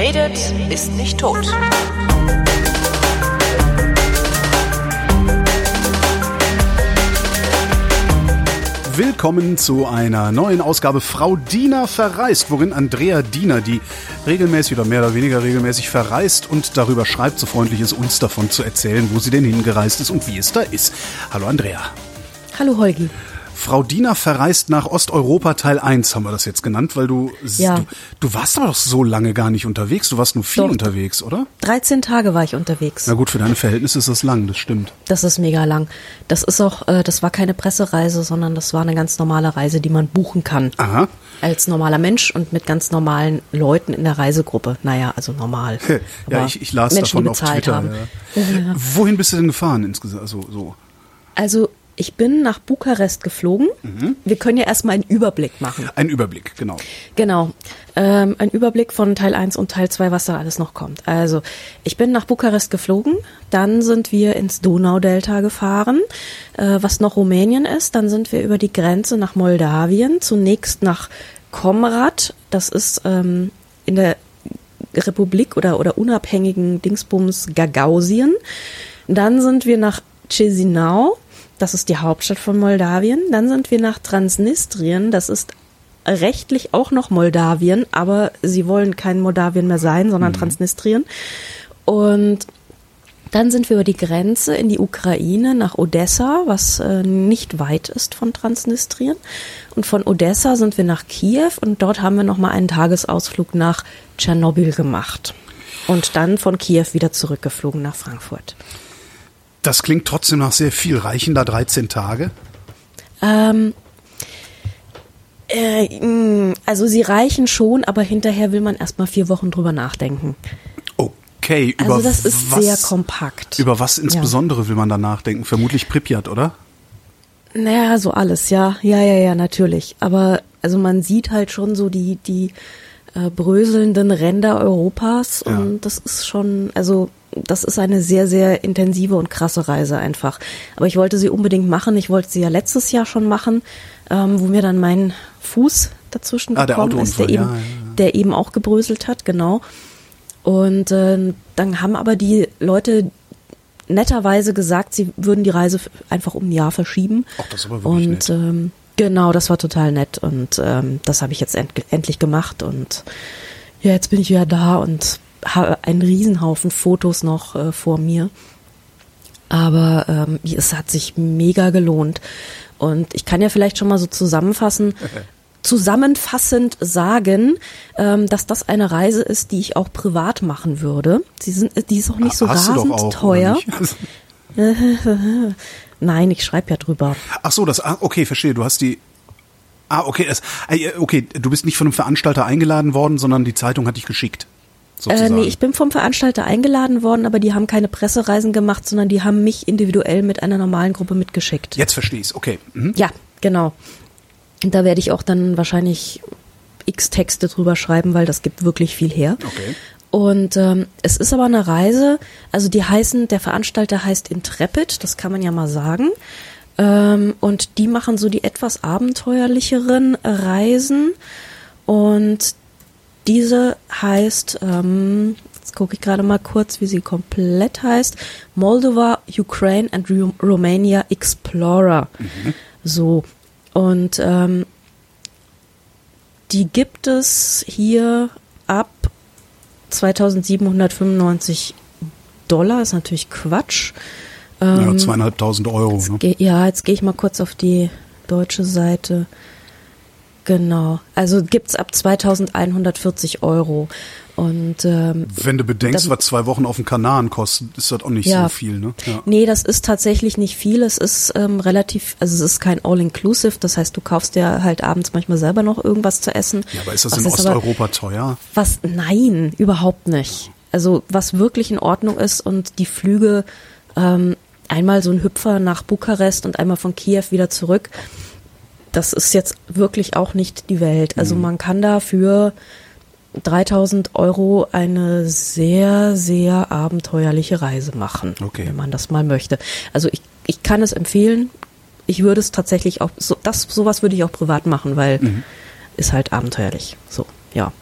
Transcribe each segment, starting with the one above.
redet, ist nicht tot. Willkommen zu einer neuen Ausgabe Frau Diener verreist, worin Andrea Diener, die regelmäßig oder mehr oder weniger regelmäßig verreist und darüber schreibt, so freundlich ist, uns davon zu erzählen, wo sie denn hingereist ist und wie es da ist. Hallo Andrea. Hallo Holgi. Frau Diener verreist nach Osteuropa Teil 1, haben wir das jetzt genannt, weil du, Ja. du, du warst aber doch so lange gar nicht unterwegs, du warst nur viel Doch. unterwegs, oder? 13 Tage war ich unterwegs. Na gut, für deine Verhältnisse ist das lang, das stimmt. Das ist mega lang. Das ist auch, äh, das war keine Pressereise, sondern das war eine ganz normale Reise, die man buchen kann. Aha. Als normaler Mensch und mit ganz normalen Leuten in der Reisegruppe. Naja, also normal. ja, ich, ich las Menschen, davon auf bezahlt Twitter. haben. Ja. Wohin bist du denn gefahren insgesamt? Also, so. Also ich bin nach Bukarest geflogen. Mhm. Wir können ja erstmal einen Überblick machen. Ein Überblick, genau. Genau. Ähm, ein Überblick von Teil 1 und Teil 2, was da alles noch kommt. Also, ich bin nach Bukarest geflogen, dann sind wir ins Donaudelta gefahren, äh, was noch Rumänien ist, dann sind wir über die Grenze nach Moldawien, zunächst nach Komrad, das ist ähm, in der Republik oder, oder unabhängigen Dingsbums Gagausien. Dann sind wir nach Chisinau, das ist die Hauptstadt von Moldawien. Dann sind wir nach Transnistrien, das ist rechtlich auch noch Moldawien, aber sie wollen kein Moldawien mehr sein, sondern Transnistrien. Und dann sind wir über die Grenze in die Ukraine nach Odessa, was äh, nicht weit ist von Transnistrien. Und von Odessa sind wir nach Kiew und dort haben wir nochmal einen Tagesausflug nach Tschernobyl gemacht. Und dann von Kiew wieder zurückgeflogen nach Frankfurt. Das klingt trotzdem nach sehr viel. Reichen da 13 Tage? Ähm, äh, mh, also sie reichen schon, aber hinterher will man erstmal vier Wochen drüber nachdenken. Okay, über Also das ist was, sehr kompakt. Über was insbesondere will man da nachdenken? Vermutlich Pripyat, oder? Naja, so alles, ja. Ja, ja, ja, natürlich. Aber also man sieht halt schon so die, die äh, bröselnden Ränder Europas Ja. und das ist schon, also das ist eine sehr, sehr intensive und krasse Reise einfach. Aber ich wollte sie unbedingt machen. Ich wollte sie ja letztes Jahr schon machen, ähm, wo mir dann mein Fuß dazwischen Ah, der gekommen ist, der Autounfall, eben, ja, ja, ja. der eben auch gebröselt hat, genau. Und äh, dann haben aber die Leute netterweise gesagt, sie würden die Reise einfach um ein Jahr verschieben. Ach, das ist aber wirklich und nett. Ähm, genau, das war total nett und ähm, das habe ich jetzt end endlich gemacht und ja, jetzt bin ich wieder da und einen Riesenhaufen Fotos noch äh, vor mir. Aber ähm, es hat sich mega gelohnt. Und ich kann ja vielleicht schon mal so zusammenfassen, zusammenfassend sagen, ähm, dass das eine Reise ist, die ich auch privat machen würde. Sie sind, die ist auch nicht so Hast rasend auch, teuer. Nein, ich schreibe ja drüber. Ach so, das, ah, okay, verstehe. Du hast die, ah, okay, das, ja, okay, du bist nicht von einem Veranstalter eingeladen worden, sondern die Zeitung hat dich geschickt. Äh, nee, ich bin vom Veranstalter eingeladen worden, aber die haben keine Pressereisen gemacht, sondern die haben mich individuell mit einer normalen Gruppe mitgeschickt. Jetzt verstehe ich's, okay. Mhm. Ja, genau. Und da werde ich auch dann wahrscheinlich x Texte drüber schreiben, weil das gibt wirklich viel her. Okay. Und ähm, es ist aber eine Reise, also die heißen, der Veranstalter heißt Intrepid, das kann man ja mal sagen. Ähm, und die machen so die etwas abenteuerlicheren Reisen. Und diese heißt, ähm, jetzt gucke ich gerade mal kurz, wie sie komplett heißt, Moldova, Ukraine and Ru Romania Explorer. So. Und ähm, die gibt es hier ab 2795 Dollar, ist natürlich Quatsch. Ja, Ähm, zweieinhalbtausend Euro. Ne? Ge- Ja, jetzt gehe ich mal kurz auf die deutsche Seite. Genau. Also gibt's ab 2140 Euro. Und ähm, Wenn du bedenkst, Dann- was zwei Wochen auf dem Kanaren kosten, ist das auch nicht Ja. so viel, ne? Ja. nee, das ist tatsächlich nicht viel. Es ist ähm, relativ, also es ist kein All-Inclusive. Das heißt, du kaufst dir halt abends manchmal selber noch irgendwas zu essen. ja, aber ist das Was in aber- Osteuropa teuer? Was? Nein, überhaupt nicht. Also was wirklich in Ordnung ist und die Flüge ähm, einmal so ein Hüpfer nach Bukarest und einmal von Kiew wieder zurück. Das ist jetzt wirklich auch nicht die Welt. Also Mhm. man kann da für 3000 Euro eine sehr, sehr abenteuerliche Reise machen, Okay. wenn man das mal möchte. Also ich, ich kann es empfehlen. Ich würde es tatsächlich auch, so, das, sowas würde ich auch privat machen, weil Mhm. ist halt abenteuerlich. So, ja.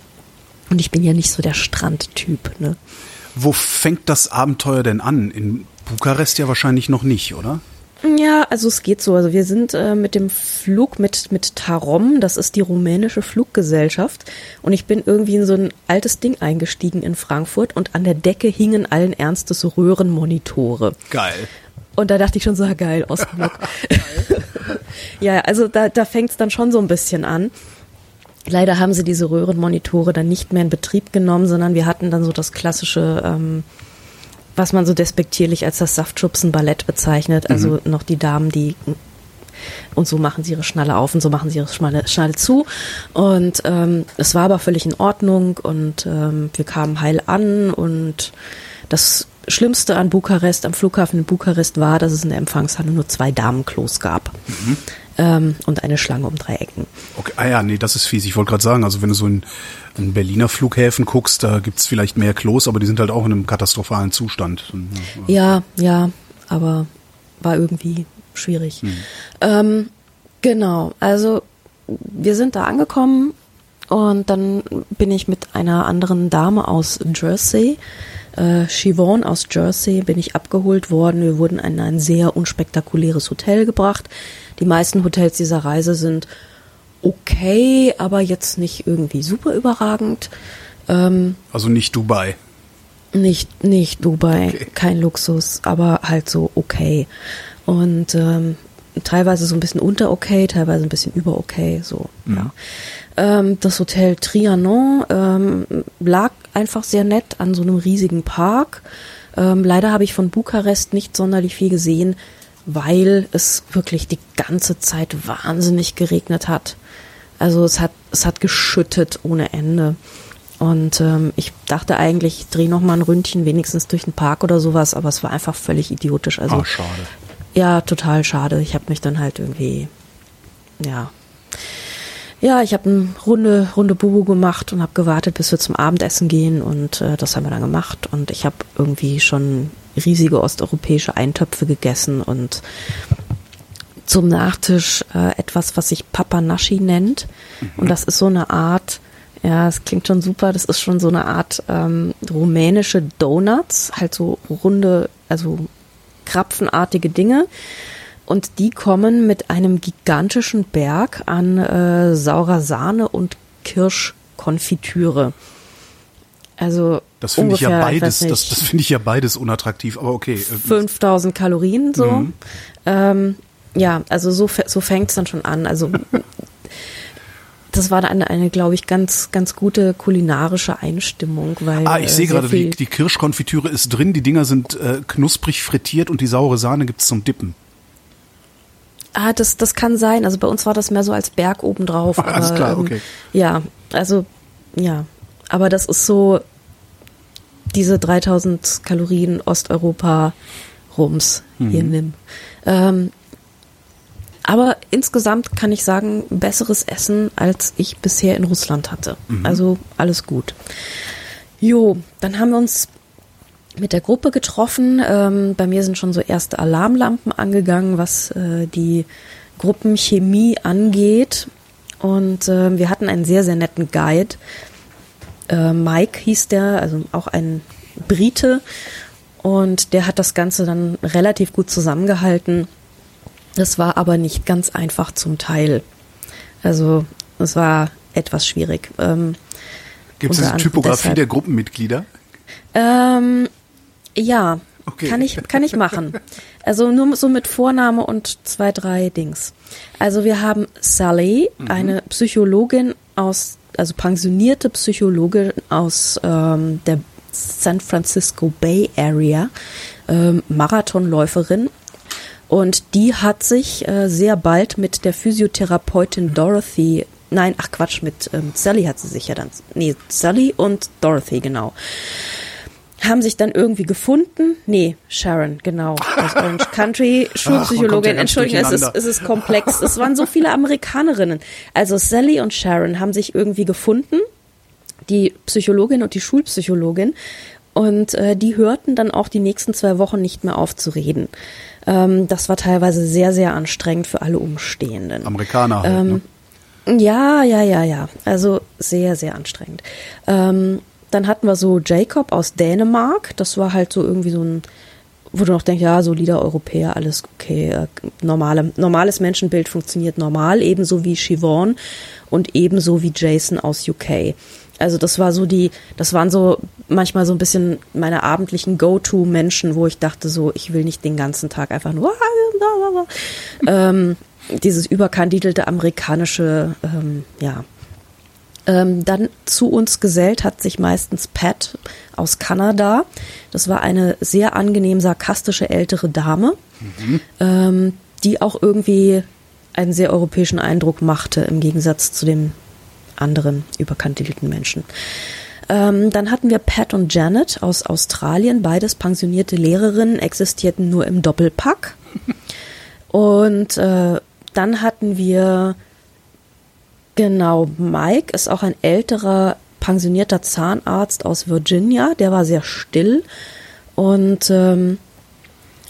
Und ich bin ja nicht so der Strandtyp, ne? Wo fängt das Abenteuer denn an? In Bukarest ja wahrscheinlich noch nicht, oder? Ja, also es geht so. Also wir sind äh, mit dem Flug mit mit Tarom, das ist die rumänische Fluggesellschaft, und ich bin irgendwie in so ein altes Ding eingestiegen in Frankfurt und an der Decke hingen allen Ernstes Röhrenmonitore. Geil. Und da dachte ich schon so, geil, Ostblock. ja, also da, da fängt es dann schon so ein bisschen an. Leider haben sie diese Röhrenmonitore dann nicht mehr in Betrieb genommen, sondern wir hatten dann so das klassische, ähm, was man so despektierlich als das Saftschubsen-Ballett bezeichnet. Also noch die Damen, die und so machen sie ihre Schnalle auf und so machen sie ihre Schnalle, Schnalle zu. Und ähm, es war aber völlig in Ordnung und ähm, wir kamen heil an und das Schlimmste an Bukarest, am Flughafen in Bukarest war, dass es in der Empfangshalle nur zwei Damenklos gab. Ähm, und eine Schlange um drei Ecken. Okay. Ah ja, nee, das ist fies. Ich wollte gerade sagen, also wenn du so in, in Berliner Flughäfen guckst, da gibt's vielleicht mehr Klos, aber die sind halt auch in einem katastrophalen Zustand. Ja, ja, aber war irgendwie schwierig. Ähm, genau, also wir sind da angekommen und dann bin ich mit einer anderen Dame aus Jersey, äh, Siobhan aus Jersey, bin ich abgeholt worden. Wir wurden in ein sehr unspektakuläres Hotel gebracht. Die meisten Hotels dieser Reise sind okay, aber jetzt nicht irgendwie super überragend. Ähm, Also nicht Dubai. nicht, nicht Dubai, Okay. kein Luxus, aber halt so okay. Und ähm, teilweise so ein bisschen unter okay, teilweise ein bisschen über okay, so, ja. Ähm, das Hotel Trianon ähm, lag einfach sehr nett an so einem riesigen Park. Ähm, leider habe ich von Bukarest nicht sonderlich viel gesehen, weil es wirklich die ganze Zeit wahnsinnig geregnet hat. Also es hat, es hat geschüttet ohne Ende. Und ähm, ich dachte eigentlich, ich drehe noch mal ein Ründchen, wenigstens durch den Park oder sowas, aber es war einfach völlig idiotisch. Also Ah, schade. ja, total schade. Ich habe mich dann halt irgendwie, ja, ja, ich habe eine Runde Runde Bubu gemacht und habe gewartet, bis wir zum Abendessen gehen und äh, das haben wir dann gemacht und ich habe irgendwie schon riesige osteuropäische Eintöpfe gegessen und zum Nachtisch äh, etwas, was sich Papanashi nennt und das ist so eine Art ja, es klingt schon super. Das ist schon so eine Art ähm, rumänische Donuts, halt so runde, also krapfenartige Dinge. Und die kommen mit einem gigantischen Berg an äh, saurer Sahne und Kirschkonfitüre. Also Das finde ich ja beides, das, nicht, das finde ich ja beides unattraktiv, aber okay. äh, 5000 Kalorien so. Ähm, ja, also so, so fängt es dann schon an. Also das war dann eine, eine glaube ich, ganz, ganz gute kulinarische Einstimmung, weil Ah, ich äh, sehe gerade, die, die Kirschkonfitüre ist drin, die Dinger sind äh, knusprig frittiert und die saure Sahne gibt's zum Dippen. Ah, das, das kann sein. Also bei uns war das mehr so als Berg obendrauf. Ah, alles aber, klar, ähm, okay. Ja, also, ja. Aber das ist so diese 3000 Kalorien Osteuropa-Rums hier Mhm. nimm. Ähm, aber insgesamt kann ich sagen, besseres Essen, als ich bisher in Russland hatte. Mhm. Also alles gut. Jo, dann haben wir uns mit der Gruppe getroffen. Ähm, bei mir sind schon so erste Alarmlampen angegangen, was äh, die Gruppenchemie angeht. Und äh, wir hatten einen sehr, sehr netten Guide. Äh, Mike hieß der, also auch ein Brite. Und der hat das Ganze dann relativ gut zusammengehalten. Das war aber nicht ganz einfach zum Teil. Also es war etwas schwierig. Ähm, Gibt es eine Typografie deshalb. der Gruppenmitglieder? Ähm, ja, Okay. kann ich kann ich machen. Also nur so mit Vorname und zwei drei Dings. Also wir haben Sally, eine Psychologin aus, also pensionierte Psychologin aus ähm, der San Francisco Bay Area, ähm, Marathonläuferin. Und die hat sich äh, sehr bald mit der Physiotherapeutin Dorothy, nein, ach Quatsch, mit ähm, Sally hat sie sich ja dann, nee, Sally und Dorothy, genau haben sich dann irgendwie gefunden. Nee, Sharon, genau. Aus Orange Country, ja Schulpsychologin. ganz Entschuldigung, es ist, es ist komplex. Es waren so viele Amerikanerinnen. Also Sally und Sharon haben sich irgendwie gefunden. Die Psychologin und die Schulpsychologin. Und äh, die hörten dann auch die nächsten zwei Wochen nicht mehr auf zu reden. Ähm, das war teilweise sehr, sehr anstrengend für alle Umstehenden. Amerikaner halt, Ähm, ne? Ja, ja, ja, ja. Also sehr, sehr anstrengend. Ähm, dann hatten wir so Jacob aus Dänemark. Das war halt so irgendwie so ein, wo du noch denkst, ja, solider Europäer, alles okay. Äh, normale, normales Menschenbild funktioniert normal, ebenso wie Siobhan und ebenso wie Jason aus UK. Also das war so die, das waren so manchmal so ein bisschen meine abendlichen Go-To-Menschen, wo ich dachte so, ich will nicht den ganzen Tag einfach nur ähm, dieses überkandidelte amerikanische, ähm, ja. Ähm, dann zu uns gesellt hat sich meistens Pat aus Kanada. Das war eine sehr angenehm sarkastische ältere Dame, mhm. ähm, die auch irgendwie einen sehr europäischen Eindruck machte im Gegensatz zu dem anderen überkandidelten Menschen. Ähm, dann hatten wir Pat und Janet aus Australien, beides pensionierte Lehrerinnen, existierten nur im Doppelpack. Und äh, dann hatten wir, genau, Mike ist auch ein älterer pensionierter Zahnarzt aus Virginia, der war sehr still und ähm,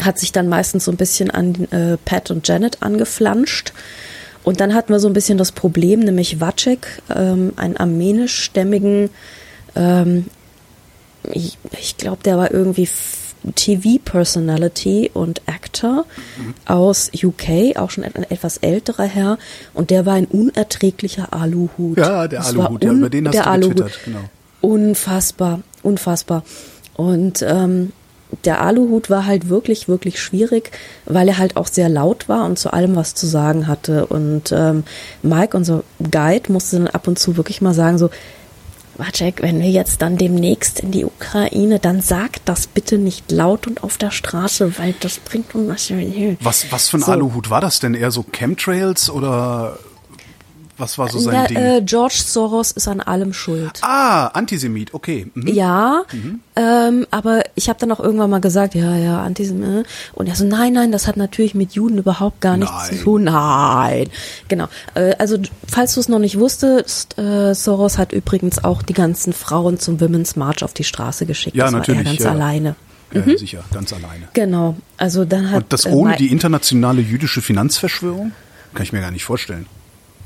hat sich dann meistens so ein bisschen an äh, Pat und Janet angeflanscht. Und dann hatten wir so ein bisschen das Problem, nämlich Wacek, ähm, einen armenischstämmigen, ähm, ich, ich glaube, der war irgendwie TV-Personality und Actor mhm. aus UK, auch schon ein etwas älterer Herr, und der war ein unerträglicher Aluhut. Ja, der das Aluhut, ja, über den hast der du Aluhut. genau. Unfassbar, unfassbar. Und ähm, der Aluhut war halt wirklich, wirklich schwierig, weil er halt auch sehr laut war und zu allem was zu sagen hatte. Und ähm, Mike, unser Guide, musste dann ab und zu wirklich mal sagen, so, Wacek, wenn wir jetzt dann demnächst in die Ukraine, dann sag das bitte nicht laut und auf der Straße, weil das bringt uns was. Was, was für ein so. Aluhut war das denn? Eher so Chemtrails oder was war so sein ja, Ding? Äh, George Soros ist an allem schuld. Ah, Antisemit, okay. Mhm. Ja, mhm. Ähm, aber ich habe dann auch irgendwann mal gesagt, ja, ja, Antisemit. Und er so, nein, nein, das hat natürlich mit Juden überhaupt gar nichts nein. zu tun. Nein, genau. Äh, also, falls du es noch nicht wusstest, äh, Soros hat übrigens auch die ganzen Frauen zum Women's March auf die Straße geschickt. Ja, das natürlich. War er ganz ja. alleine. Ja, mhm. sicher, ganz alleine. Genau. Also dann hat Und das ohne äh, die internationale jüdische Finanzverschwörung? Kann ich mir gar nicht vorstellen.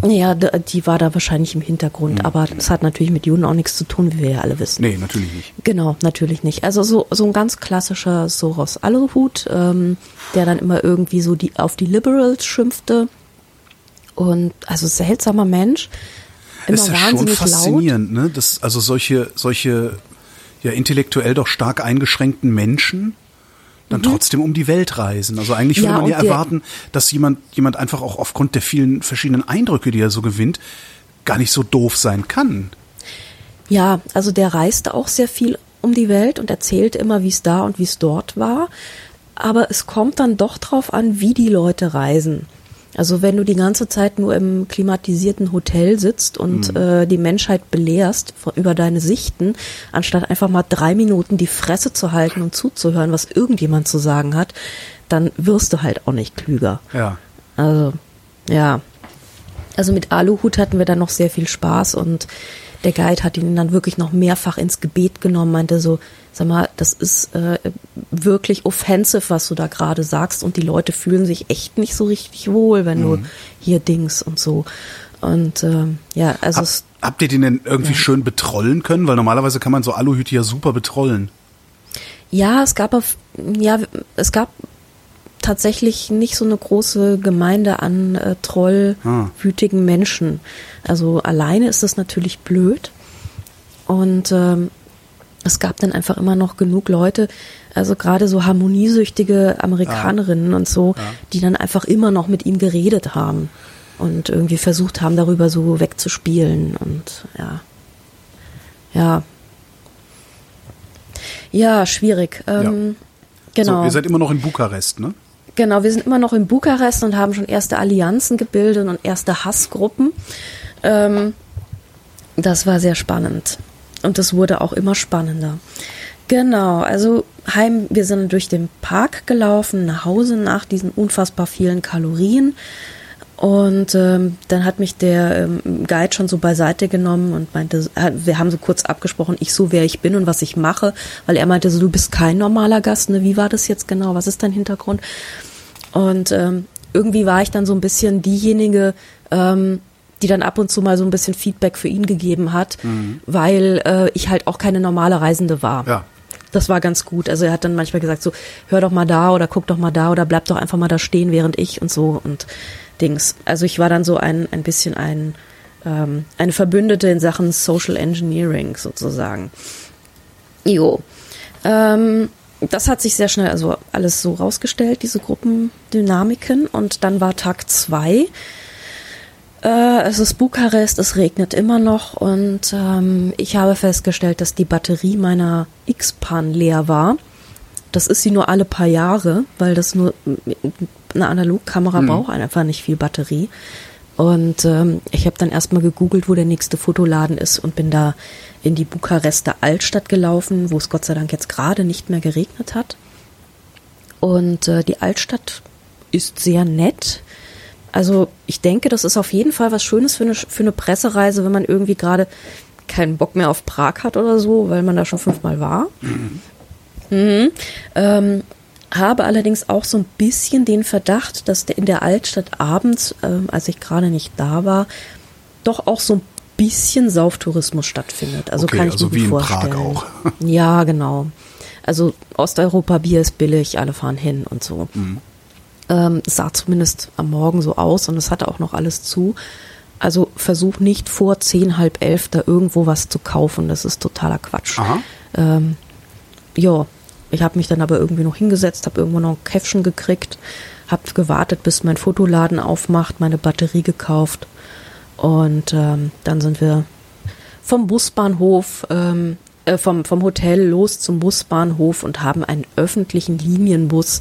Ja, die war da wahrscheinlich im Hintergrund, mhm. aber das hat natürlich mit Juden auch nichts zu tun, wie wir ja alle wissen. Nee, natürlich nicht. Genau, natürlich nicht. Also so, so ein ganz klassischer Soros Aluhut, ähm, der dann immer irgendwie so die, auf die Liberals schimpfte. Und also seltsamer Mensch. Immer ist ja schon faszinierend, laut. ne? Das, also solche, solche ja intellektuell doch stark eingeschränkten Menschen dann mhm. trotzdem um die Welt reisen. Also eigentlich würde ja, man ja erwarten, dass jemand, jemand einfach auch aufgrund der vielen verschiedenen Eindrücke, die er so gewinnt, gar nicht so doof sein kann. Ja, also der reiste auch sehr viel um die Welt und erzählt immer, wie es da und wie es dort war. Aber es kommt dann doch drauf an, wie die Leute reisen. Also wenn du die ganze Zeit nur im klimatisierten Hotel sitzt und mhm. äh, die Menschheit belehrst von, über deine Sichten, anstatt einfach mal drei Minuten die Fresse zu halten und zuzuhören, was irgendjemand zu sagen hat, dann wirst du halt auch nicht klüger. Ja. Also, ja. Also mit Aluhut hatten wir dann noch sehr viel Spaß und der Guide hat ihn dann wirklich noch mehrfach ins Gebet genommen, meinte so, sag mal, das ist äh, wirklich offensive, was du da gerade sagst und die Leute fühlen sich echt nicht so richtig wohl, wenn mhm. du hier Dings und so. Und ähm, ja, also Hab, es, habt ihr den denn irgendwie ja. schön betrollen können? Weil normalerweise kann man so Aluhüte ja super betrollen. Ja, es gab auf, ja, es gab tatsächlich nicht so eine große Gemeinde an äh, trollwütigen ah. Menschen. Also alleine ist das natürlich blöd. Und ähm, es gab dann einfach immer noch genug Leute, also gerade so harmoniesüchtige Amerikanerinnen ah. und so, ja. die dann einfach immer noch mit ihm geredet haben und irgendwie versucht haben, darüber so wegzuspielen und ja. Ja. Ja, schwierig. Ähm, ja. Genau. So, ihr seid immer noch in Bukarest, ne? Genau, wir sind immer noch in Bukarest und haben schon erste Allianzen gebildet und erste Hassgruppen. Ähm, das war sehr spannend. Und das wurde auch immer spannender. Genau, also heim, wir sind durch den Park gelaufen, nach Hause nach diesen unfassbar vielen Kalorien. Und ähm, dann hat mich der ähm, Guide schon so beiseite genommen und meinte, wir haben so kurz abgesprochen, ich so wer ich bin und was ich mache, weil er meinte so, du bist kein normaler Gast, ne? Wie war das jetzt genau? Was ist dein Hintergrund? Und ähm, irgendwie war ich dann so ein bisschen diejenige, ähm, die dann ab und zu mal so ein bisschen Feedback für ihn gegeben hat, weil äh, ich halt auch keine normale Reisende war. Ja. Das war ganz gut. Also er hat dann manchmal gesagt, so, hör doch mal da oder guck doch mal da oder bleib doch einfach mal da stehen, während ich und so und Dings. Also ich war dann so ein, ein bisschen ein, ähm, eine Verbündete in Sachen Social Engineering sozusagen. Jo. Ähm, das hat sich sehr schnell also alles so rausgestellt, diese Gruppendynamiken. Und dann war Tag zwei. Äh, es ist Bukarest, es regnet immer noch und ähm, ich habe festgestellt, dass die Batterie meiner X-Pan leer war. Das ist sie nur alle paar Jahre, weil das nur eine Analogkamera braucht einfach nicht viel Batterie. Und ähm, ich habe dann erstmal gegoogelt, wo der nächste Fotoladen ist und bin da in die Bukarester Altstadt gelaufen, wo es Gott sei Dank jetzt gerade nicht mehr geregnet hat. Und äh, die Altstadt ist sehr nett. Also ich denke, das ist auf jeden Fall was Schönes für eine, für eine Pressereise, wenn man irgendwie gerade keinen Bock mehr auf Prag hat oder so, weil man da schon fünfmal war. Mhm. Ähm, habe allerdings auch so ein bisschen den Verdacht, dass der in der Altstadt abends, ähm, als ich gerade nicht da war, doch auch so ein bisschen Sauftourismus stattfindet. Also Okay, kann ich also mir wie gut in Prag vorstellen. auch. Ja, genau. Also Osteuropa Bier ist billig, alle fahren hin und so. Ähm, es sah zumindest am Morgen so aus und es hatte auch noch alles zu. Also versuch nicht vor zehn, halb elf da irgendwo was zu kaufen. Das ist totaler Quatsch. Ähm, ja, ich habe mich dann aber irgendwie noch hingesetzt, habe irgendwo noch ein Käffchen gekriegt, habe gewartet, bis mein Fotoladen aufmacht, meine Batterie gekauft und ähm, dann sind wir vom Busbahnhof, ähm, äh, vom, vom Hotel los zum Busbahnhof und haben einen öffentlichen Linienbus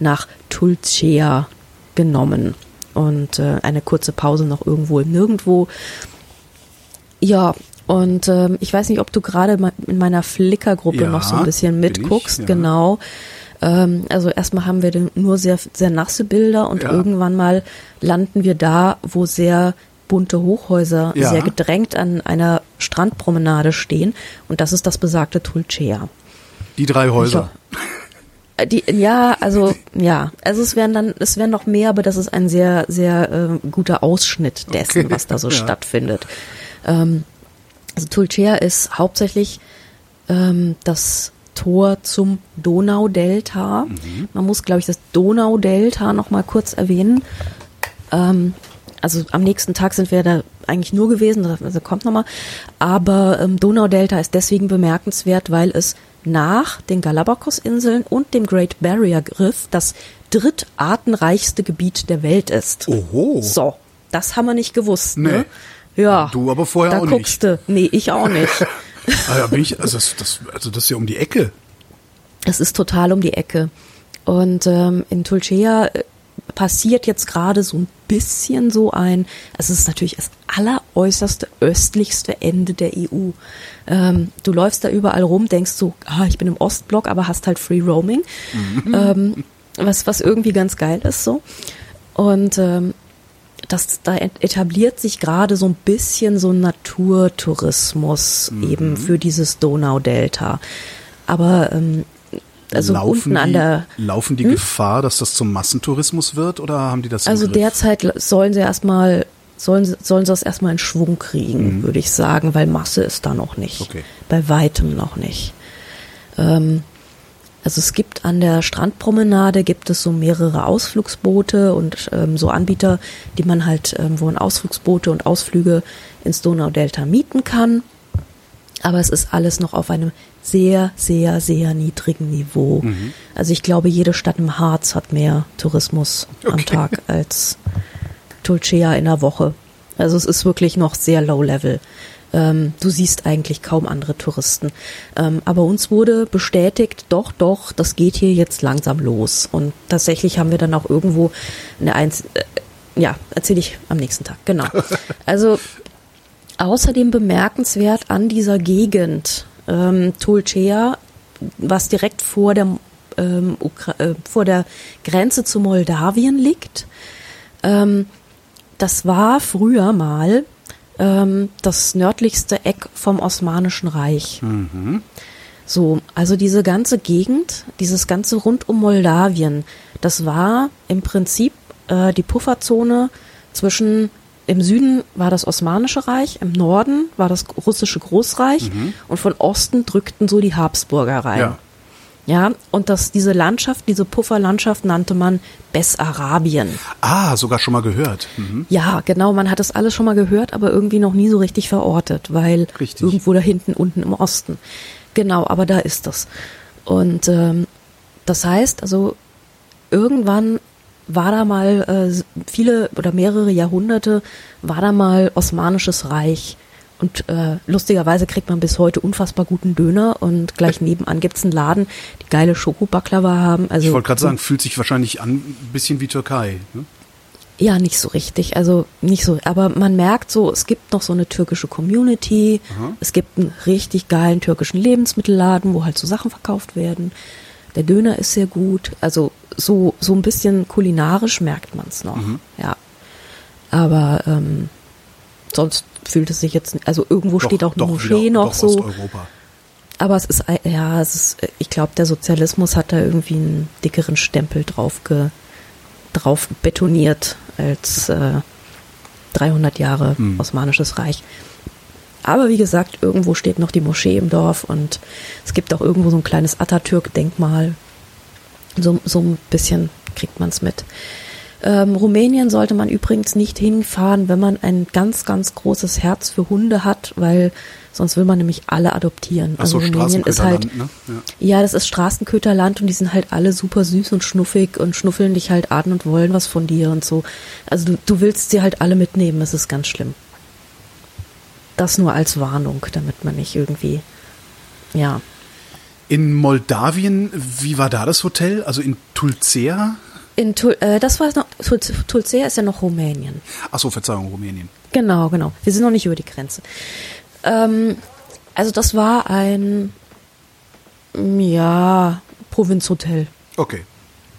nach Tulcea genommen und äh, eine kurze Pause noch irgendwo im Nirgendwo. Ja, und ähm, ich weiß nicht, ob du gerade in meiner Flickr-Gruppe Ja, noch so ein bisschen ich, mitguckst, ja. genau. Ähm, also erstmal haben wir nur sehr, sehr nasse Bilder und Ja. irgendwann mal landen wir da, wo sehr bunte Hochhäuser Ja. sehr gedrängt an einer Strandpromenade stehen. Und das ist das besagte Tulcea. Die drei Häuser. Die, ja, also ja, also es wären dann, es wären noch mehr, aber das ist ein sehr, sehr äh, guter Ausschnitt dessen, Okay, was da so ja. stattfindet. Ähm, also Tulcea ist hauptsächlich ähm, das Tor zum Donaudelta. Mhm. Man muss, glaube ich, das Donaudelta noch mal kurz erwähnen. Ähm, also am nächsten Tag sind wir da eigentlich nur gewesen, also kommt nochmal. Aber ähm, Donaudelta ist deswegen bemerkenswert, weil es nach den Galapagos-Inseln und dem Great Barrier Riff das drittartenreichste Gebiet der Welt ist. Oho. So, das haben wir nicht gewusst. Ne? Nee. Ja. Du aber vorher da auch nicht. guckst Du. Nee, ich auch nicht. Ja, bin ich, also das, das, also das ist ja um die Ecke. Es ist total um die Ecke. Und ähm, in Tulcea äh, passiert jetzt gerade so ein bisschen so ein, also es ist natürlich das alleräußerste östlichste Ende der EU. Ähm, du läufst da überall rum, denkst so, ah, ich bin im Ostblock, aber hast halt Free Roaming, ähm, was, was irgendwie ganz geil ist so. Und ähm, das, da et- etabliert sich gerade so ein bisschen so ein Naturtourismus eben für dieses Donaudelta. Aber ähm, also laufen unten an die, der, laufen die Gefahr, dass das zum Massentourismus wird oder haben die das also derzeit sollen sie erstmal, sollen, sie- sollen sie das erstmal in Schwung kriegen, würde ich sagen, weil Masse ist da noch nicht. Okay. Bei weitem noch nicht. Ähm, also es gibt an der Strandpromenade gibt es so mehrere Ausflugsboote und ähm, so Anbieter, die man halt, ähm, wo man Ausflugsboote und Ausflüge ins Donaudelta mieten kann. Aber es ist alles noch auf einem sehr, sehr, sehr niedrigen Niveau. Mhm. Also ich glaube, jede Stadt im Harz hat mehr Tourismus am Okay. Tag als Tulcea in der Woche. Also es ist wirklich noch sehr low level. Ähm, du siehst eigentlich kaum andere Touristen. Ähm, aber uns wurde bestätigt, doch, doch, das geht hier jetzt langsam los. Und tatsächlich haben wir dann auch irgendwo eine Eins, äh, ja, erzähle ich am nächsten Tag, genau. Also Außerdem bemerkenswert an dieser Gegend ähm, Tulcea, was direkt vor der, ähm, Ukra äh, vor der Grenze zu Moldawien liegt. Ähm, das war früher mal ähm, das nördlichste Eck vom Osmanischen Reich. So, also diese ganze Gegend, dieses ganze rund um Moldawien, das war im Prinzip äh, die Pufferzone zwischen im Süden war das Osmanische Reich, im Norden war das russische Großreich und von Osten drückten so die Habsburger rein. Ja. Ja, und das, diese Landschaft, diese Pufferlandschaft nannte man Bessarabien. Ah, sogar schon mal gehört. Mhm. Ja, genau, man hat das alles schon mal gehört, aber irgendwie noch nie so richtig verortet, weil Richtig. irgendwo da hinten unten im Osten. Genau, aber da ist das. Und ähm, das heißt, also irgendwann war da mal äh, viele oder mehrere Jahrhunderte war da mal Osmanisches Reich. Und äh, lustigerweise kriegt man bis heute unfassbar guten Döner und gleich nebenan gibt's einen Laden, die geile Schokobaklava haben. Also Ich wollte gerade sagen, fühlt sich wahrscheinlich an, ein bisschen wie Türkei. Ne? Ja, nicht so richtig. Also nicht so, aber man merkt so, es gibt noch so eine türkische Community. Es gibt einen richtig geilen türkischen Lebensmittelladen, wo halt so Sachen verkauft werden. Der Döner ist sehr gut. Also so so ein bisschen kulinarisch merkt man es noch. Ja, aber ähm, sonst fühlt es sich jetzt, also irgendwo steht auch eine doch Moschee wieder, noch doch so. Osteuropa. Aber es ist, ja, es ist, ich glaube, der Sozialismus hat da irgendwie einen dickeren Stempel drauf, ge, drauf betoniert als äh, 300 Jahre Osmanisches Reich. Aber wie gesagt, irgendwo steht noch die Moschee im Dorf und es gibt auch irgendwo so ein kleines Atatürk-Denkmal. So, so ein bisschen kriegt man es mit. Ähm, Rumänien sollte man übrigens nicht hinfahren, wenn man ein ganz, ganz großes Herz für Hunde hat, weil sonst will man nämlich alle adoptieren. Ach so, also Rumänien ist halt, ne? Ja. ja, das ist Straßenköterland und die sind halt alle super süß und schnuffig und schnuffeln dich halt an und wollen was von dir und so. Also du, du willst sie halt alle mitnehmen, das ist ganz schlimm. Das nur als Warnung, damit man nicht irgendwie, ja. In Moldawien, wie war da das Hotel? Also in Tulcea? In Tul äh, das war noch, Tul Tulcea ist ja noch Rumänien. Ach so, Verzeihung, Rumänien. Genau, genau. Wir sind noch nicht über die Grenze. Ähm, also das war ein, ja, Provinzhotel. Okay.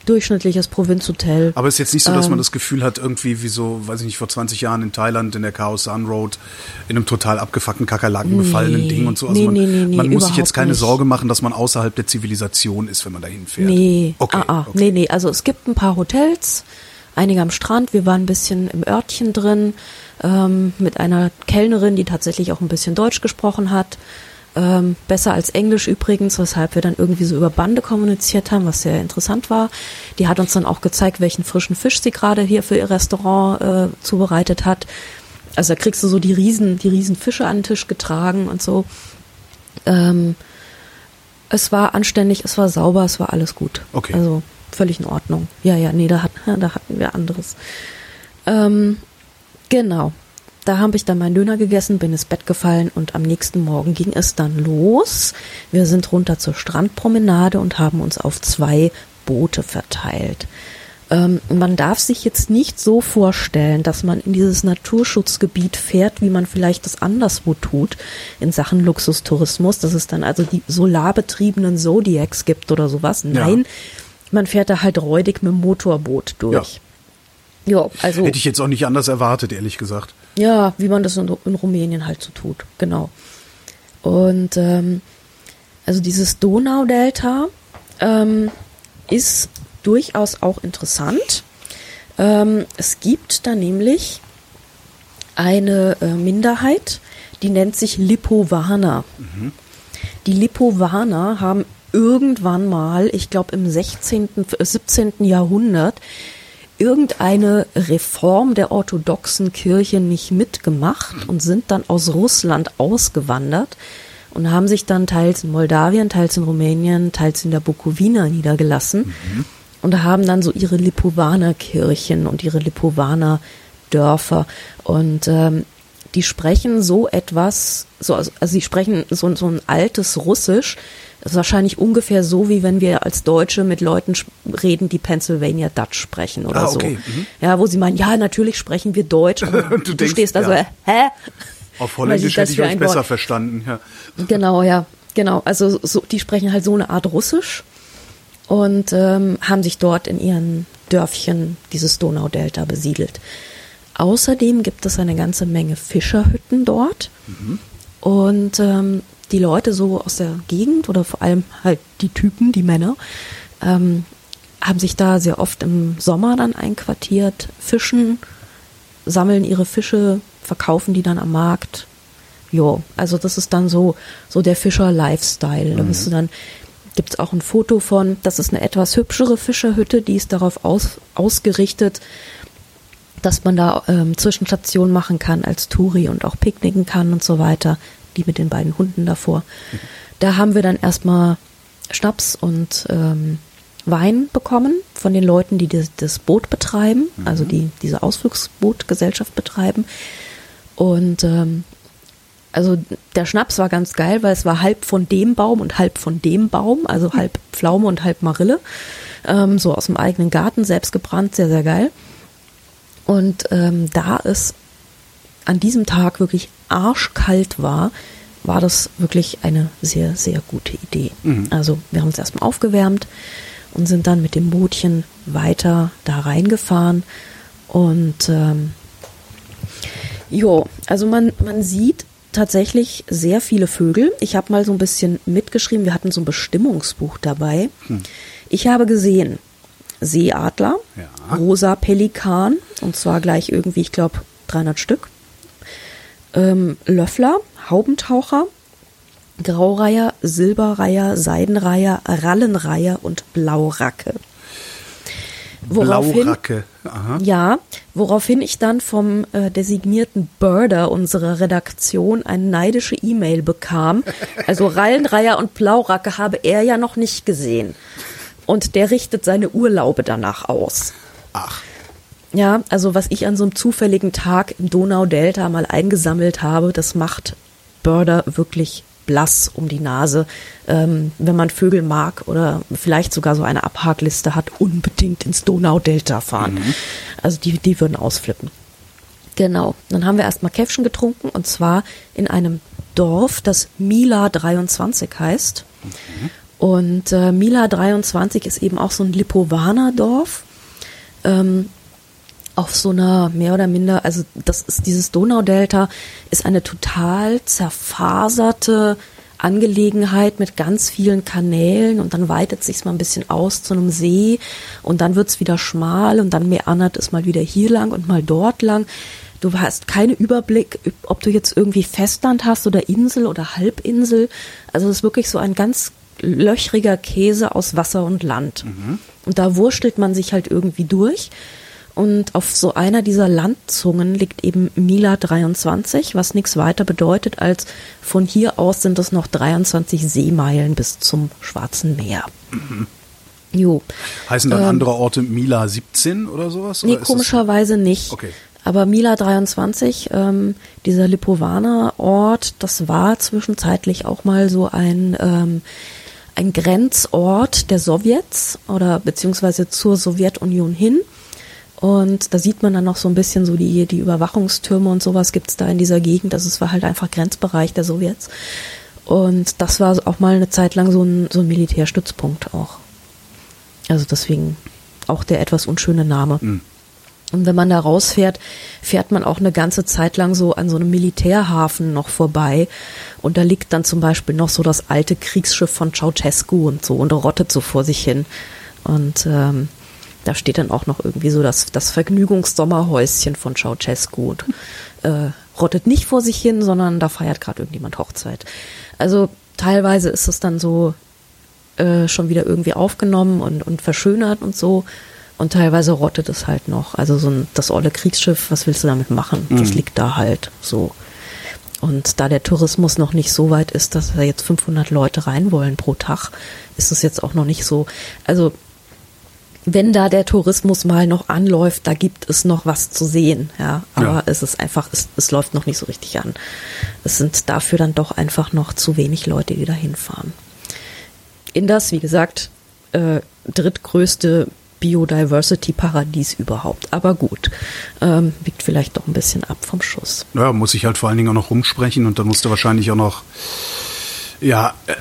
Durchschnittliches Provinzhotel. Aber es ist jetzt nicht so, dass man Ähm. das Gefühl hat, irgendwie wie so, weiß ich nicht, vor 20 Jahren in Thailand in der Chaos Sun Road in einem total abgefuckten Kakerlaken befallenen Nee. Ding und so. Also Nee, man, nee, nee, man muss sich jetzt keine nicht. Sorge machen, dass man außerhalb der Zivilisation ist, wenn man dahin fährt. Nee, Okay, ah, ah, okay. nee, nee. Also es gibt ein paar Hotels, einige am Strand. Wir waren ein bisschen im Örtchen drin ähm, mit einer Kellnerin, die tatsächlich auch ein bisschen Deutsch gesprochen hat. Ähm, besser als Englisch übrigens, weshalb wir dann irgendwie so über Bande kommuniziert haben, was sehr interessant war. Die hat uns dann auch gezeigt, welchen frischen Fisch sie gerade hier für ihr Restaurant äh, zubereitet hat. Also da kriegst du so die riesen, die riesen Fische an den Tisch getragen und so. Ähm, es war anständig, es war sauber, es war alles gut. Okay. Also völlig in Ordnung. Ja, ja, nee, da, hat, da hatten wir anderes. Ähm, genau. Da habe ich dann meinen Döner gegessen, bin ins Bett gefallen und am nächsten Morgen ging es dann los. Wir sind runter zur Strandpromenade und haben uns auf zwei Boote verteilt. Ähm, man darf sich jetzt nicht so vorstellen, dass man in dieses Naturschutzgebiet fährt, wie man vielleicht das anderswo tut in Sachen Luxustourismus, dass es dann also die solarbetriebenen Zodiacs gibt oder sowas. Nein, man fährt da halt räudig mit dem Motorboot durch. Ja, also Hätte ich jetzt auch nicht anders erwartet, ehrlich gesagt. Ja, wie man das in, in Rumänien halt so tut, genau. Und ähm, also dieses Donaudelta ähm, ist durchaus auch interessant. Ähm, es gibt da nämlich eine äh, Minderheit, die nennt sich Lipovaner. Die Lipovaner haben irgendwann mal, ich glaube im 16., äh, 17. Jahrhundert, irgendeine Reform der orthodoxen Kirche nicht mitgemacht und sind dann aus Russland ausgewandert und haben sich dann teils in Moldawien, teils in Rumänien, teils in der Bukowina niedergelassen und haben dann so ihre Lipovaner-Kirchen und ihre Lipovaner-Dörfer und ähm, die sprechen so etwas, so, also, also sie sprechen so, so ein altes Russisch, das ist wahrscheinlich ungefähr so, wie wenn wir als Deutsche mit Leuten reden, die Pennsylvania Dutch sprechen oder Ah, so. okay, mhm. Ja, wo sie meinen, ja, natürlich sprechen wir Deutsch. Und du, du denkst, stehst da so, ja. hä? Auf Holländisch hätte ich euch besser Wort? verstanden. Ja. Genau, ja, genau. Also so, die sprechen halt so eine Art Russisch und ähm, haben sich dort in ihren Dörfchen dieses Donaudelta besiedelt. Außerdem gibt es eine ganze Menge Fischerhütten dort und ähm, die Leute so aus der Gegend oder vor allem halt die Typen, die Männer, ähm, haben sich da sehr oft im Sommer dann einquartiert, fischen, sammeln ihre Fische, verkaufen die dann am Markt. Jo, also das ist dann so, so der Fischer-Lifestyle. Da bist du dann, gibt's auch ein Foto von, das ist eine etwas hübschere Fischerhütte, die ist darauf aus, ausgerichtet, dass man da ähm, Zwischenstationen machen kann als Touri und auch picknicken kann und so weiter. Die mit den beiden Hunden davor. Da haben wir dann erstmal Schnaps und ähm, Wein bekommen von den Leuten, die das, das Boot betreiben, also die diese Ausflugsbootgesellschaft betreiben. Und ähm, also der Schnaps war ganz geil, weil es war halb von dem Baum und halb von dem Baum, also halb Pflaume und halb Marille, ähm, so aus dem eigenen Garten, selbst gebrannt, sehr, sehr geil. Und ähm, da es an diesem Tag wirklich arschkalt war, war das wirklich eine sehr, sehr gute Idee. Also wir haben uns erstmal aufgewärmt und sind dann mit dem Bootchen weiter da reingefahren. Und ähm, jo, also man, man sieht tatsächlich sehr viele Vögel. Ich habe mal so ein bisschen mitgeschrieben, wir hatten so ein Bestimmungsbuch dabei. Ich habe gesehen Seeadler, Ja. rosa Pelikan, und zwar gleich irgendwie, ich glaube, 300 Stück. Ähm, Löffler, Haubentaucher, Graureiher, Silberreiher, Seidenreiher, Rallenreiher und Blauracke. Woraufhin, Blauracke. Aha. ja, woraufhin ich dann vom äh, designierten Birder unserer Redaktion eine neidische E-Mail bekam. Also Rallenreiher und Blauracke habe er ja noch nicht gesehen. Und der richtet seine Urlaube danach aus. Ach. Ja, also was ich an so einem zufälligen Tag im Donau-Delta mal eingesammelt habe, das macht Börder wirklich blass um die Nase. Ähm, wenn man Vögel mag oder vielleicht sogar so eine Abhakliste hat, unbedingt ins Donau-Delta fahren. Also die, die würden ausflippen. Genau. Dann haben wir erstmal Käffchen getrunken und zwar in einem Dorf, das Mila 23 heißt. Und äh, Mila 23 ist eben auch so ein Lipovaner-Dorf. Ähm, auf so einer mehr oder minder, also das ist dieses Donaudelta, ist eine total zerfaserte Angelegenheit mit ganz vielen Kanälen und dann weitet sich's mal ein bisschen aus zu einem See und dann wird's wieder schmal und dann meandert es mal wieder hier lang und mal dort lang. Du hast keinen Überblick, ob du jetzt irgendwie Festland hast oder Insel oder Halbinsel. Also es ist wirklich so ein ganz löchriger Käse aus Wasser und Land. Und da wurstelt man sich halt irgendwie durch. Und auf so einer dieser Landzungen liegt eben Mila 23, was nichts weiter bedeutet als von hier aus sind es noch 23 Seemeilen bis zum Schwarzen Meer. Jo. Heißen dann andere Orte Mila 17 oder sowas? Ähm, Nee, oder ist das- komischerweise nicht. Okay. Aber Mila 23, ähm, dieser Lipovaner Ort, das war zwischenzeitlich auch mal so ein, ähm, ein Grenzort der Sowjets oder beziehungsweise zur Sowjetunion hin. Und da sieht man dann noch so ein bisschen so die, die Überwachungstürme und sowas gibt's da in dieser Gegend. Also es war halt einfach Grenzbereich der Sowjets. Und das war auch mal eine Zeit lang so ein, so ein Militärstützpunkt auch. Also deswegen auch der etwas unschöne Name. Und wenn man da rausfährt, fährt man auch eine ganze Zeit lang so an so einem Militärhafen noch vorbei. Und da liegt dann zum Beispiel noch so das alte Kriegsschiff von Ceausescu und so und rottet so vor sich hin. Und ähm, da steht dann auch noch irgendwie so das, das Vergnügungssommerhäuschen von Ceausescu und äh, rottet nicht vor sich hin, sondern da feiert gerade irgendjemand Hochzeit. Also teilweise ist es dann so äh, schon wieder irgendwie aufgenommen und, und verschönert und so. Und teilweise rottet es halt noch. Also so ein, das olle Kriegsschiff, was willst du damit machen? Das liegt da halt so. Und da der Tourismus noch nicht so weit ist, dass da jetzt 500 Leute rein wollen pro Tag, ist es jetzt auch noch nicht so. Also wenn da der Tourismus mal noch anläuft, da gibt es noch was zu sehen, ja. Aber Ja. es ist einfach, es, es läuft noch nicht so richtig an. Es sind dafür dann doch einfach noch zu wenig Leute, die da hinfahren. In das, wie gesagt, äh, drittgrößte Biodiversity-Paradies überhaupt. Aber gut, ähm, wiegt vielleicht doch ein bisschen ab vom Schuss. Ja, muss ich halt vor allen Dingen auch noch rumsprechen und dann musst du wahrscheinlich auch noch, ja, äh,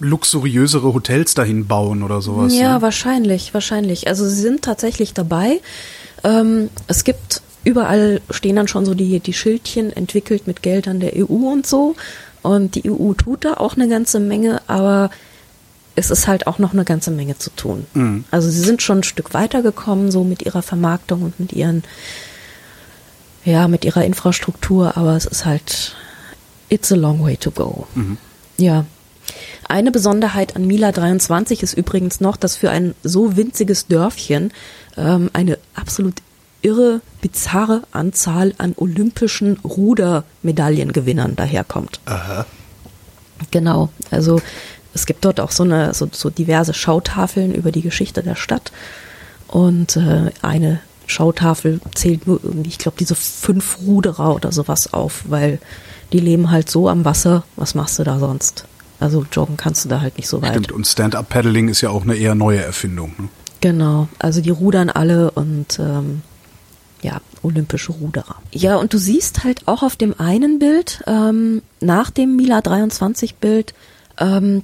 luxuriösere Hotels dahin bauen oder sowas. Ja, ne? wahrscheinlich, wahrscheinlich. Also sie sind tatsächlich dabei. Ähm, es gibt überall stehen dann schon so die, die Schildchen entwickelt mit Geldern der EU und so. Und die EU tut da auch eine ganze Menge, aber es ist halt auch noch eine ganze Menge zu tun. Also sie sind schon ein Stück weitergekommen, so mit ihrer Vermarktung und mit ihren ja, mit ihrer Infrastruktur, aber es ist halt, it's a long way to go. Ja. Eine Besonderheit an Mila 23 ist übrigens noch, dass für ein so winziges Dörfchen ähm, eine absolut irre, bizarre Anzahl an olympischen Rudermedaillengewinnern daherkommt. Aha. Genau, also es gibt dort auch so eine so, so diverse Schautafeln über die Geschichte der Stadt und äh, eine Schautafel zählt nur irgendwie, ich glaube, diese fünf Ruderer oder sowas auf, weil die leben halt so am Wasser. Was machst du da sonst? Also joggen kannst du da halt nicht so weit. Stimmt, und Stand-Up-Paddling ist ja auch eine eher neue Erfindung. Ne? Genau, also die rudern alle und ähm, ja, olympische Ruderer. Ja, und du siehst halt auch auf dem einen Bild, ähm, nach dem Mila 23 Bild, ähm,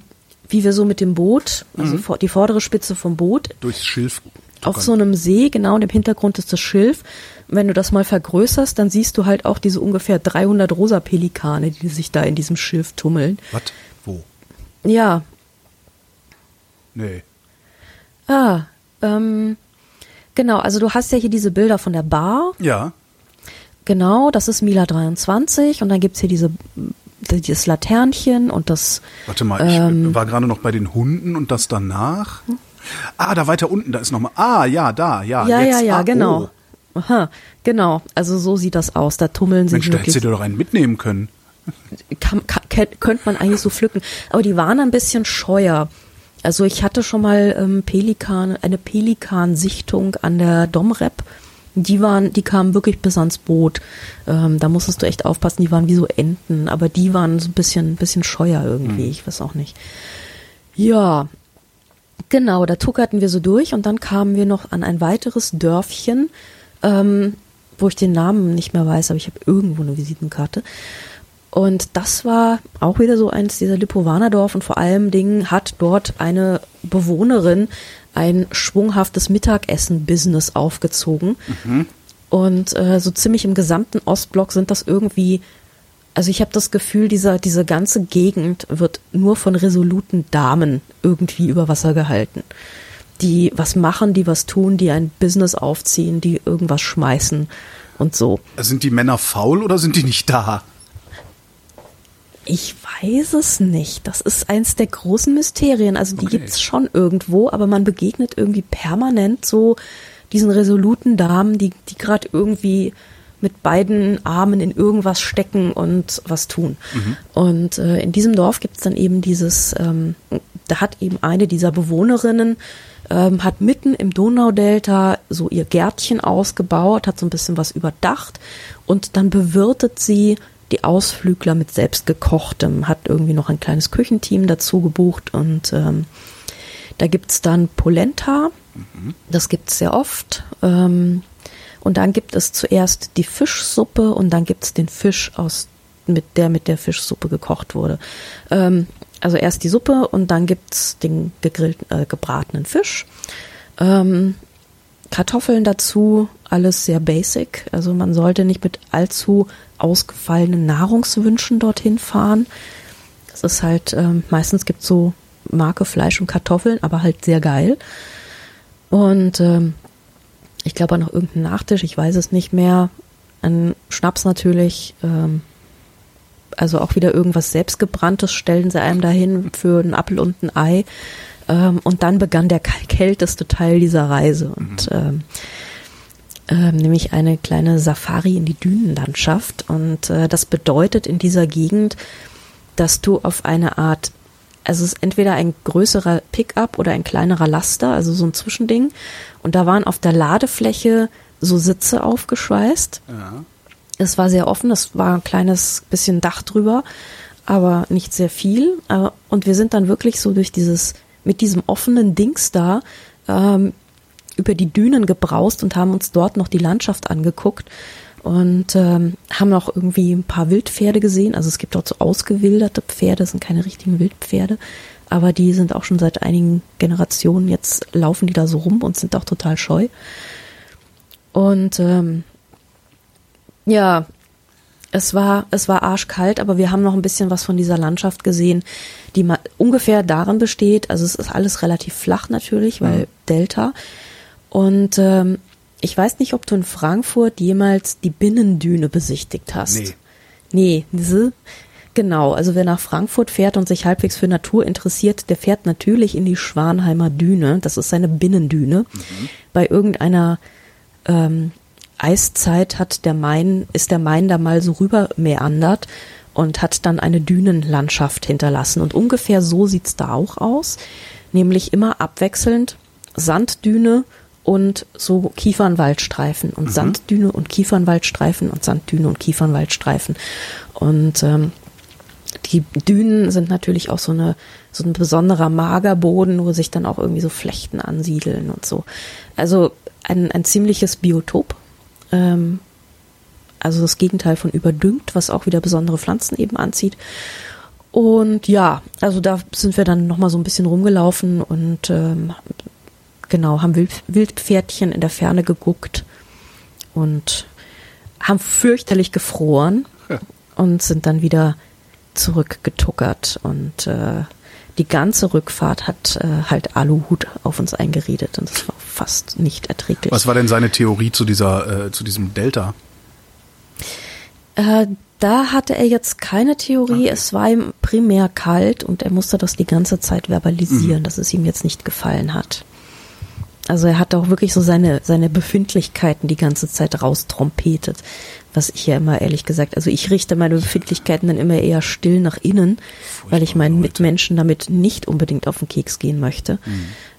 wie wir so mit dem Boot, also vor- die vordere Spitze vom Boot, Durchs Schilf. auf so einem See, genau, und im Hintergrund ist das Schilf. Wenn du das mal vergrößerst, dann siehst du halt auch diese ungefähr 300 rosa Pelikane, die sich da in diesem Schilf tummeln. Was? Ja, Nee. ah, ähm, genau, also du hast ja hier diese Bilder von der Bar, Ja. Genau, das ist Mila 23 und dann gibt's hier diese dieses Laternchen und das Warte mal, ich Ähm. war gerade noch bei den Hunden und das danach. Ah, da weiter unten, da ist nochmal. Ah, ja, da, ja. ja jetzt. ja ja ah, genau Oh. Aha, genau also so sieht das aus da tummeln sich Mensch, da hättest du dir doch einen mitnehmen können. Kann, kann, könnte man eigentlich so pflücken. Aber die waren ein bisschen scheuer. Also ich hatte schon mal ähm, Pelikan eine Pelikansichtung an der Domrep. Die waren die kamen wirklich bis ans Boot. Ähm, da musstest du echt aufpassen die waren wie so Enten. Aber die waren so ein bisschen bisschen scheuer irgendwie ich weiß auch nicht. Ja Genau, da tuckerten wir so durch und dann kamen wir noch an ein weiteres Dörfchen, ähm, wo ich den Namen nicht mehr weiß, aber ich habe irgendwo eine Visitenkarte. Und das war auch wieder so eins dieser Lipovaner-Dorf und vor allem Dingen hat dort eine Bewohnerin ein schwunghaftes Mittagessen-Business aufgezogen. Und äh, so ziemlich im gesamten Ostblock sind das irgendwie, also ich habe das Gefühl, dieser, diese ganze Gegend wird nur von resoluten Damen irgendwie über Wasser gehalten. Die was machen, die was tun, die ein Business aufziehen, die irgendwas schmeißen und so. Sind die Männer faul oder sind die nicht da? Ich weiß es nicht. Das ist eins der großen Mysterien. Also die Okay. gibt's schon irgendwo, aber man begegnet irgendwie permanent so diesen resoluten Damen, die, die gerade irgendwie mit beiden Armen in irgendwas stecken und was tun. Und äh, in diesem Dorf gibt's dann eben dieses, ähm, da hat eben eine dieser Bewohnerinnen, ähm, hat mitten im Donaudelta so ihr Gärtchen ausgebaut, hat so ein bisschen was überdacht und dann bewirtet sie die Ausflügler mit selbstgekochtem, hat irgendwie noch ein kleines Küchenteam dazu gebucht und ähm, da gibt's dann Polenta, das gibt's sehr oft. Ähm, und dann gibt es zuerst die Fischsuppe und dann gibt's den Fisch aus mit der mit der Fischsuppe gekocht wurde. Ähm, also erst die Suppe und dann gibt's den gegrillten, äh, gebratenen Fisch. Ähm, Kartoffeln dazu, alles sehr basic. Also man sollte nicht mit allzu ausgefallenen Nahrungswünschen dorthin fahren. Das ist halt, ähm, meistens gibt so Marke Fleisch und Kartoffeln, aber halt sehr geil. Und ähm, ich glaube auch noch irgendein Nachtisch, ich weiß es nicht mehr. Ein Schnaps natürlich, ähm, also auch wieder irgendwas selbstgebranntes stellen sie einem dahin für einen Apfel und ein Ei. Ähm, und dann begann der kälteste Teil dieser Reise und ähm, ähm, nämlich eine kleine Safari in die Dünenlandschaft. Und äh, das bedeutet in dieser Gegend, dass du auf eine Art, also es ist entweder ein größerer Pickup oder ein kleinerer Laster, also so ein Zwischending. Und da waren auf der Ladefläche so Sitze aufgeschweißt. Ja. Es war sehr offen, es war ein kleines bisschen Dach drüber, aber nicht sehr viel. Äh, Und wir sind dann wirklich so durch dieses, mit diesem offenen Dings da, ähm, über die Dünen gebraust und haben uns dort noch die Landschaft angeguckt und ähm, haben auch irgendwie ein paar Wildpferde gesehen. Also es gibt dort so ausgewilderte Pferde, sind keine richtigen Wildpferde, aber die sind auch schon seit einigen Generationen jetzt laufen die da so rum und sind auch total scheu. Und ähm, ja, es war, es war arschkalt, aber wir haben noch ein bisschen was von dieser Landschaft gesehen, die mal ungefähr darin besteht. Also es ist alles relativ flach natürlich, weil Delta. Und ähm, ich weiß nicht, ob du in Frankfurt jemals die Binnendüne besichtigt hast. Nee. Nee, genau. Also wer nach Frankfurt fährt und sich halbwegs für Natur interessiert, der fährt natürlich in die Schwanheimer Düne. Das ist seine Binnendüne. Bei irgendeiner ähm, Eiszeit hat der Main, ist der Main da mal so rüber meandert und hat dann eine Dünenlandschaft hinterlassen. Und ungefähr so sieht's da auch aus. Nämlich immer abwechselnd Sanddüne und so Kiefernwaldstreifen und Sanddüne und Kiefernwaldstreifen und Sanddüne und Kiefernwaldstreifen. Und ähm, die Dünen sind natürlich auch so eine so ein besonderer Magerboden, wo sich dann auch irgendwie so Flechten ansiedeln und so. Also ein, ein ziemliches Biotop. Ähm, also das Gegenteil von überdüngt, was auch wieder besondere Pflanzen eben anzieht. Und ja, also da sind wir dann nochmal so ein bisschen rumgelaufen und ähm, genau, haben Wild, Wildpferdchen in der Ferne geguckt und haben fürchterlich gefroren und sind dann wieder zurückgetuckert und äh, die ganze Rückfahrt hat äh, halt Aluhut auf uns eingeredet und das war fast nicht erträglich. Was war denn seine Theorie zu dieser, äh, zu diesem Delta? Äh, da hatte er jetzt keine Theorie. Es war ihm primär kalt und er musste das die ganze Zeit verbalisieren, dass es ihm jetzt nicht gefallen hat. Also er hat auch wirklich so seine, seine Befindlichkeiten die ganze Zeit raustrompetet. Was ich ja immer ehrlich gesagt, also ich richte meine Befindlichkeiten dann immer eher still nach innen, weil ich meinen. Mitmenschen damit nicht unbedingt auf den Keks gehen möchte.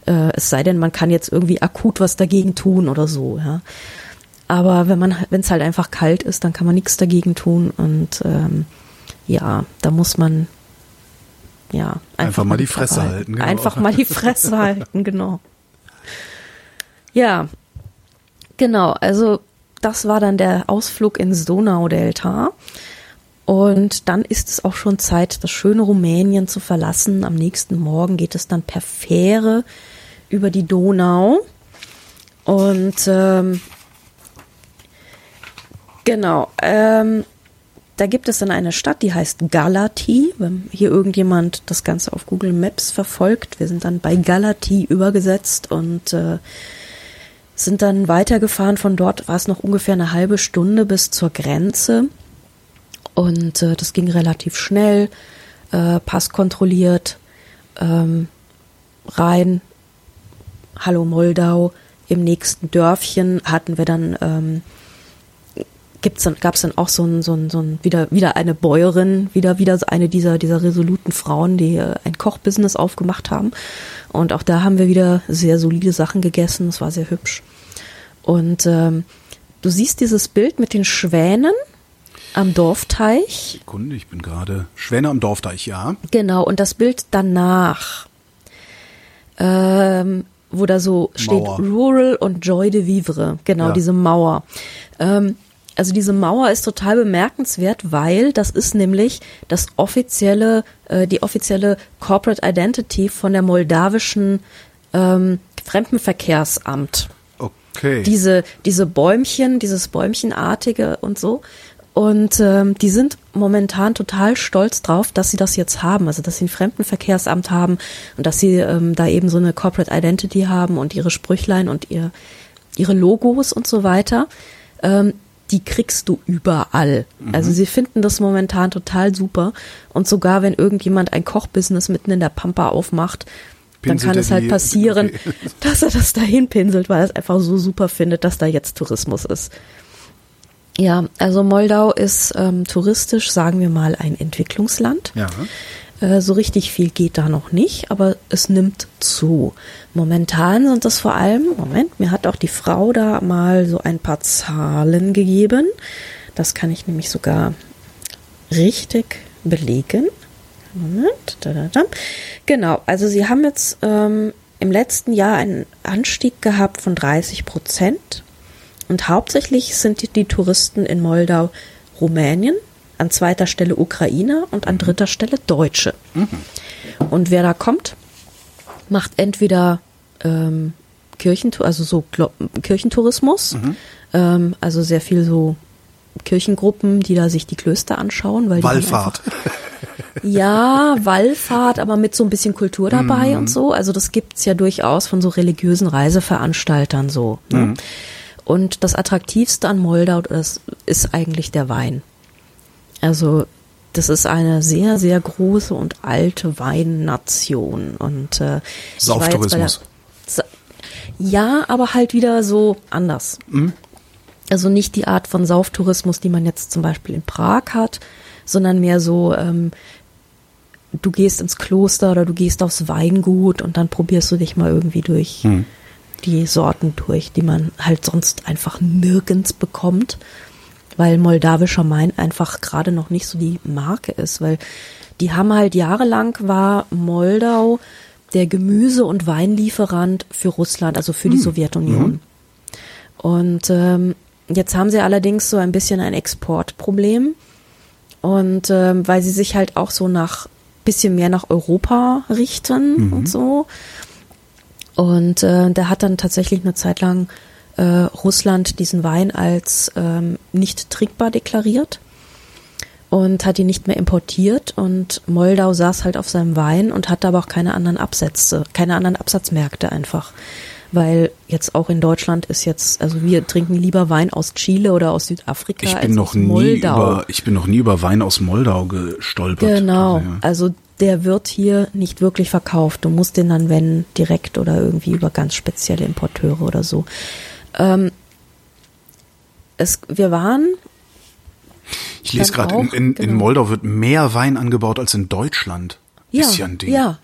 Äh, es sei denn, man kann jetzt irgendwie akut was dagegen tun oder so, ja. Aber wenn man, wenn es halt einfach kalt ist, dann kann man nichts dagegen tun und ähm, ja, da muss man ja Einfach mal die Fresse halten, genau. Einfach mal die Fresse halten, genau. Ja, genau. Also das war dann der Ausflug ins Donaudelta. Und dann ist es auch schon Zeit, das schöne Rumänien zu verlassen. Am nächsten Morgen geht es dann per Fähre über die Donau. Und ähm, genau, ähm, da gibt es dann eine Stadt, die heißt Galati. Wenn hier irgendjemand das Ganze auf Google Maps verfolgt, wir sind dann bei Galati übergesetzt und äh, sind dann weitergefahren. Von dort war es noch ungefähr eine halbe Stunde bis zur Grenze. Und äh, das ging relativ schnell, äh, Pass kontrolliert, ähm, rein, Hallo Moldau. Im nächsten Dörfchen hatten wir dann, ähm, dann, gab's dann auch so ein, so ein, so ein, wieder, wieder eine Bäuerin, wieder, wieder eine dieser, dieser resoluten Frauen, die äh, ein Kochbusiness aufgemacht haben. Und auch da haben wir wieder sehr solide Sachen gegessen. Es war sehr hübsch. Und ähm, du siehst dieses Bild mit den Schwänen am Dorfteich. Sekunde, ich bin gerade Schwäne am Dorfteich, ja. Genau, und das Bild danach, ähm, wo da so steht Mauer. Rural und Joy de Vivre, genau, Ja. diese Mauer. Ähm, also diese Mauer ist total bemerkenswert, weil das ist nämlich das offizielle, äh, die offizielle Corporate Identity von der moldawischen ähm, Fremdenverkehrsamt Okay. diese, diese Bäumchen, dieses Bäumchenartige und so. Und ähm, die sind momentan total stolz drauf, dass sie das jetzt haben, also dass sie ein Fremdenverkehrsamt haben und dass sie ähm, da eben so eine Corporate Identity haben und ihre Sprüchlein und ihr, ihre Logos und so weiter. Ähm, die kriegst du überall. Also sie finden das momentan total super. Und sogar wenn irgendjemand ein Kochbusiness mitten in der Pampa aufmacht, dann kann es halt passieren, okay. dass er das dahin pinselt, weil er es einfach so super findet, dass da jetzt Tourismus ist. Ja, also Moldau ist ähm, touristisch, sagen wir mal, ein Entwicklungsland. Ja. Äh, so richtig viel geht da noch nicht, aber es nimmt zu. Momentan sind es vor allem, Moment, mir hat auch die Frau da mal so ein paar Zahlen gegeben. Das kann ich nämlich sogar richtig belegen. Moment, da, da, da. Genau, also sie haben jetzt ähm, im letzten Jahr einen Anstieg gehabt von 30 Prozent. Und hauptsächlich sind die, die Touristen in Moldau Rumänien, an zweiter Stelle Ukrainer und an dritter Stelle Deutsche. Und wer da kommt, macht entweder ähm, Kirchentou also so Glo Kirchentourismus, ähm, also sehr viel so Kirchengruppen, die da sich die Klöster anschauen, weil die Wallfahrt. Ja, Wallfahrt, aber mit so ein bisschen Kultur dabei und so. Also das gibt's ja durchaus von so religiösen Reiseveranstaltern so. Ne? Und das Attraktivste an Moldau das ist eigentlich der Wein. Also das ist eine sehr, sehr große und alte Weinnation. Und äh, Sauftourismus. Sa- Ja, aber halt wieder so anders. Also nicht die Art von Sauftourismus, die man jetzt zum Beispiel in Prag hat, sondern mehr so, ähm, du gehst ins Kloster oder du gehst aufs Weingut und dann probierst du dich mal irgendwie durch die Sorten durch, die man halt sonst einfach nirgends bekommt, weil moldawischer Wein einfach gerade noch nicht so die Marke ist, weil die haben halt jahrelang war Moldau der Gemüse- und Weinlieferant für Russland, also für die Sowjetunion. Und ähm, jetzt haben sie allerdings so ein bisschen ein Exportproblem. Und ähm, weil sie sich halt auch so nach bisschen mehr nach Europa richten und so. Und äh, da hat dann tatsächlich eine Zeit lang äh, Russland diesen Wein als ähm, nicht trinkbar deklariert und hat ihn nicht mehr importiert und Moldau saß halt auf seinem Wein und hatte aber auch keine anderen Absätze, keine anderen Absatzmärkte einfach. Weil jetzt auch in Deutschland ist jetzt, also wir trinken lieber Wein aus Chile oder aus Südafrika Ich als bin noch aus nie Moldau. über, ich bin noch nie über Wein aus Moldau gestolpert. Genau, Also, ja. also der wird hier nicht wirklich verkauft. Du musst den dann, wenn, direkt oder irgendwie über ganz spezielle Importeure oder so. Ähm, es, wir waren, Ich lese gerade, in, in, in genau. Moldau wird mehr Wein angebaut als in Deutschland. ja, ist ja ein Ding. ja.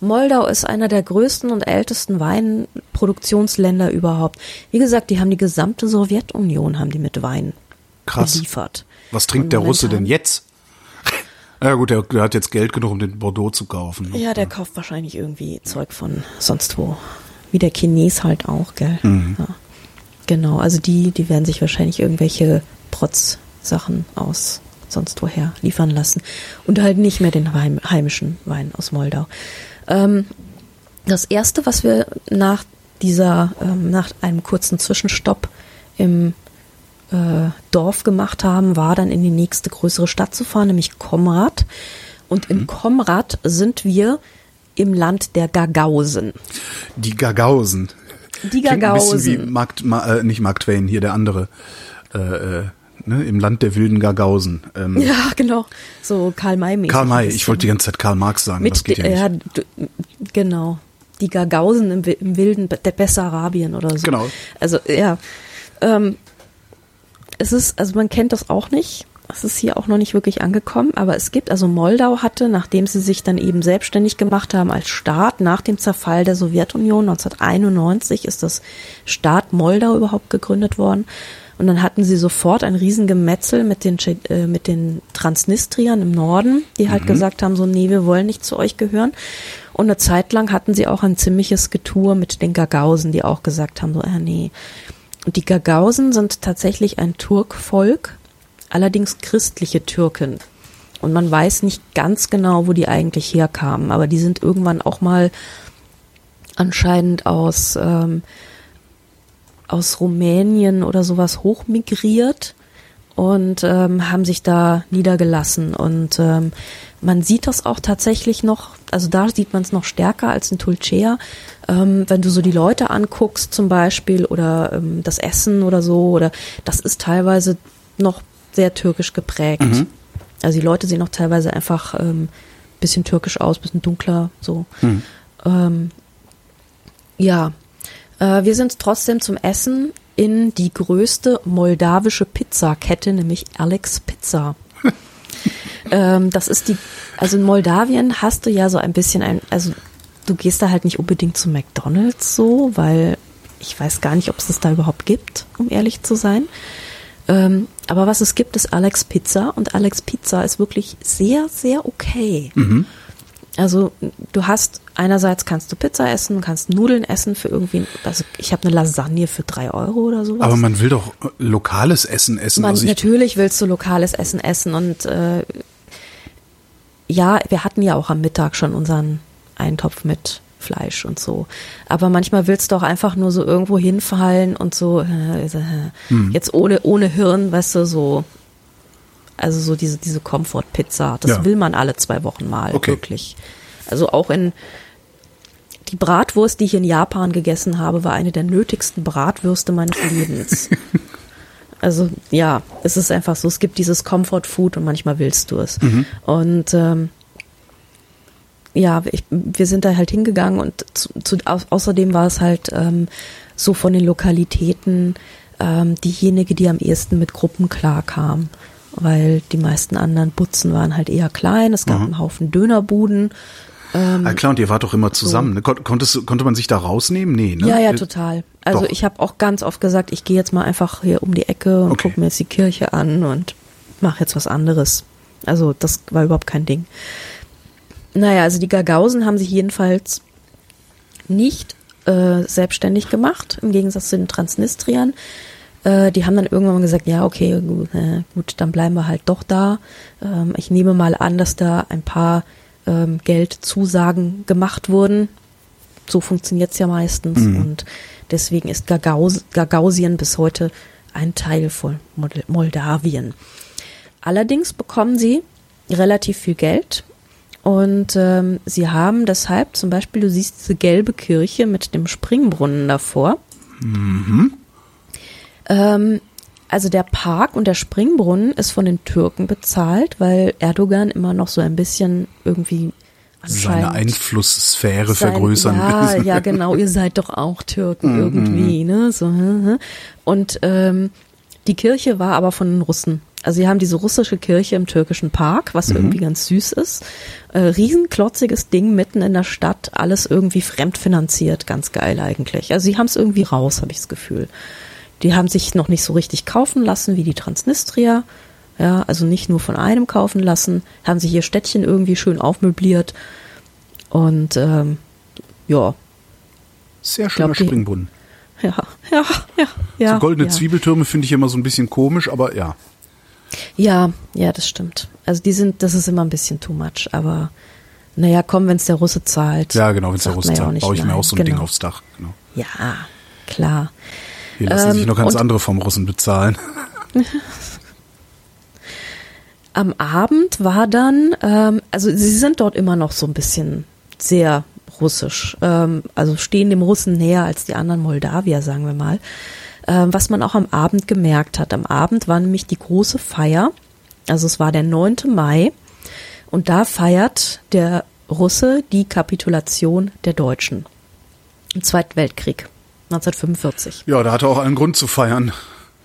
Moldau ist einer der größten und ältesten Weinproduktionsländer überhaupt. Wie gesagt, die haben die gesamte Sowjetunion haben die mit Wein Krass. beliefert. Was trinkt Und der Russe denn jetzt? Ja gut, der, der hat jetzt Geld genug, um den Bordeaux zu kaufen. Ja, der kauft wahrscheinlich irgendwie Zeug von sonst wo. Wie der Chines halt auch, gell? Mhm. Ja. Genau, also die, die werden sich wahrscheinlich irgendwelche Protz-Sachen aus sonst woher liefern lassen. Und halt nicht mehr den heim, heimischen Wein aus Moldau. Ähm, das erste, was wir nach dieser, ähm, nach einem kurzen Zwischenstopp im äh, Dorf gemacht haben, war dann in die nächste größere Stadt zu fahren, nämlich Komrad. Und in Komrad sind wir im Land der Gagausen. Die Gagausen. Die Klingt ein bisschen wie Gagausen. Mark, Ma, äh, nicht Mark Twain, hier der andere. Äh, äh, ne, Im Land der wilden Gagausen. Ähm, Ja, genau. So Karl May mäßig. Karl May, ich wollte die ganze Zeit Karl Marx sagen, das Mit geht ja ja, genau. Die Gagausen im, im wilden der Bessarabien oder so. Genau. Also ja, ähm, es ist, also man kennt das auch nicht. Es ist hier auch noch nicht wirklich angekommen, aber es gibt, also Moldau hatte, nachdem sie sich dann eben selbstständig gemacht haben als Staat, nach dem Zerfall der Sowjetunion 1991 ist das Staat Moldau überhaupt gegründet worden. Und dann hatten sie sofort ein Riesengemetzel mit den, äh, mit den Transnistriern im Norden, die halt gesagt haben, so, nee, wir wollen nicht zu euch gehören. Und eine Zeit lang hatten sie auch ein ziemliches Getue mit den Gagausen, die auch gesagt haben, so, äh, nee. Und die Gagausen sind tatsächlich ein Turkvolk, allerdings christliche Türken. Und man weiß nicht ganz genau, wo die eigentlich herkamen, aber die sind irgendwann auch mal anscheinend aus, ähm, aus Rumänien oder sowas hochmigriert und ähm, haben sich da niedergelassen. Und ähm, man sieht das auch tatsächlich noch, also da sieht man es noch stärker als in Tulcea, ähm, wenn du so die Leute anguckst zum Beispiel oder ähm, das Essen oder so, oder das ist teilweise noch sehr türkisch geprägt. Also die Leute sehen auch teilweise einfach ähm, bisschen türkisch aus, bisschen dunkler, so. Ähm, ja, äh, wir sind trotzdem zum Essen in die größte moldawische Pizzakette, nämlich Alex Pizza. ähm, das ist die, also in Moldawien hast du ja so ein bisschen ein, also du gehst da halt nicht unbedingt zu McDonalds so, weil ich weiß gar nicht, ob es das da überhaupt gibt, um ehrlich zu sein. Ähm, aber was es gibt, ist Alex Pizza und Alex Pizza ist wirklich sehr, sehr okay. Also du hast einerseits kannst du Pizza essen, kannst Nudeln essen für irgendwie, also ich habe eine Lasagne für drei Euro oder sowas. Aber man will doch äh, lokales Essen essen. Man, also ich, natürlich willst du lokales Essen essen und äh, ja, wir hatten ja auch am Mittag schon unseren Eintopf mit Fleisch und so. Aber manchmal willst du auch einfach nur so irgendwo hinfallen und so, äh, äh, Hm. jetzt ohne, ohne Hirn, weißt du, so, also so diese, diese Comfort-Pizza, das Ja. will man alle zwei Wochen mal, Okay. wirklich. Also auch in die Bratwurst, die ich in Japan gegessen habe, war eine der nötigsten Bratwürste meines Lebens. Also ja, es ist einfach so, es gibt dieses Comfort Food und manchmal willst du es. Und ähm, ja, ich, wir sind da halt hingegangen und zu, zu, au, außerdem war es halt ähm, so von den Lokalitäten ähm, diejenige, die am ehesten mit Gruppen klarkam, weil die meisten anderen Butzen waren halt eher klein. Es gab Mhm. einen Haufen Dönerbuden. Ah, klar, und ihr wart doch immer zusammen. ne? Kon konntest, konnte man sich da rausnehmen? Nee, ne? Ja, ja, Äh, total. Also Doch. ich habe auch ganz oft gesagt, ich gehe jetzt mal einfach hier um die Ecke und Okay. guck mir jetzt die Kirche an und mache jetzt was anderes. Also das war überhaupt kein Ding. Naja, also die Gagausen haben sich jedenfalls nicht äh, selbstständig gemacht, im Gegensatz zu den Transnistriern. Äh, die haben dann irgendwann mal gesagt, ja, okay, gut, äh, gut dann bleiben wir halt doch da. Ähm, ich nehme mal an, dass da ein paar ähm, Geldzusagen gemacht wurden. So funktioniert's ja meistens. Und deswegen ist Gagaus Gagausien bis heute ein Teil von Mol- Moldawien. Allerdings bekommen sie relativ viel Geld und ähm, sie haben deshalb zum Beispiel, du siehst diese gelbe Kirche mit dem Springbrunnen davor. Ähm, also der Park und der Springbrunnen ist von den Türken bezahlt, weil Erdogan immer noch so ein bisschen irgendwie Seine Einflusssphäre sein- vergrößern Ja, ja, genau. Ihr seid doch auch Türken irgendwie, ne? So. Und ähm, die Kirche war aber von den Russen. Also sie haben diese russische Kirche im türkischen Park, was irgendwie ganz süß ist. Äh, riesenklotziges Ding mitten in der Stadt, alles irgendwie fremdfinanziert, ganz geil eigentlich. Also sie haben es irgendwie raus, habe ich das Gefühl. Die haben sich noch nicht so richtig kaufen lassen wie die Transnistrier. Ja, also nicht nur von einem kaufen lassen, haben sich ihr Städtchen irgendwie schön aufmöbliert. Und ähm, ja, Sehr schöner glaub, Springbrunnen. ja, ja, ja, ja. so goldene ja. Zwiebeltürme finde ich immer so ein bisschen komisch, aber ja. Ja, ja, das stimmt. Also die sind, das ist immer ein bisschen too much, aber naja, komm, wenn es der Russe zahlt. Ja, genau, wenn es der Russe ja zahlt, nicht baue ich mir nein. auch so ein Ding Genau. aufs Dach. Genau. Ja, klar. Hier lassen sich Ähm, noch ganz und- andere vom Russen bezahlen. Am Abend war dann, ähm, also sie sind dort immer noch so ein bisschen sehr russisch, ähm, also stehen dem Russen näher als die anderen Moldawier, sagen wir mal. Ähm, was man auch am Abend gemerkt hat. Am Abend war nämlich die große Feier, also es war der 9. Mai und da feiert der Russe die Kapitulation der Deutschen im Zweiten Weltkrieg 1945. Ja, da hat er auch einen Grund zu feiern.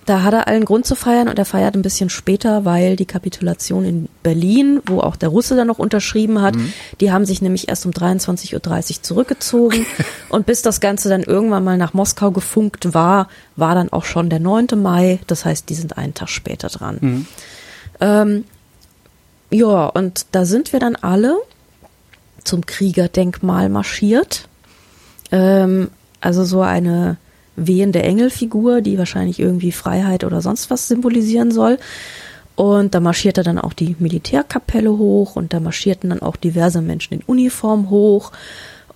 Da hat er allen Grund zu feiern und er feiert ein bisschen später, weil die Kapitulation in Berlin, wo auch der Russe dann noch unterschrieben hat, die haben sich nämlich erst um 23.30 Uhr zurückgezogen und bis das Ganze dann irgendwann mal nach Moskau gefunkt war, war dann auch schon der 9. Mai, das heißt, die sind einen Tag später dran. Ähm, ja, und da sind wir dann alle zum Kriegerdenkmal marschiert. Ähm, also so eine wehende Engelfigur, die wahrscheinlich irgendwie Freiheit oder sonst was symbolisieren soll. Und da marschierte dann auch die Militärkapelle hoch und da marschierten dann auch diverse Menschen in Uniform hoch.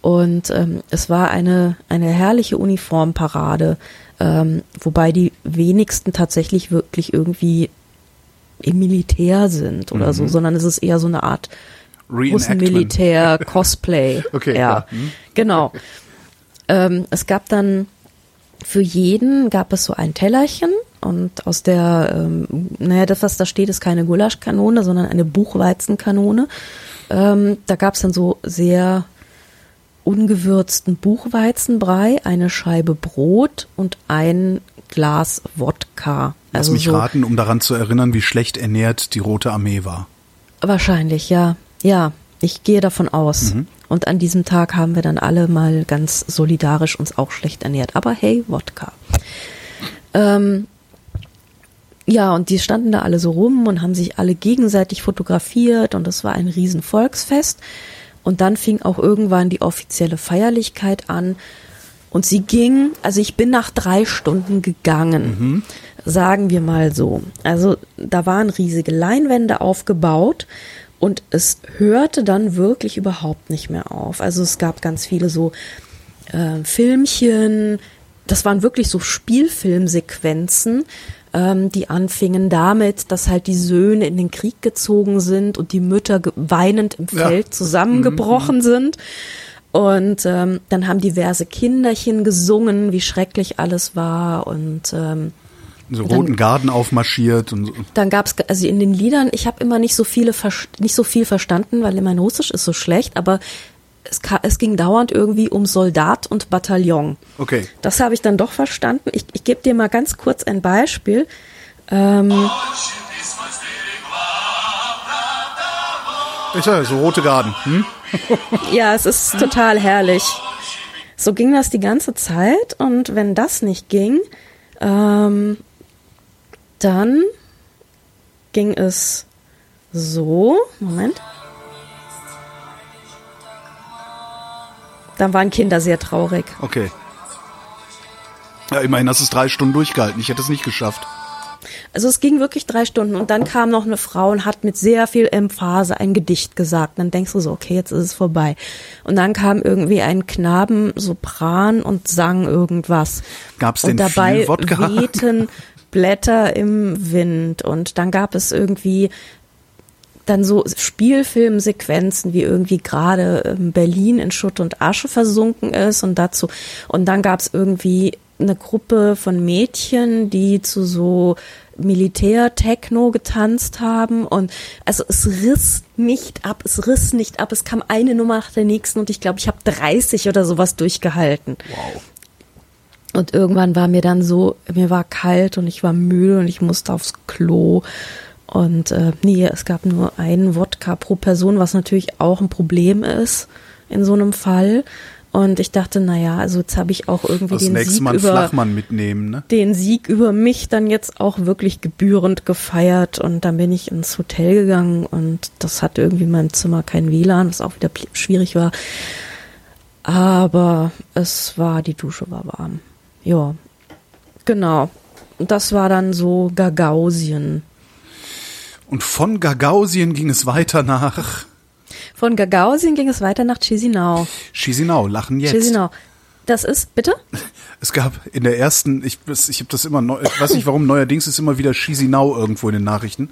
Und ähm, es war eine, eine herrliche Uniformparade, ähm, wobei die wenigsten tatsächlich wirklich irgendwie im Militär sind oder so, sondern es ist eher so eine Art Reenactment. Russenmilitär, Cosplay. Okay, ja, klar. Hm. genau. Ähm, es gab dann für jeden gab es so ein Tellerchen und aus der, ähm, naja, das, was da steht, ist keine Gulaschkanone, sondern eine Buchweizenkanone. Ähm, da gab es dann so sehr ungewürzten Buchweizenbrei, eine Scheibe Brot und ein Glas Wodka. Lass Also mich so, raten, um daran zu erinnern, wie schlecht ernährt die Rote Armee war. Wahrscheinlich, ja. Ja, ich gehe davon aus. Und an diesem Tag haben wir dann alle mal ganz solidarisch uns auch schlecht ernährt. Aber hey, Wodka. Ähm, ja, und die standen da alle so rum und haben sich alle gegenseitig fotografiert und es war ein riesen Volksfest. Und dann fing auch irgendwann die offizielle Feierlichkeit an. Und sie ging, also ich bin nach drei Stunden gegangen, sagen wir mal so. Also da waren riesige Leinwände aufgebaut und es hörte dann wirklich überhaupt nicht mehr auf. Also es gab ganz viele so äh, Filmchen, das waren wirklich so Spielfilmsequenzen, ähm, die anfingen damit, dass halt die Söhne in den Krieg gezogen sind und die Mütter weinend im Ja. Feld zusammengebrochen sind. Und ähm, dann haben diverse Kinderchen gesungen, wie schrecklich alles war. Und ähm, so roten Garten aufmarschiert und so. dann gab's also in den Liedern, ich habe immer nicht so viele nicht so viel verstanden, weil mein Russisch ist so schlecht, aber es, es ging dauernd irgendwie um Soldat und Bataillon. Okay. Das habe ich dann doch verstanden. Ich, ich gebe dir mal ganz kurz ein Beispiel. Ähm, Ist ja so rote Garten. Hm? ja, es ist total herrlich. So ging das die ganze Zeit und wenn das nicht ging, ähm, dann ging es so. Moment. Dann waren Kinder sehr traurig. Okay. Ja, immerhin hast du es drei Stunden durchgehalten. Ich hätte es nicht geschafft. Also es ging wirklich drei Stunden und dann kam noch eine Frau und hat mit sehr viel Emphase ein Gedicht gesagt. Dann denkst du so, okay, jetzt ist es vorbei. Und dann kam irgendwie ein Knaben Sopran und sang irgendwas. Gab's und denn dabei viel Wodka? wehten Blätter im Wind und dann gab es irgendwie dann so Spielfilmsequenzen, wie irgendwie gerade ähm, Berlin in Schutt und Asche versunken ist und dazu und dann gab es irgendwie eine Gruppe von Mädchen, die zu so Militär-Techno getanzt haben und also es riss nicht ab, es riss nicht ab, es kam eine Nummer nach der nächsten und ich glaube, ich habe 30 oder sowas durchgehalten. Wow. Und irgendwann war mir dann so, mir war kalt und ich war müde und ich musste aufs Klo. Und äh, nee, es gab nur einen Wodka pro Person, was natürlich auch ein Problem ist in so einem Fall. Und ich dachte, naja, also jetzt habe ich auch irgendwie Das den Sieg Mal über Flachmann mitnehmen, ne? den Sieg über mich dann jetzt auch wirklich gebührend gefeiert und dann bin ich ins Hotel gegangen und das hatte irgendwie in meinem Zimmer kein WLAN, was auch wieder schwierig war. Aber es war, die Dusche war warm. Ja, genau. Das war dann so Gagausien. Und von Gagausien ging es weiter nach Von Gagausien ging es weiter nach Chisinau. Chisinau, Lachen jetzt. Chisinau. Das ist, bitte? Es gab in der ersten, ich, ich habe das immer, neu, ich weiß nicht warum, neuerdings ist immer wieder Chisinau irgendwo in den Nachrichten.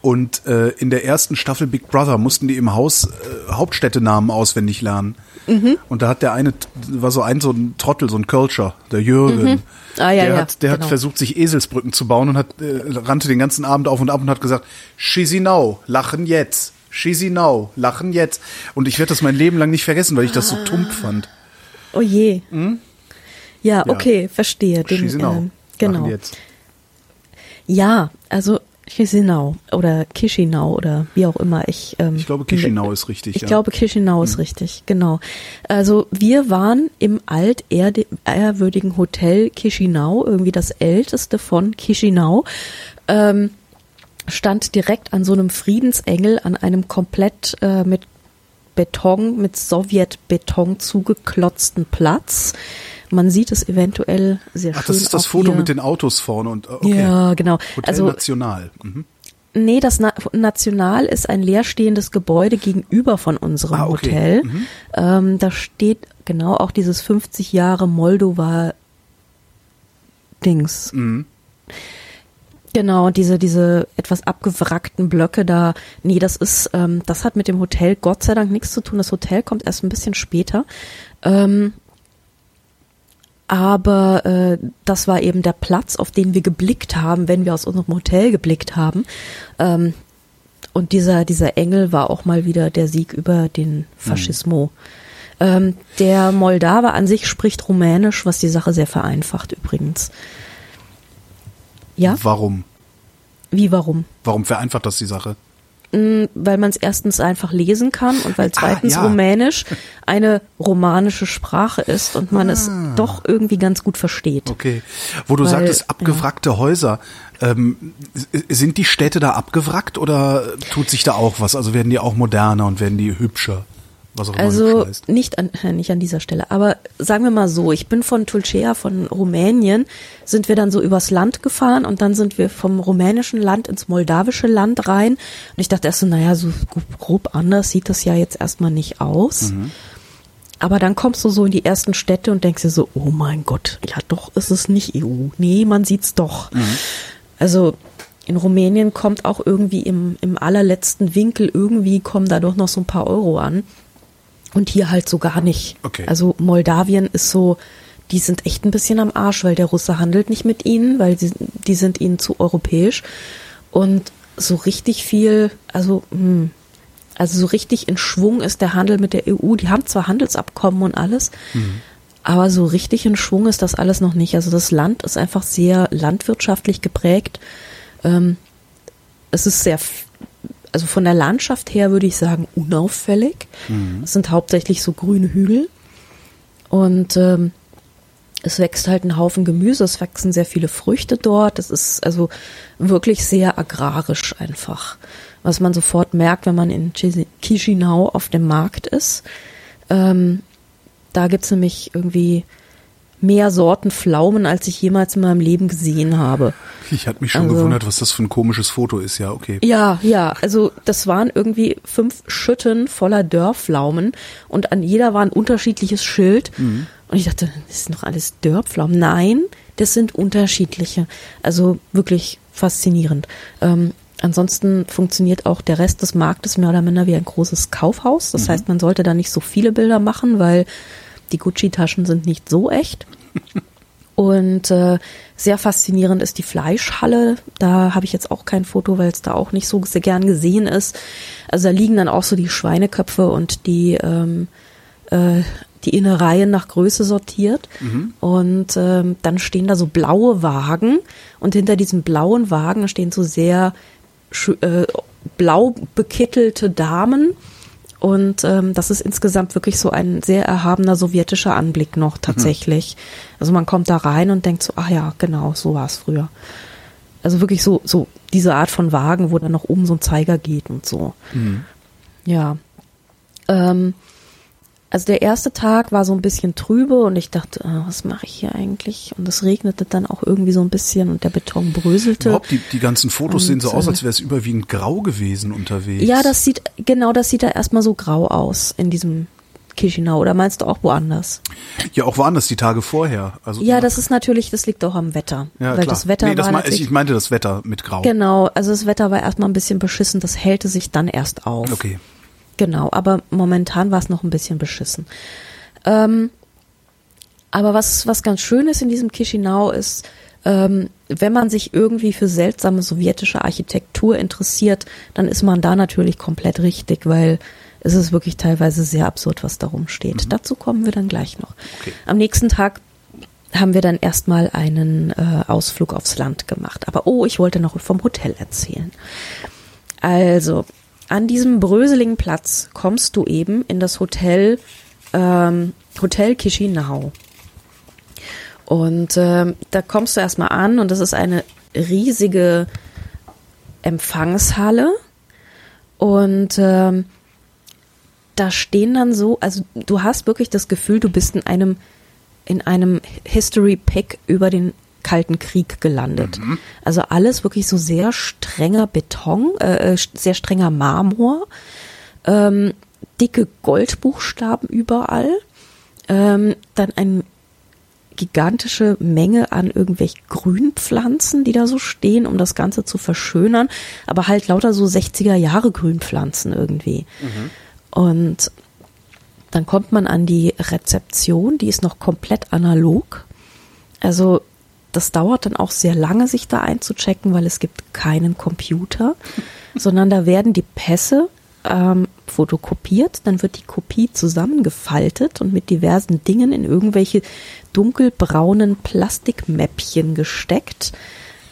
Und äh, in der ersten Staffel Big Brother mussten die im Haus äh, Hauptstädtenamen auswendig lernen. Mhm. Und da hat der eine, war so ein so ein Trottel, so ein Kölscher, der Jürgen. Ah, ja, der ja, hat, der genau. hat versucht, sich Eselsbrücken zu bauen und hat äh, rannte den ganzen Abend auf und ab und hat gesagt, Chisinau, lachen jetzt. Chisinau, lachen jetzt. Und ich werde das mein Leben lang nicht vergessen, weil ich das so tumpf fand. Oh je. Ja, okay, verstehe. Den, Chisinau, ähm, genau. Ja, also Chisinau oder Chisinau oder wie auch immer. Ich, ähm, Ich glaube, Chisinau ist richtig. Ich ja. glaube, Chisinau ist richtig, genau. Also wir waren im altehrwürdigen Hotel Chisinau, irgendwie das älteste von Chisinau. Ähm, stand direkt an so einem Friedensengel, an einem komplett äh, mit Beton, mit Sowjetbeton zugeklotzten Platz. Man sieht es eventuell sehr Ach, schön. das ist das Foto hier. mit den Autos vorne und äh, okay. Ja, genau. Hotel Also National. Mhm. Nee, das Na National ist ein leerstehendes Gebäude gegenüber von unserem Ah, okay. Hotel. Ähm, da steht genau auch dieses 50 Jahre Moldova Dings. Mhm. Genau, diese, diese etwas abgewrackten Blöcke da, nee, das ist, ähm, das hat mit dem Hotel Gott sei Dank nichts zu tun. Das Hotel kommt erst ein bisschen später. Ähm, aber äh, das war eben der Platz, auf den wir geblickt haben, wenn wir aus unserem Hotel geblickt haben. Ähm, und dieser, dieser Engel war auch mal wieder der Sieg über den Faschismo. Ähm, der Moldawer an sich spricht Rumänisch, was die Sache sehr vereinfacht übrigens. Ja? Warum? Wie, warum? Warum vereinfacht das die Sache? Mm, Weil man es erstens einfach lesen kann und weil Ah, zweitens ja. Rumänisch eine romanische Sprache ist und man es Ah. doch irgendwie ganz gut versteht. Okay. Wo du Weil, sagtest, abgewrackte Häuser. Ähm, sind die Städte da abgewrackt oder tut sich da auch was? Also werden die auch moderner und werden die hübscher? Was auch Also nicht an, äh, nicht an dieser Stelle, aber sagen wir mal so, ich bin von Tulcea, von Rumänien, sind wir dann so übers Land gefahren und dann sind wir vom rumänischen Land ins moldawische Land rein und ich dachte erst so, naja, so grob anders sieht das ja jetzt erstmal nicht aus. Aber dann kommst du so in die ersten Städte und denkst dir so, oh mein Gott, ja doch ist es nicht EU. Nee, man sieht's doch. Also in Rumänien kommt auch irgendwie im, im allerletzten Winkel irgendwie kommen da doch noch so ein paar Euro an. Und hier halt so gar nicht. Okay. Also Moldawien ist so, die sind echt ein bisschen am Arsch, weil der Russe handelt nicht mit ihnen, weil die, die sind ihnen zu europäisch. Und so richtig viel, also, hm, also so richtig in Schwung ist der Handel mit der EU. Die haben zwar Handelsabkommen und alles, aber so richtig in Schwung ist das alles noch nicht. Also das Land ist einfach sehr landwirtschaftlich geprägt. Ähm, es ist sehr, also von der Landschaft her würde ich sagen unauffällig. Es sind hauptsächlich so grüne Hügel und ähm, es wächst halt ein Haufen Gemüse, es wachsen sehr viele Früchte dort. Es ist also wirklich sehr agrarisch einfach. Was man sofort merkt, wenn man in Chisi- Chisinau auf dem Markt ist. Ähm, da gibt's nämlich irgendwie mehr Sorten Pflaumen, als ich jemals in meinem Leben gesehen habe. Ich hatte mich schon Also- gewundert, was das für ein komisches Foto ist. Ja, okay. Ja, ja, also das waren irgendwie fünf Schütten voller Dörrpflaumen und an jeder war ein unterschiedliches Schild. Und ich dachte, das sind doch alles Dörrpflaumen. Nein, das sind unterschiedliche. Also wirklich faszinierend. Ähm, ansonsten funktioniert auch der Rest des Marktes mehr oder minder wie ein großes Kaufhaus. Das heißt, man sollte da nicht so viele Bilder machen, weil die Gucci-Taschen sind nicht so echt. Und äh, sehr faszinierend ist die Fleischhalle. Da habe ich jetzt auch kein Foto, weil es da auch nicht so sehr gern gesehen ist. Also da liegen dann auch so die Schweineköpfe und die ähm, äh, die Innereien nach Größe sortiert. Und ähm, dann stehen da so blaue Wagen und hinter diesen blauen Wagen stehen so sehr äh, blau bekittelte Damen. Und ähm, das ist insgesamt wirklich so ein sehr erhabener sowjetischer Anblick noch tatsächlich. Also man kommt da rein und denkt so, ach ja, genau, so war es früher. Also wirklich so, so diese Art von Wagen, wo dann noch oben so ein Zeiger geht und so. Ja. Ähm, also der erste Tag war so ein bisschen trübe und ich dachte, ah, was mache ich hier eigentlich? Und es regnete dann auch irgendwie so ein bisschen und der Beton bröselte. Überhaupt, die, die ganzen Fotos Und, sehen so aus, äh, als wäre es überwiegend grau gewesen unterwegs. Ja, das sieht, genau, das sieht da erstmal so grau aus in diesem Chisinau. Oder meinst du auch woanders? Ja, auch das die Tage vorher. Also, Ja, das ist natürlich, das liegt auch am Wetter. ja, weil klar. das Wetter nee, das war natürlich, ich meinte das Wetter mit grau. genau, also das Wetter war erstmal ein bisschen beschissen, das hellte sich dann erst auf. Okay. Genau, aber momentan war es noch ein bisschen beschissen. Ähm, aber was, was ganz schön ist in diesem Chisinau ist, ähm, wenn man sich irgendwie für seltsame sowjetische Architektur interessiert, dann ist man da natürlich komplett richtig, weil es ist wirklich teilweise sehr absurd, was da rumsteht. Dazu kommen wir dann gleich noch. Okay. Am nächsten Tag haben wir dann erstmal einen äh, Ausflug aufs Land gemacht. Aber oh, ich wollte noch vom Hotel erzählen. Also, an diesem bröseligen Platz kommst du eben in das Hotel, ähm, Hotel Chisinau. Und ähm, da kommst du erstmal an und das ist eine riesige Empfangshalle. Und ähm, da stehen dann so, also du hast wirklich das Gefühl, du bist in einem in einem History Pick über den Kalten Krieg gelandet. Also alles wirklich so sehr strenger Beton, äh, äh, sehr strenger Marmor, ähm, dicke Goldbuchstaben überall, ähm, dann eine gigantische Menge an irgendwelchen Grünpflanzen, die da so stehen, um das Ganze zu verschönern, aber halt lauter so 60er Jahre Grünpflanzen irgendwie. Und dann kommt man an die Rezeption, die ist noch komplett analog. Also das dauert dann auch sehr lange, sich da einzuchecken, weil es gibt keinen Computer, sondern da werden die Pässe ähm, fotokopiert, dann wird die Kopie zusammengefaltet und mit diversen Dingen in irgendwelche dunkelbraunen Plastikmäppchen gesteckt,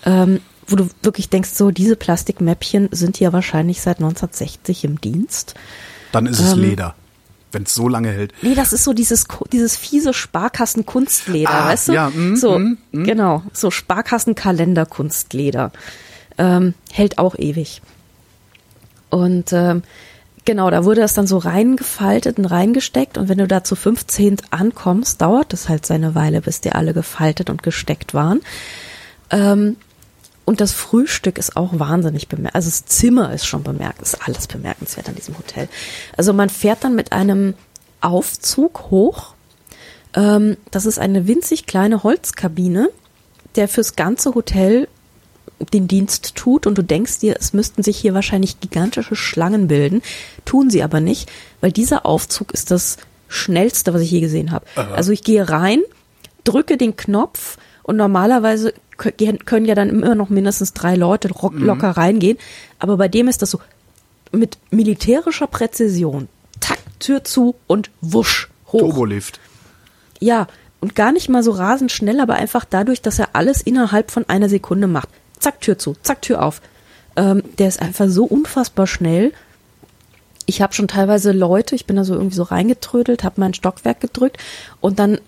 ähm, wo du wirklich denkst, so diese Plastikmäppchen sind ja wahrscheinlich seit 1960 im Dienst. Dann ist Ähm, es Leder. Wenn es so lange hält. Nee, das ist so dieses, dieses fiese Sparkassen-Kunstleder, Ah, weißt du? ja, mm, so, mm, mm. genau, so Sparkassen-Kalender-Kunstleder. Ähm, hält auch ewig. Und ähm, genau, da wurde das dann so reingefaltet und reingesteckt und wenn du da zu 15 ankommst, dauert es halt seine Weile, bis die alle gefaltet und gesteckt waren. Ähm, und das Frühstück ist auch wahnsinnig bemerkenswert. Also das Zimmer ist schon bemerkenswert, ist alles bemerkenswert an diesem Hotel. Also man fährt dann mit einem Aufzug hoch. Ähm, das ist eine winzig kleine Holzkabine, der fürs ganze Hotel den Dienst tut und du denkst dir, es müssten sich hier wahrscheinlich gigantische Schlangen bilden, tun sie aber nicht, weil dieser Aufzug ist das schnellste, was ich je gesehen habe. Also ich gehe rein, drücke den Knopf und normalerweise können ja dann immer noch mindestens drei Leute ro- locker reingehen, aber bei dem ist das so mit militärischer Präzision. Tack, Tür zu und wusch hoch. Turbolift. Ja, und gar nicht mal so rasend schnell, aber einfach dadurch, dass er alles innerhalb von einer Sekunde macht. Zack, Tür zu, zack, Tür auf. Ähm, der ist einfach so unfassbar schnell. Ich habe schon teilweise Leute, ich bin da so irgendwie so reingetrödelt, habe mein Stockwerk gedrückt und dann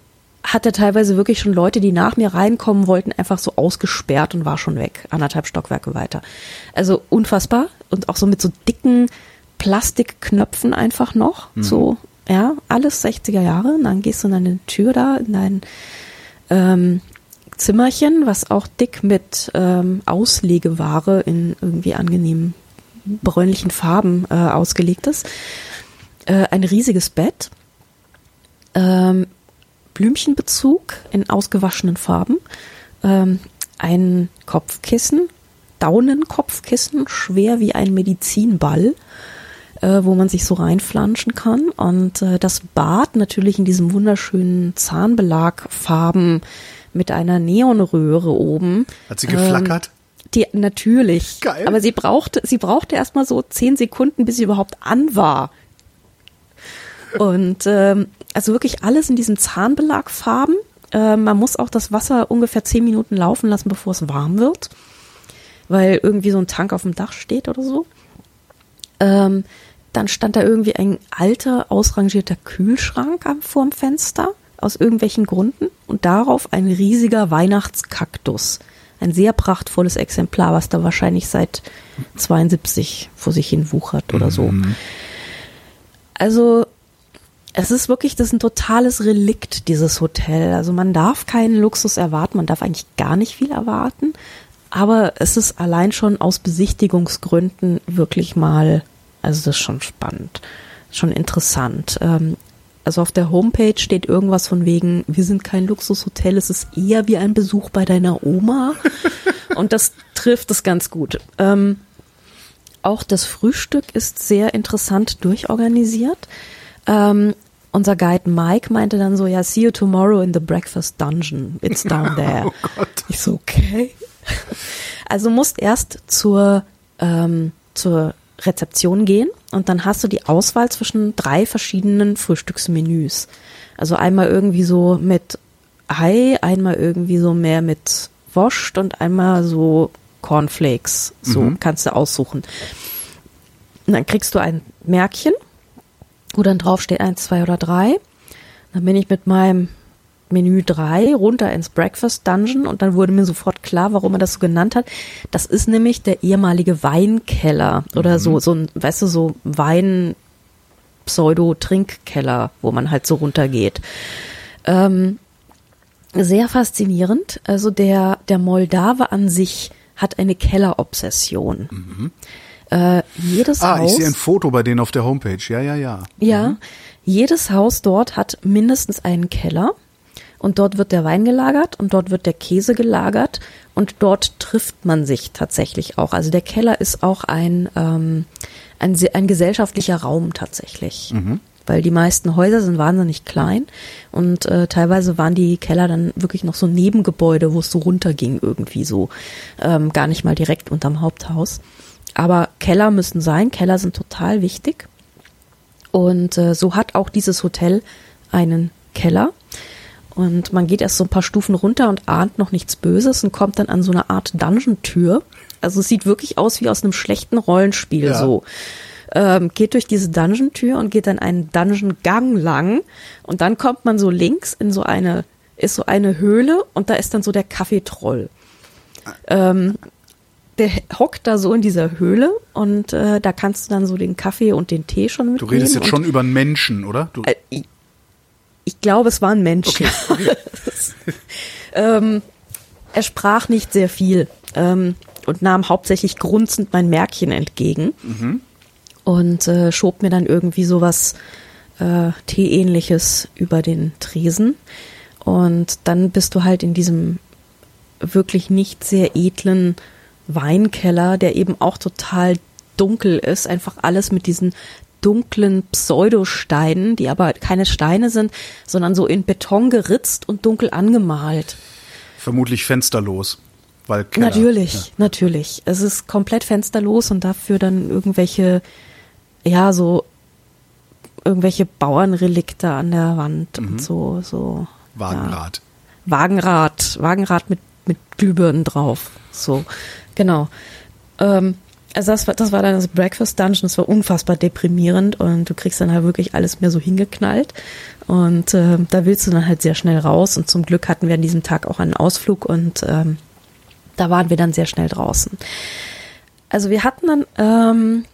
hat er teilweise wirklich schon Leute, die nach mir reinkommen wollten, einfach so ausgesperrt und war schon weg, anderthalb Stockwerke weiter. Also unfassbar und auch so mit so dicken Plastikknöpfen einfach noch, so ja, alles 60er Jahre. Und dann gehst du in deine Tür da, in dein ähm, Zimmerchen, was auch dick mit ähm, Auslegeware in irgendwie angenehmen bräunlichen Farben äh, ausgelegt ist. Äh, ein riesiges Bett, ähm, Blümchenbezug in ausgewaschenen Farben, ähm, ein Kopfkissen, Daunenkopfkissen, schwer wie ein Medizinball, äh, wo man sich so reinflanschen kann. Und äh, das Bad natürlich in diesem wunderschönen Zahnbelagfarben mit einer Neonröhre oben. Hat sie geflackert? Die natürlich. Geil. Aber sie brauchte, sie brauchte erstmal so zehn Sekunden, bis sie überhaupt an war. Und ähm, also wirklich alles in diesem Zahnbelagfarben. Äh, man muss auch das Wasser ungefähr zehn Minuten laufen lassen, bevor es warm wird, weil irgendwie so ein Tank auf dem Dach steht oder so. Ähm, dann stand da irgendwie ein alter, ausrangierter Kühlschrank vorm Fenster aus irgendwelchen Gründen und darauf ein riesiger Weihnachtskaktus. Ein sehr prachtvolles Exemplar, was da wahrscheinlich seit 72 vor sich hin wuchert oder so. Also es ist wirklich, das ist ein totales Relikt, dieses Hotel. Also man darf keinen Luxus erwarten, man darf eigentlich gar nicht viel erwarten. Aber es ist allein schon aus Besichtigungsgründen wirklich mal, also das ist schon spannend, schon interessant. Ähm, also auf der Homepage steht irgendwas von wegen, wir sind kein Luxushotel, es ist eher wie ein Besuch bei deiner Oma. Und das trifft es ganz gut. Ähm, auch das Frühstück ist sehr interessant durchorganisiert. Ähm, unser Guide Mike meinte dann so, ja, see you tomorrow in the breakfast dungeon. It's down there. Oh Gott. Ich so, okay. Also musst erst zur, ähm, zur Rezeption gehen und dann hast du die Auswahl zwischen drei verschiedenen Frühstücksmenüs. Also einmal irgendwie so mit Ei, einmal irgendwie so mehr mit Wurst und einmal so Cornflakes. So kannst du aussuchen. Und dann kriegst du ein Märkchen, wo dann drauf steht eins, zwei oder drei. Dann bin ich mit meinem Menü 3 runter ins Breakfast Dungeon und dann wurde mir sofort klar, warum er das so genannt hat. Das ist nämlich der ehemalige Weinkeller oder so, so ein, weißt du, so Wein Pseudo-Trinkkeller, wo man halt so runtergeht. Ähm, sehr faszinierend. Also der, der Moldave an sich hat eine Kellerobsession. Äh, jedes Ah, Haus. ich sehe ein Foto bei denen auf der Homepage. Ja, ja, ja. Ja, jedes Haus dort hat mindestens einen Keller und dort wird der Wein gelagert und dort wird der Käse gelagert und dort trifft man sich tatsächlich auch. Also der Keller ist auch ein, ähm, ein, ein gesellschaftlicher Raum tatsächlich. Weil die meisten Häuser sind wahnsinnig klein und äh, teilweise waren die Keller dann wirklich noch so Nebengebäude, wo es so runterging irgendwie so. Ähm, gar nicht mal direkt unterm Haupthaus. Aber Keller müssen sein, Keller sind total wichtig. Und äh, so hat auch dieses Hotel einen Keller. Und man geht erst so ein paar Stufen runter und ahnt noch nichts Böses und kommt dann an so eine Art Dungeon-Tür. Also es sieht wirklich aus wie aus einem schlechten Rollenspiel Ja. so. Ähm, geht durch diese Dungeon-Tür und geht dann einen Dungeon-Gang lang. Und dann kommt man so links in so eine, ist so eine Höhle und da ist dann so der Kaffeetroll. Ähm, der hockt da so in dieser Höhle und äh, da kannst du dann so den Kaffee und den Tee schon Du mitnehmen. redest jetzt schon über einen Menschen, oder? Du, äh, ich, ich glaube, es waren Menschen. ähm, er sprach nicht sehr viel ähm, und nahm hauptsächlich grunzend mein Märkchen entgegen und äh, schob mir dann irgendwie sowas äh, Teeähnliches über den Tresen. Und dann bist du halt in diesem wirklich nicht sehr edlen Weinkeller, der eben auch total dunkel ist, einfach alles mit diesen dunklen Pseudosteinen, die aber keine Steine sind, sondern so in Beton geritzt und dunkel angemalt. Vermutlich fensterlos. Weil Keller, natürlich, ja. natürlich. Es ist komplett fensterlos und dafür dann irgendwelche, ja, so irgendwelche Bauernrelikte an der Wand und so, so. Wagenrad. Ja. Wagenrad, Wagenrad mit, mit Glühbirnen drauf. So, genau. Ähm, also das war, das war dann das Breakfast Dungeon, das war unfassbar deprimierend und du kriegst dann halt wirklich alles mehr so hingeknallt und äh, da willst du dann halt sehr schnell raus und zum Glück hatten wir an diesem Tag auch einen Ausflug und ähm, da waren wir dann sehr schnell draußen. Also wir hatten dann ähm,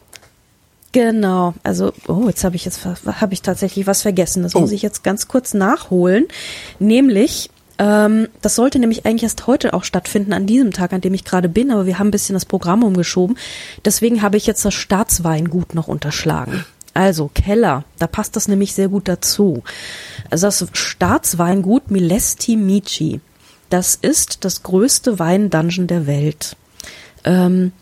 genau, also oh jetzt habe ich jetzt habe ich tatsächlich was vergessen, das Oh. muss ich jetzt ganz kurz nachholen, nämlich ähm, das sollte nämlich eigentlich erst heute auch stattfinden, an diesem Tag, an dem ich gerade bin, aber wir haben ein bisschen das Programm umgeschoben. Deswegen habe ich jetzt das Staatsweingut noch unterschlagen. Also Keller, da passt das nämlich sehr gut dazu. Also das Staatsweingut Milesti Mici, das ist das größte Weindungeon der Welt. Ähm,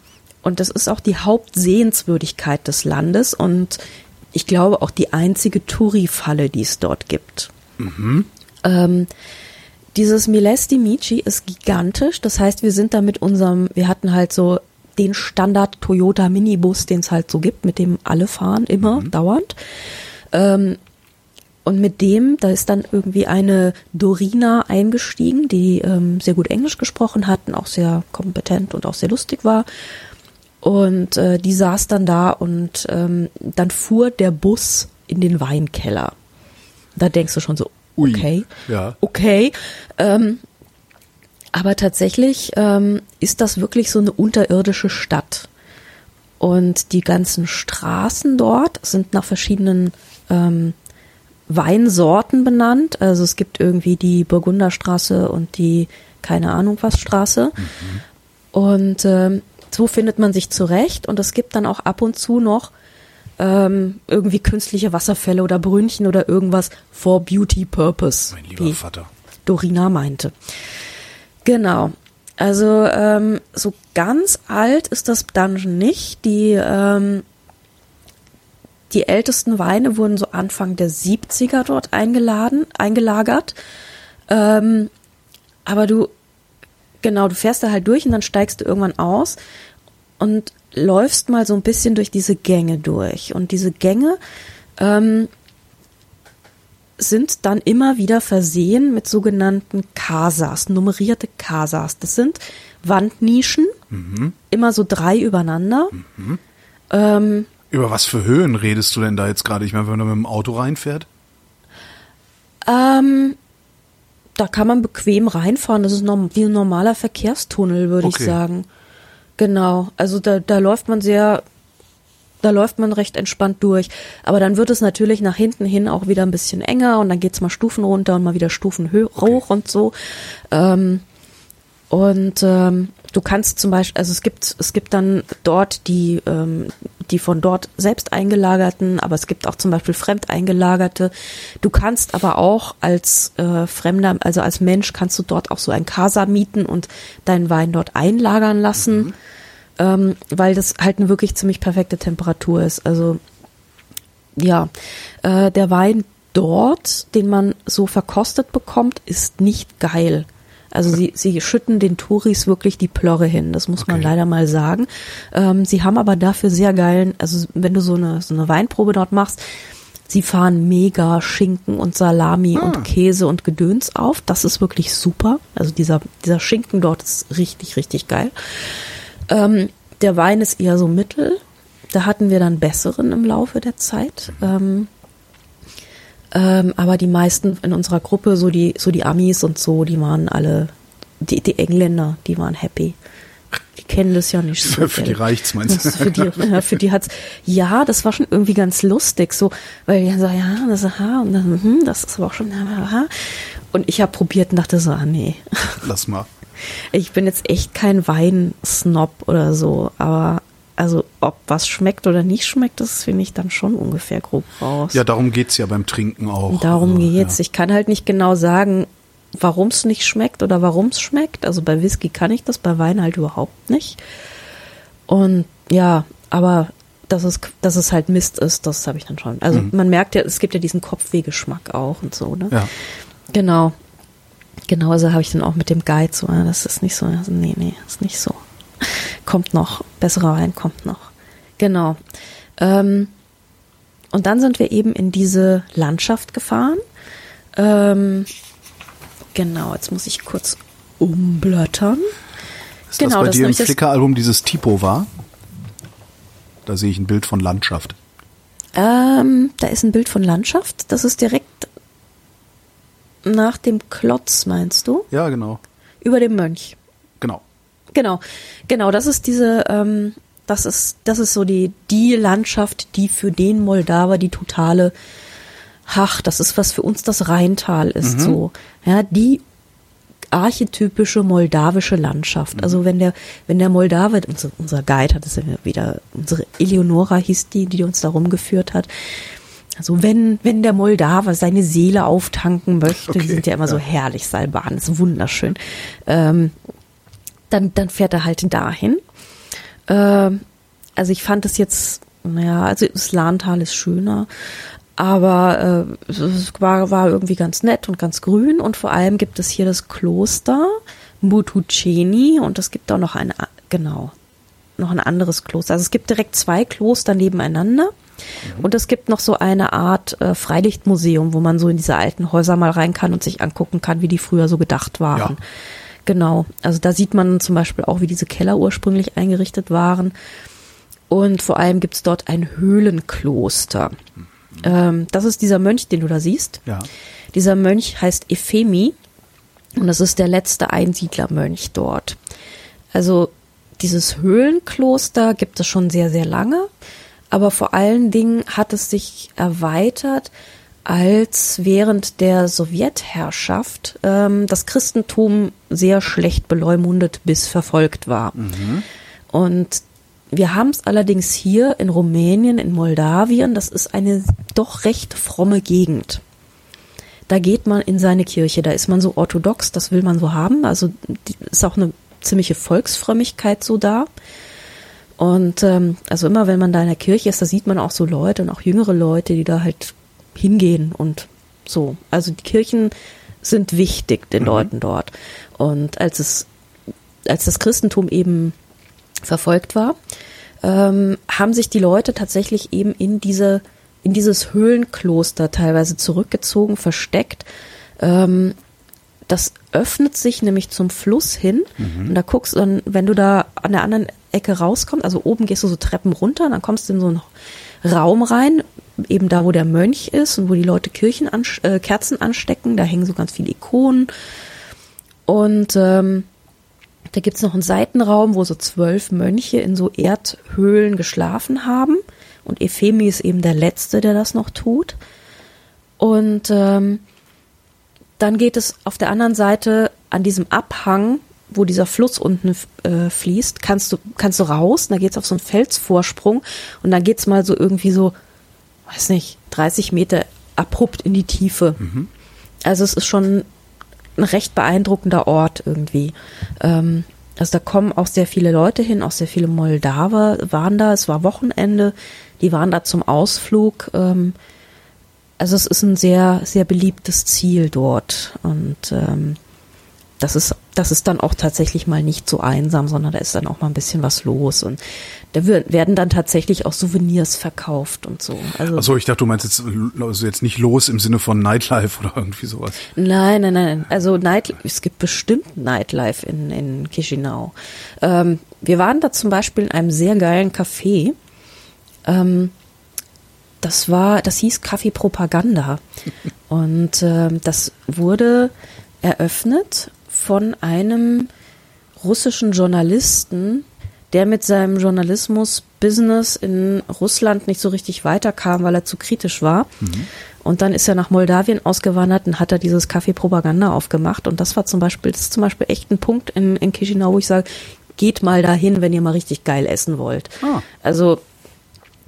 und das ist auch die Hauptsehenswürdigkeit des Landes und ich glaube auch die einzige Touri-Falle, die es dort gibt. Ähm, dieses Milesti Mici ist gigantisch. Das heißt, wir sind da mit unserem, wir hatten halt so den Standard Toyota Minibus, den es halt so gibt, mit dem alle fahren, immer, dauernd. Ähm, und mit dem, da ist dann irgendwie eine Dorina eingestiegen, die ähm, sehr gut Englisch gesprochen hat und auch sehr kompetent und auch sehr lustig war. Und äh, die saß dann da und ähm, dann fuhr der Bus in den Weinkeller. Da denkst du schon so, Ui, okay, ja. okay. Ähm, aber tatsächlich ähm, ist das wirklich so eine unterirdische Stadt. Und die ganzen Straßen dort sind nach verschiedenen ähm, Weinsorten benannt. Also es gibt irgendwie die Burgunderstraße und die keine Ahnung was Straße. Und ähm, so findet man sich zurecht. Und es gibt dann auch ab und zu noch ähm, irgendwie künstliche Wasserfälle oder Brünnchen oder irgendwas for beauty purpose. Mein lieber Vater. Dorina meinte. Genau. Also ähm, so ganz alt ist das Dungeon nicht. Die, ähm, die ältesten Weine wurden so Anfang der 70er dort eingeladen, eingelagert. Ähm, aber du, genau, du fährst da halt durch und dann steigst du irgendwann aus und läufst mal so ein bisschen durch diese Gänge durch. Und diese Gänge ähm, sind dann immer wieder versehen mit sogenannten Casas, nummerierte Casas. Das sind Wandnischen, immer so drei übereinander. Ähm, Über was für Höhen redest du denn da jetzt gerade? Ich meine, wenn man mit dem Auto reinfährt? ähm, da kann man bequem reinfahren. Das ist norm wie ein normaler Verkehrstunnel, würde Okay. ich sagen. Genau. Also da, da läuft man sehr, da läuft man recht entspannt durch. Aber dann wird es natürlich nach hinten hin auch wieder ein bisschen enger und dann geht's mal Stufen runter und mal wieder Stufen hoch und so. Ähm, und ähm, du kannst zum Beispiel, also es gibt, es gibt dann dort die, ähm, die von dort selbst eingelagerten, aber es gibt auch zum Beispiel fremd eingelagerte. Du kannst aber auch als äh, Fremder, also als Mensch, kannst du dort auch so ein Casa mieten und deinen Wein dort einlagern lassen, ähm, weil das halt eine wirklich ziemlich perfekte Temperatur ist. Also ja, äh, der Wein dort, den man so verkostet bekommt, ist nicht geil. Also sie, sie schütten den Touris wirklich die Plörre hin, das muss man Okay. leider mal sagen. Ähm, sie haben aber dafür sehr geilen, also wenn du so eine, so eine Weinprobe dort machst, sie fahren mega Schinken und Salami und Käse und Gedöns auf. Das ist wirklich super. Also dieser, dieser Schinken dort ist richtig, richtig geil. Ähm, der Wein ist eher so mittel. Da hatten wir dann besseren im Laufe der Zeit. Ähm, ähm, aber die meisten in unserer Gruppe, so die, so die Amis und so, die waren alle, die, die Engländer, die waren happy. Die kennen das ja nicht so. Für die reicht's, meinst du? Für die, ja, für die hat's, ja, das war schon irgendwie ganz lustig, so, weil die so, ja, das, aha, und dann, hm, das ist aber auch schon, aha. Und ich habe probiert und dachte so, ah, nee. Lass mal. Ich bin jetzt echt kein Weinsnob oder so, aber also ob was schmeckt oder nicht schmeckt, das finde ich dann schon ungefähr grob raus. Ja, darum geht's ja beim Trinken auch. Darum Also, geht's. Ja. Ich kann halt nicht genau sagen, warum es nicht schmeckt oder warum es schmeckt. Also bei Whisky kann ich das, bei Wein halt überhaupt nicht. Und ja, aber dass es, dass es halt Mist ist, das habe ich dann schon. Also Mhm. man merkt ja, es gibt ja diesen Kopfwehgeschmack auch und so, ne? Ja. Genau. Genau, also habe ich dann auch mit dem Guide so, ah, das ist nicht so, also nee, nee, ist nicht so. Kommt noch, besserer Wein kommt noch. Genau. Ähm, und dann sind wir eben in diese Landschaft gefahren. Ähm, genau, jetzt muss ich kurz umblättern. Ist Genau, das bei das dir im Flickr-Album dieses Typo war? Da sehe ich ein Bild von Landschaft. Ähm, da ist ein Bild von Landschaft. Das ist direkt nach dem Klotz, meinst du? Ja, genau. Über dem Mönch. Genau. Genau, das ist diese, ähm, das ist, das ist so die, die Landschaft, die für den Moldawer die totale, ach, das ist was für uns das Rheintal ist, so, ja, die archetypische moldawische Landschaft. Also wenn der, wenn der Moldawe, unser, unser Guide hat es ja wieder, unsere Eleonora hieß die, die uns da rumgeführt hat. Also wenn, wenn der Moldawer seine Seele auftanken möchte, die Okay, sind ja immer so ja. herrlich, Salban, ist wunderschön. Ähm, dann, dann fährt er halt dahin. Ähm, also ich fand es jetzt, naja, also das Lahntal ist schöner, aber äh, es war, war irgendwie ganz nett und ganz grün und vor allem gibt es hier das Kloster Mutuceni und es gibt auch noch ein, genau, noch ein anderes Kloster. Also es gibt direkt zwei Kloster nebeneinander und es gibt noch so eine Art äh, Freilichtmuseum, wo man so in diese alten Häuser mal rein kann und sich angucken kann, wie die früher so gedacht waren. Ja. Genau. Also da sieht man zum Beispiel auch, wie diese Keller ursprünglich eingerichtet waren. Und vor allem gibt's dort ein Höhlenkloster. Ähm, das ist dieser Mönch, den du da siehst. Ja. Dieser Mönch heißt Ephemi und das ist der letzte Einsiedlermönch dort. Also dieses Höhlenkloster gibt es schon sehr, sehr lange, aber vor allen Dingen hat es sich erweitert, als während der Sowjetherrschaft ähm, das Christentum sehr schlecht beleumundet bis verfolgt war. Und wir haben es allerdings hier in Rumänien, in Moldawien, das ist eine doch recht fromme Gegend. Da geht man in seine Kirche, da ist man so orthodox, das will man so haben. Also ist auch eine ziemliche Volksfrömmigkeit so da. Und ähm, also immer wenn man da in der Kirche ist, da sieht man auch so Leute und auch jüngere Leute, die da halt hingehen und so. Also die Kirchen sind wichtig den Leuten dort. Und als es, als das Christentum eben verfolgt war, ähm, haben sich die Leute tatsächlich eben in diese in dieses Höhlenkloster teilweise zurückgezogen, versteckt. Ähm, das öffnet sich nämlich zum Fluss hin und da guckst du wenn du da an der anderen Ecke rauskommst, also oben gehst du so Treppen runter, dann kommst du in so einen Raum rein, eben da, wo der Mönch ist und wo die Leute Kirchen ansch- äh, Kerzen anstecken, da hängen so ganz viele Ikonen und ähm, da gibt's noch einen Seitenraum, wo so zwölf Mönche in so Erdhöhlen geschlafen haben. Und Ephemi ist eben der Letzte, der das noch tut. Und ähm, dann geht es auf der anderen Seite an diesem Abhang, wo dieser Fluss unten äh, fließt, kannst du, kannst du raus. Und da geht's auf so einen Felsvorsprung. Und dann geht's mal so irgendwie so, weiß nicht, 30 Meter abrupt in die Tiefe. Also es ist schon ein recht beeindruckender Ort irgendwie. Ähm, also da kommen auch sehr viele Leute hin, auch sehr viele Moldawer waren da. Es war Wochenende, die waren da zum Ausflug. Ähm, also es ist ein sehr, sehr beliebtes Ziel dort. Und ähm, das ist, das ist dann auch tatsächlich mal nicht so einsam, sondern da ist dann auch mal ein bisschen was los. Und da werden dann tatsächlich auch Souvenirs verkauft und so. Also Achso, ich dachte, du meinst jetzt, also jetzt nicht los im Sinne von Nightlife oder irgendwie sowas. Nein, nein, nein. Also Night, es gibt bestimmt Nightlife in, in Chisinau. Ähm, wir waren da zum Beispiel in einem sehr geilen Café. Ähm, das war, das hieß Kaffee Propaganda. Und ähm, das wurde eröffnet von einem russischen Journalisten, der mit seinem Journalismus-Business in Russland nicht so richtig weiterkam, weil er zu kritisch war. Und dann ist er nach Moldawien ausgewandert und hat er dieses Café Propaganda aufgemacht. Und das war zum Beispiel, das ist zum Beispiel echt ein Punkt in, in Chisinau, wo ich sage, geht mal dahin, wenn ihr mal richtig geil essen wollt. Ah. Also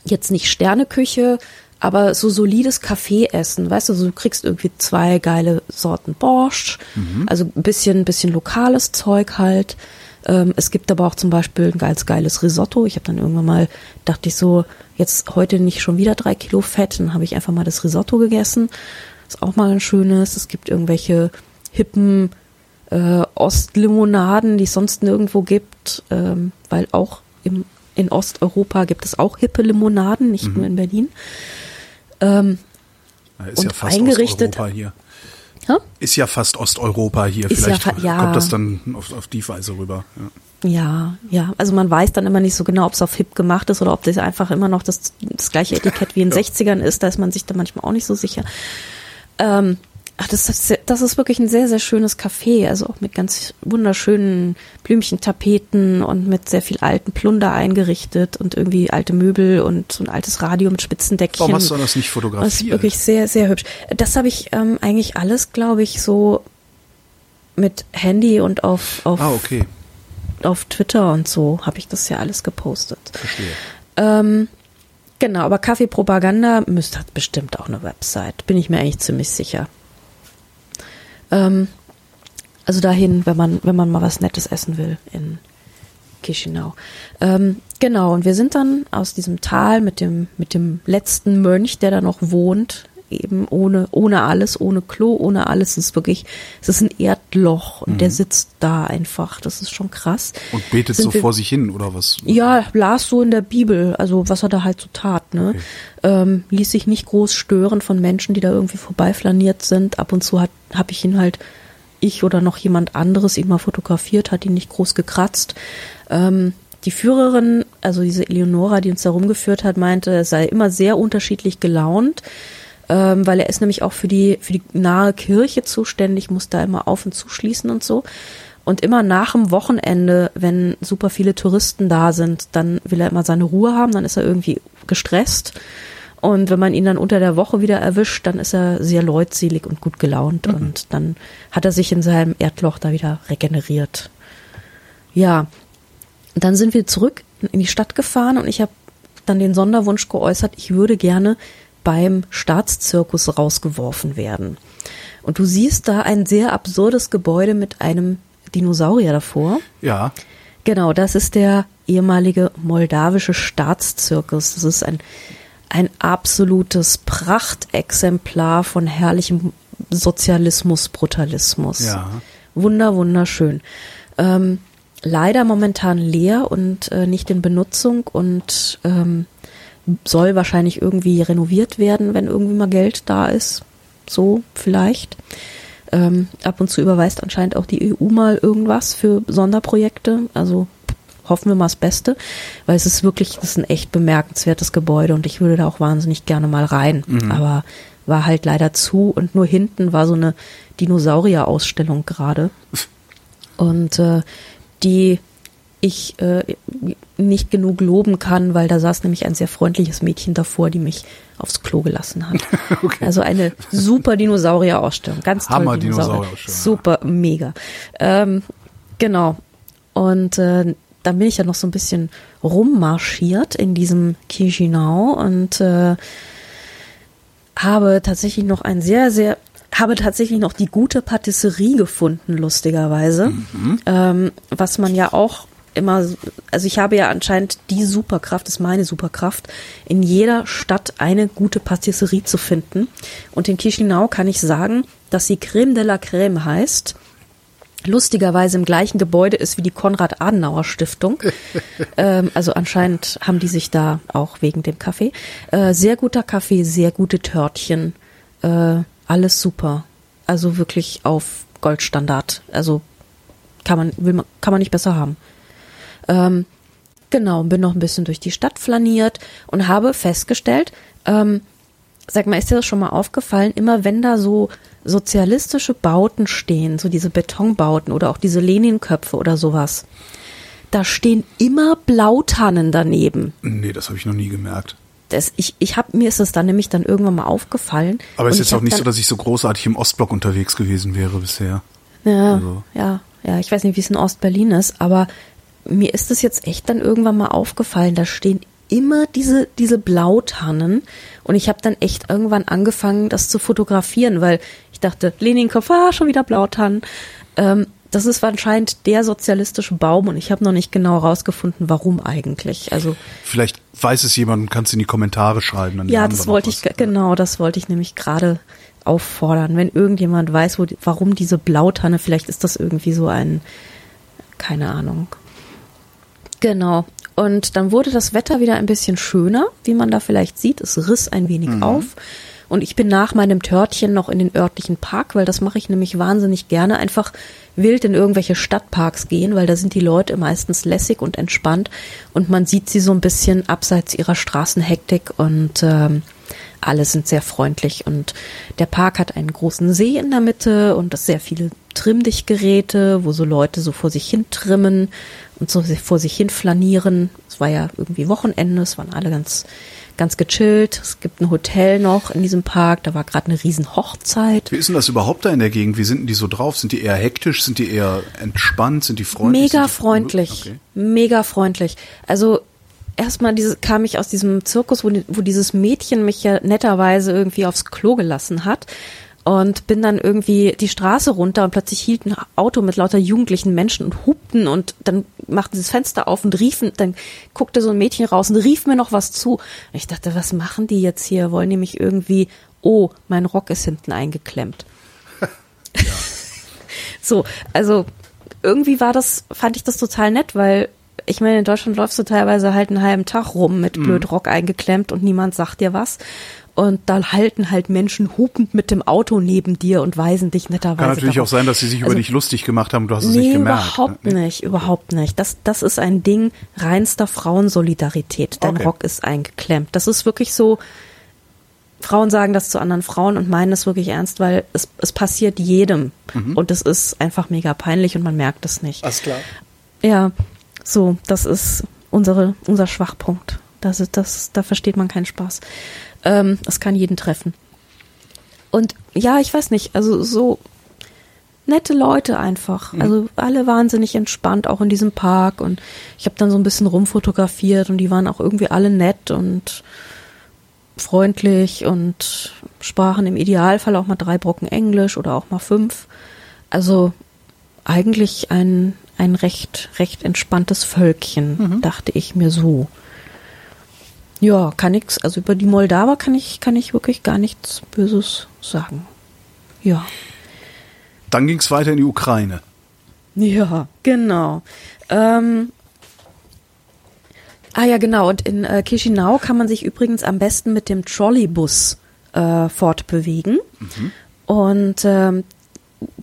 jetzt nicht Sterneküche, aber so solides Kaffeeessen, weißt du, so du kriegst irgendwie zwei geile Sorten Borscht, also ein bisschen, bisschen lokales Zeug halt. Ähm, es gibt aber auch zum Beispiel ein geiles, geiles Risotto. Ich habe dann irgendwann mal, dachte ich so, jetzt heute nicht schon wieder drei Kilo Fett, dann habe ich einfach mal das Risotto gegessen. Ist auch mal ein schönes. Es gibt irgendwelche hippen äh, Ostlimonaden, die es sonst nirgendwo gibt, ähm, weil auch im, in Osteuropa gibt es auch hippe Limonaden, nicht nur in Berlin. Ähm, Ja, Ist Und ja fast eingerichtet- Osteuropa hier. ja? Ist ja fast Osteuropa hier. Ist ja Vielleicht fa- ja. kommt das dann auf, auf die Weise rüber. Ja. Ja, ja. Also man weiß dann immer nicht so genau, ob es auf hip gemacht ist oder ob das einfach immer noch das, das gleiche Etikett wie in den 60ern ist. Da ist man sich dann manchmal auch nicht so sicher. Ähm, ach, das, ist, das ist wirklich ein sehr, sehr schönes Café. Also auch mit ganz wunderschönen Blümchentapeten und mit sehr viel alten Plunder eingerichtet und irgendwie alte Möbel und so ein altes Radio mit Spitzendeckchen. Warum hast du das nicht Das ist fotografiert? wirklich sehr, sehr hübsch. Das habe ich ähm, eigentlich alles, glaube ich, so mit Handy und auf, auf ah, okay. auf Twitter und so habe ich das ja alles gepostet. Verstehe. Ähm, genau, aber Kaffeepropaganda müsste hat bestimmt auch eine Website, bin ich mir eigentlich ziemlich sicher. Ähm, also dahin, wenn man wenn man mal was Nettes essen will in Chisinau. Ähm, genau, und wir sind dann aus diesem Tal mit dem mit dem letzten Mönch, der da noch wohnt, eben ohne ohne alles, ohne Klo, ohne alles. Es ist wirklich, es ist ein Erdloch und der sitzt da einfach. Das ist schon krass. Und betet Sind so wir- vor sich hin oder was? ja, las so in der Bibel, also was er da halt so tat, ne? Ähm, ließ sich nicht groß stören von Menschen, die da irgendwie vorbeiflaniert sind. Ab und zu hat habe ich ihn halt, ich oder noch jemand anderes ihn mal fotografiert, hat ihn nicht groß gekratzt. Ähm, die Führerin, also diese Eleonora, die uns da rumgeführt hat, meinte, er sei immer sehr unterschiedlich gelaunt, ähm, weil er ist nämlich auch für die, für die nahe Kirche zuständig, muss da immer auf und zuschließen und so. Und immer nach dem Wochenende, wenn super viele Touristen da sind, dann will er immer seine Ruhe haben, dann ist er irgendwie gestresst. Und wenn man ihn dann unter der Woche wieder erwischt, dann ist er sehr leutselig und gut gelaunt. Und dann hat er sich in seinem Erdloch da wieder regeneriert. Ja, dann sind wir zurück in die Stadt gefahren und ich habe dann den Sonderwunsch geäußert, ich würde gerne beim Staatszirkus rausgeworfen werden. Und du siehst da ein sehr absurdes Gebäude mit einem Dinosaurier davor. Ja. Genau, das ist der ehemalige moldawische Staatszirkus. Das ist ein, ein absolutes Prachtexemplar von herrlichem Sozialismus, Brutalismus. Ja. Wunder, wunderschön. Ähm, leider momentan leer und äh, nicht in Benutzung und ähm, soll wahrscheinlich irgendwie renoviert werden, wenn irgendwie mal Geld da ist. So vielleicht. Ähm, ab und zu überweist anscheinend auch die EU mal irgendwas für Sonderprojekte. Also hoffen wir mal das Beste, weil es ist wirklich, das ist ein echt bemerkenswertes Gebäude und ich würde da auch wahnsinnig gerne mal rein. Aber war halt leider zu und nur hinten war so eine Dinosaurier-Ausstellung gerade. Und äh, die ich äh, nicht genug loben kann, weil da saß nämlich ein sehr freundliches Mädchen davor, die mich aufs Klo gelassen hat. Also eine super Dinosaurier-Ausstellung, ganz toll. Hammer Dinosaurier. Dinosaurier-Ausstellung, Super, mega. Ähm, genau. Und äh, dann bin ich ja noch so ein bisschen rummarschiert in diesem Chisinau und äh, habe tatsächlich noch ein sehr, sehr, habe tatsächlich noch die gute Patisserie gefunden, lustigerweise. Ähm, was man ja auch immer, also ich habe ja anscheinend die Superkraft, ist meine Superkraft, in jeder Stadt eine gute Patisserie zu finden. Und in Chisinau kann ich sagen, dass sie Creme de la Creme heißt. Lustigerweise im gleichen Gebäude ist wie die Konrad-Adenauer-Stiftung. ähm, also anscheinend haben die sich da auch wegen dem Kaffee. Äh, sehr guter Kaffee, sehr gute Törtchen. Äh, alles super. Also wirklich auf Goldstandard. Also kann man, will man, kann man nicht besser haben. Ähm, genau, bin noch ein bisschen durch die Stadt flaniert und habe festgestellt, ähm, sag mal, ist dir das schon mal aufgefallen, immer wenn da so sozialistische Bauten stehen, so diese Betonbauten oder auch diese Leninköpfe oder sowas, da stehen immer Blautannen daneben. Nee, das habe ich noch nie gemerkt. Das, ich, ich hab, mir ist das dann nämlich dann irgendwann mal aufgefallen. Aber es ist jetzt auch nicht so, dass ich so großartig im Ostblock unterwegs gewesen wäre bisher. Ja, Also- ja, ja, ich weiß nicht, wie es in Ostberlin ist, aber mir ist es jetzt echt dann irgendwann mal aufgefallen, da stehen immer diese, diese Blautannen. Und ich habe dann echt irgendwann angefangen, das zu fotografieren, weil ich dachte, Leninkopf, ah, schon wieder Blautannen. Ähm, das ist anscheinend der sozialistische Baum und ich habe noch nicht genau herausgefunden, warum eigentlich. Also vielleicht weiß es jemand und kannst in die Kommentare schreiben. Ja, das wollte ich genau, das wollte ich nämlich gerade auffordern. Wenn irgendjemand weiß, wo, warum diese Blautanne, vielleicht ist das irgendwie so ein, keine Ahnung. Genau. Und dann wurde das Wetter wieder ein bisschen schöner, wie man da vielleicht sieht. Es riss ein wenig mhm. auf. Und ich bin nach meinem Törtchen noch in den örtlichen Park, weil das mache ich nämlich wahnsinnig gerne. Einfach wild in irgendwelche Stadtparks gehen, weil da sind die Leute meistens lässig und entspannt und man sieht sie so ein bisschen abseits ihrer Straßenhektik und ähm, alle sind sehr freundlich und der Park hat einen großen See in der Mitte und das sehr viele Trimmdichtgeräte, wo so Leute so vor sich hin trimmen und so vor sich hin flanieren. Es war ja irgendwie Wochenende, es waren alle ganz ganz gechillt. Es gibt ein Hotel noch in diesem Park, da war gerade eine riesen Hochzeit. Wie ist denn das überhaupt da in der Gegend? Wie sind denn die so drauf? Sind die eher hektisch? Sind die eher entspannt? Sind die freundlich? Mega freundlich. Okay. Mega freundlich. Also erstmal diese, kam ich aus diesem Zirkus, wo, wo dieses Mädchen mich ja netterweise irgendwie aufs Klo gelassen hat und bin dann irgendwie die Straße runter und plötzlich hielt ein Auto mit lauter jugendlichen Menschen und hupten und dann machten sie das Fenster auf und riefen, dann guckte so ein Mädchen raus und rief mir noch was zu. Und ich dachte, was machen die jetzt hier? Wollen die mich irgendwie, oh, mein Rock ist hinten eingeklemmt. so, also irgendwie war das, fand ich das total nett, weil ich meine, in Deutschland läufst du teilweise halt einen halben Tag rum mit mhm. blöd Rock eingeklemmt und niemand sagt dir was. Und da halten halt Menschen hupend mit dem Auto neben dir und weisen dich netterweise. Kann natürlich darauf. auch sein, dass sie sich also, über dich lustig gemacht haben, du hast es nee, nicht gemerkt. Überhaupt ne? nicht, überhaupt nicht. Das, das ist ein Ding reinster Frauensolidarität. Dein okay. Rock ist eingeklemmt. Das ist wirklich so, Frauen sagen das zu anderen Frauen und meinen das wirklich ernst, weil es, es passiert jedem. Mhm. Und es ist einfach mega peinlich und man merkt es nicht. Alles klar. Ja, so, das ist unsere, unser Schwachpunkt. Das ist, das, da versteht man keinen Spaß. Ähm, das kann jeden treffen. Und ja, ich weiß nicht, also so nette Leute einfach. Mhm. Also alle wahnsinnig entspannt, auch in diesem Park. Und ich habe dann so ein bisschen rumfotografiert und die waren auch irgendwie alle nett und freundlich und sprachen im Idealfall auch mal drei Brocken Englisch oder auch mal fünf. Also eigentlich ein, ein recht, recht entspanntes Völkchen, mhm. dachte ich mir so. Ja, kann nix. Also über die Moldawer kann ich, kann ich wirklich gar nichts Böses sagen. Ja. Dann ging es weiter in die Ukraine. Ja, genau. Ähm, ah ja, genau. Und in äh, Chisinau kann man sich übrigens am besten mit dem Trolleybus äh, fortbewegen. Mhm. Und ähm,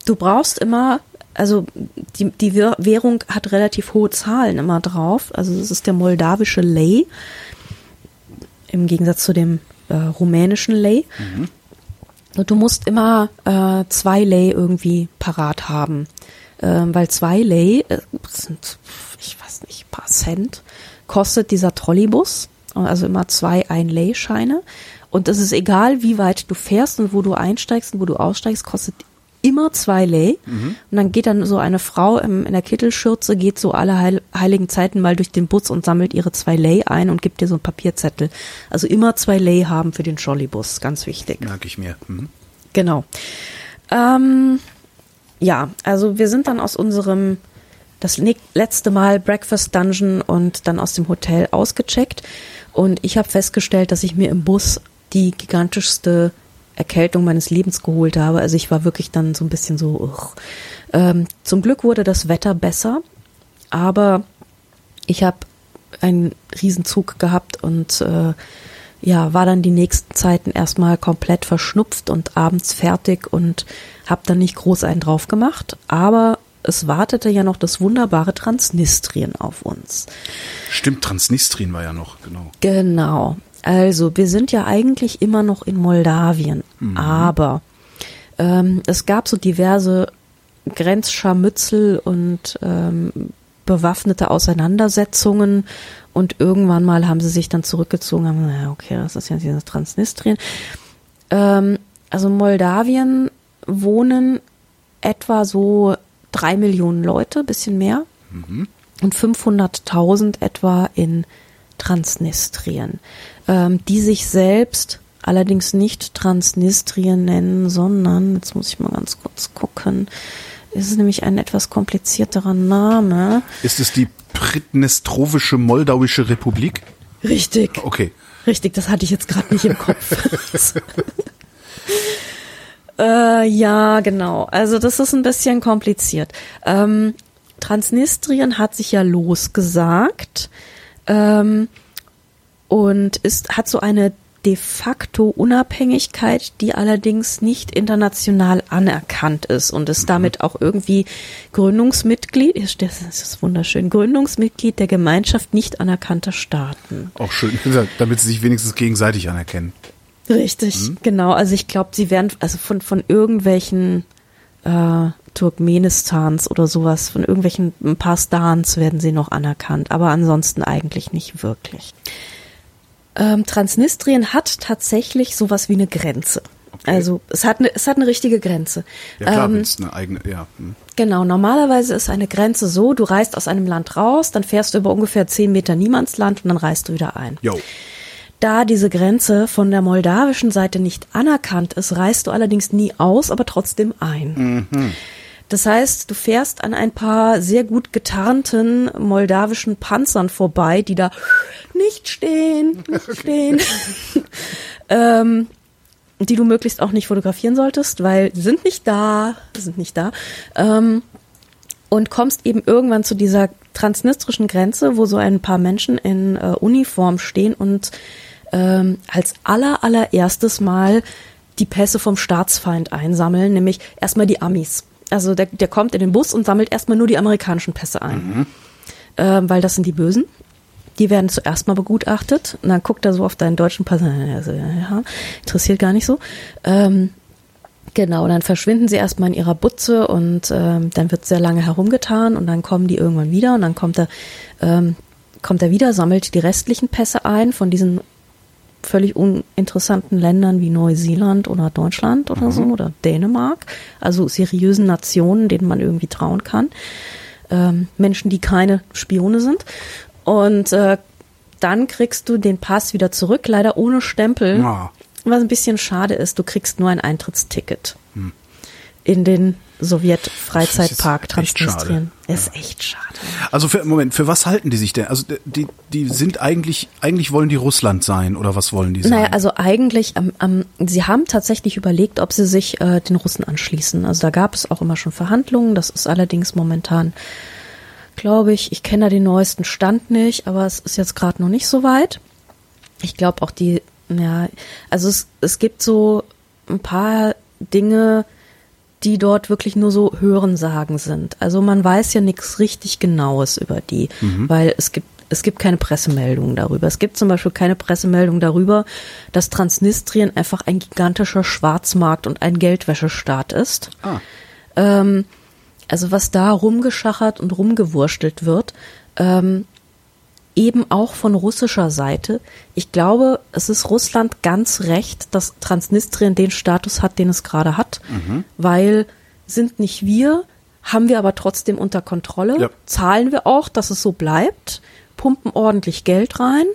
du brauchst immer, also die, die Währung hat relativ hohe Zahlen immer drauf. Also es ist der moldawische Lei im Gegensatz zu dem äh, rumänischen Lei. Mhm. Du musst immer äh, zwei Lei irgendwie parat haben, ähm, weil zwei Lei äh, sind, ich weiß nicht, paar Cent kostet dieser Trolleybus, also immer zwei ein Lei Scheine. Und es ist egal, wie weit du fährst und wo du einsteigst und wo du aussteigst, kostet immer zwei Lei. Mhm. Und dann geht dann so eine Frau im, in der Kittelschürze, geht so alle Heil, heiligen Zeiten mal durch den Bus und sammelt ihre zwei Lei ein und gibt dir so einen Papierzettel. Also immer zwei Lei haben für den Trolley-Bus, ganz wichtig. Merke ich mir. Mhm. Genau. Ähm, ja, also wir sind dann aus unserem das letzte Mal Breakfast Dungeon und dann aus dem Hotel ausgecheckt und ich habe festgestellt, dass ich mir im Bus die gigantischste Erkältung meines Lebens geholt habe. Also ich war wirklich dann so ein bisschen so. Ähm, zum Glück wurde das Wetter besser, aber ich habe einen Riesenzug gehabt und äh, ja, war dann die nächsten Zeiten erstmal komplett verschnupft und abends fertig und habe dann nicht groß einen drauf gemacht, aber es wartete ja noch das wunderbare Transnistrien auf uns. Stimmt, Transnistrien war ja noch, genau. Genau. Also, wir sind ja eigentlich immer noch in Moldawien, mhm. aber ähm, es gab so diverse Grenzscharmützel und ähm, bewaffnete Auseinandersetzungen und irgendwann mal haben sie sich dann zurückgezogen, haben, naja, okay, das ist ja dieses Transnistrien. Ähm, also Moldawien wohnen etwa so drei Millionen Leute, bisschen mehr. Mhm. Und 500.000 etwa in Transnistrien, ähm, die sich selbst allerdings nicht Transnistrien nennen, sondern, jetzt muss ich mal ganz kurz gucken, es ist nämlich ein etwas komplizierterer Name. Ist es die Pridnestrowische Moldauische Republik? Richtig. Okay. Richtig, das hatte ich jetzt gerade nicht im Kopf. äh, ja, genau. Also das ist ein bisschen kompliziert. Ähm, Transnistrien hat sich ja losgesagt ähm, und ist hat so eine de facto Unabhängigkeit, die allerdings nicht international anerkannt ist und ist damit auch irgendwie Gründungsmitglied, das ist wunderschön, Gründungsmitglied der Gemeinschaft nicht anerkannter Staaten. Auch schön, damit sie sich wenigstens gegenseitig anerkennen. Richtig, hm? genau. Also ich glaube, sie werden also von, von irgendwelchen äh, Turkmenistans oder sowas, von irgendwelchen ein paar Stans werden sie noch anerkannt, aber ansonsten eigentlich nicht wirklich. Ähm, Transnistrien hat tatsächlich sowas wie eine Grenze. Okay. Also es hat eine, es hat eine richtige Grenze. Ja klar, ähm, eine eigene, ja. Hm. Genau, normalerweise ist eine Grenze so, du reist aus einem Land raus, dann fährst du über ungefähr zehn Meter Niemandsland und dann reist du wieder ein. Jo. Da diese Grenze von der moldawischen Seite nicht anerkannt ist, reist du allerdings nie aus, aber trotzdem ein. Mhm. Das heißt, du fährst an ein paar sehr gut getarnten moldawischen Panzern vorbei, die da nicht stehen, nicht stehen, ähm, die du möglichst auch nicht fotografieren solltest, weil sie sind nicht da, sind nicht da. Ähm, und kommst eben irgendwann zu dieser transnistrischen Grenze, wo so ein paar Menschen in äh, Uniform stehen und ähm, als aller allererstes Mal die Pässe vom Staatsfeind einsammeln, nämlich erstmal die Amis. Also der, der kommt in den Bus und sammelt erstmal nur die amerikanischen Pässe ein. Mhm. Ähm, weil das sind die Bösen. Die werden zuerst mal begutachtet und dann guckt er so auf deinen deutschen Pass. Also, ja, interessiert gar nicht so. Ähm, genau, dann verschwinden sie erstmal in ihrer Butze und ähm, dann wird sehr lange herumgetan und dann kommen die irgendwann wieder und dann kommt er, ähm, kommt er wieder, sammelt die restlichen Pässe ein von diesen völlig uninteressanten Ländern wie Neuseeland oder Deutschland oder mhm. so oder Dänemark, also seriösen Nationen, denen man irgendwie trauen kann, ähm, Menschen, die keine Spione sind. Und äh, dann kriegst du den Pass wieder zurück, leider ohne Stempel, ja. was ein bisschen schade ist. Du kriegst nur ein Eintrittsticket hm. in den Sowjet-Freizeitpark Transnistrien. Ist echt schade. Also für, Moment, für was halten die sich denn? Also die, die sind eigentlich, eigentlich wollen die Russland sein oder was wollen die sein? Naja, also eigentlich, ähm, ähm, sie haben tatsächlich überlegt, ob sie sich äh, den Russen anschließen. Also da gab es auch immer schon Verhandlungen. Das ist allerdings momentan, glaube ich, ich kenne da den neuesten Stand nicht, aber es ist jetzt gerade noch nicht so weit. Ich glaube auch die, ja, also es, es gibt so ein paar Dinge, die dort wirklich nur so Hörensagen sind. Also man weiß ja nichts richtig Genaues über die, mhm. weil es gibt es gibt keine Pressemeldungen darüber. Es gibt zum Beispiel keine Pressemeldung darüber, dass Transnistrien einfach ein gigantischer Schwarzmarkt und ein Geldwäschestaat ist. Ah. Ähm, also was da rumgeschachert und rumgewurstelt wird, ähm, eben auch von russischer Seite. Ich glaube, es ist Russland ganz recht, dass Transnistrien den Status hat, den es gerade hat, mhm. weil sind nicht wir, haben wir aber trotzdem unter Kontrolle, ja. zahlen wir auch, dass es so bleibt, pumpen ordentlich Geld rein.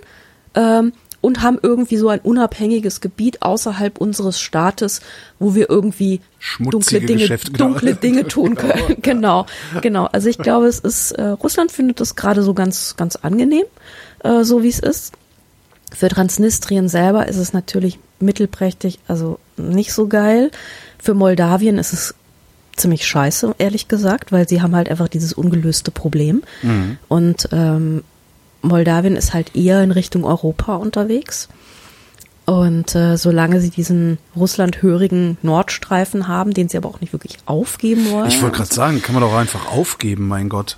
Ähm, und haben irgendwie so ein unabhängiges Gebiet außerhalb unseres Staates, wo wir irgendwie dunkle Dinge, Geschäfte, genau. dunkle Dinge tun können. genau, genau. Also ich glaube, es ist äh, Russland findet das gerade so ganz, ganz angenehm, äh, so wie es ist. Für Transnistrien selber ist es natürlich mittelprächtig, also nicht so geil. Für Moldawien ist es ziemlich scheiße, ehrlich gesagt, weil sie haben halt einfach dieses ungelöste Problem. Mhm. Und ähm, Moldawien ist halt eher in Richtung Europa unterwegs. Und äh, solange sie diesen russlandhörigen Nordstreifen haben, den sie aber auch nicht wirklich aufgeben wollen. Ich wollte gerade sagen, kann man doch einfach aufgeben, mein Gott.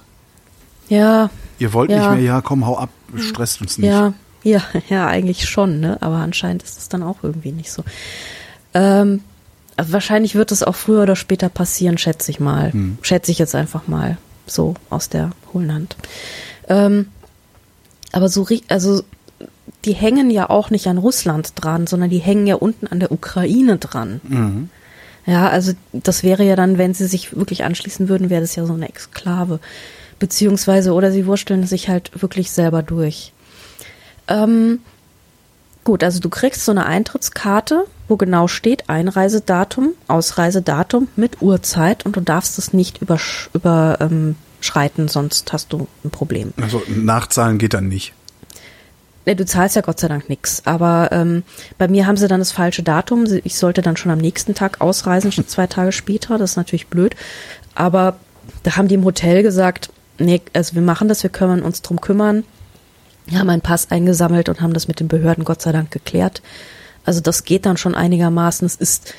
Ja. Ihr wollt ja. nicht mehr, ja, komm, hau ab, stresst uns nicht. Ja, ja, ja, eigentlich schon, ne? Aber anscheinend ist es dann auch irgendwie nicht so. Ähm, also wahrscheinlich wird es auch früher oder später passieren, schätze ich mal. Hm. Schätze ich jetzt einfach mal so aus der hohlen Hand. Ähm, aber so, also die hängen ja auch nicht an Russland dran, sondern die hängen ja unten an der Ukraine dran. Mhm. Ja, also das wäre ja dann, wenn sie sich wirklich anschließen würden, wäre das ja so eine Exklave. Beziehungsweise, oder sie wursteln sich halt wirklich selber durch. Ähm, gut, also du kriegst so eine Eintrittskarte, wo genau steht Einreisedatum, Ausreisedatum mit Uhrzeit und du darfst es nicht übersch überschreiten, sonst hast du ein Problem. Also nachzahlen geht dann nicht. Ne, du zahlst ja Gott sei Dank nix. Aber ähm, bei mir haben sie dann das falsche Datum. Ich sollte dann schon am nächsten Tag ausreisen, statt zwei Tage später. Das ist natürlich blöd. Aber da haben die im Hotel gesagt, nee, also wir machen das, wir können uns drum kümmern. Wir haben einen Pass eingesammelt und haben das mit den Behörden Gott sei Dank geklärt. Also das geht dann schon einigermaßen. Es ist,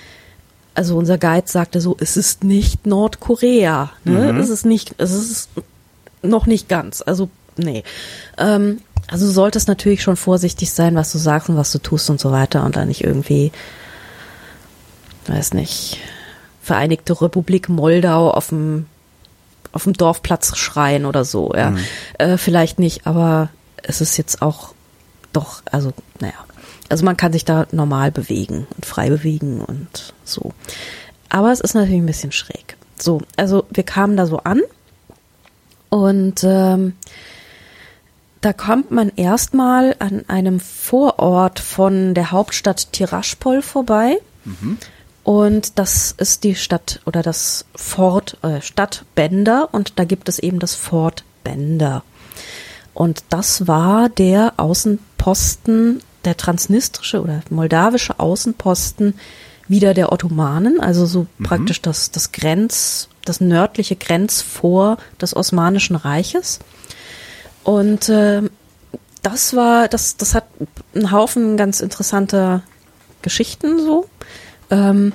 also unser Guide sagte so, es ist nicht Nordkorea. Ne? Mhm. Es ist nicht, es ist noch nicht ganz. Also nee. Ähm, also du solltest natürlich schon vorsichtig sein, was du sagst und was du tust und so weiter und dann nicht irgendwie, weiß nicht, Vereinigte Republik Moldau auf dem auf dem Dorfplatz schreien oder so, ja. Mhm. Äh, vielleicht nicht, aber es ist jetzt auch doch, also, naja. Also man kann sich da normal bewegen und frei bewegen und so. Aber es ist natürlich ein bisschen schräg. So, also wir kamen da so an und ähm, da kommt man erstmal an einem Vorort von der Hauptstadt Tiraspol vorbei. Und das ist die Stadt oder das Fort, äh, Stadt Bender und da gibt es eben das Fort Bender. Und das war der Außenposten, der transnistrische oder moldawische Außenposten wieder der Ottomanen, also so praktisch das, das Grenz, das nördliche Grenzvor des Osmanischen Reiches. Und äh, das war, das, das hat einen Haufen ganz interessanter Geschichten so. Ähm,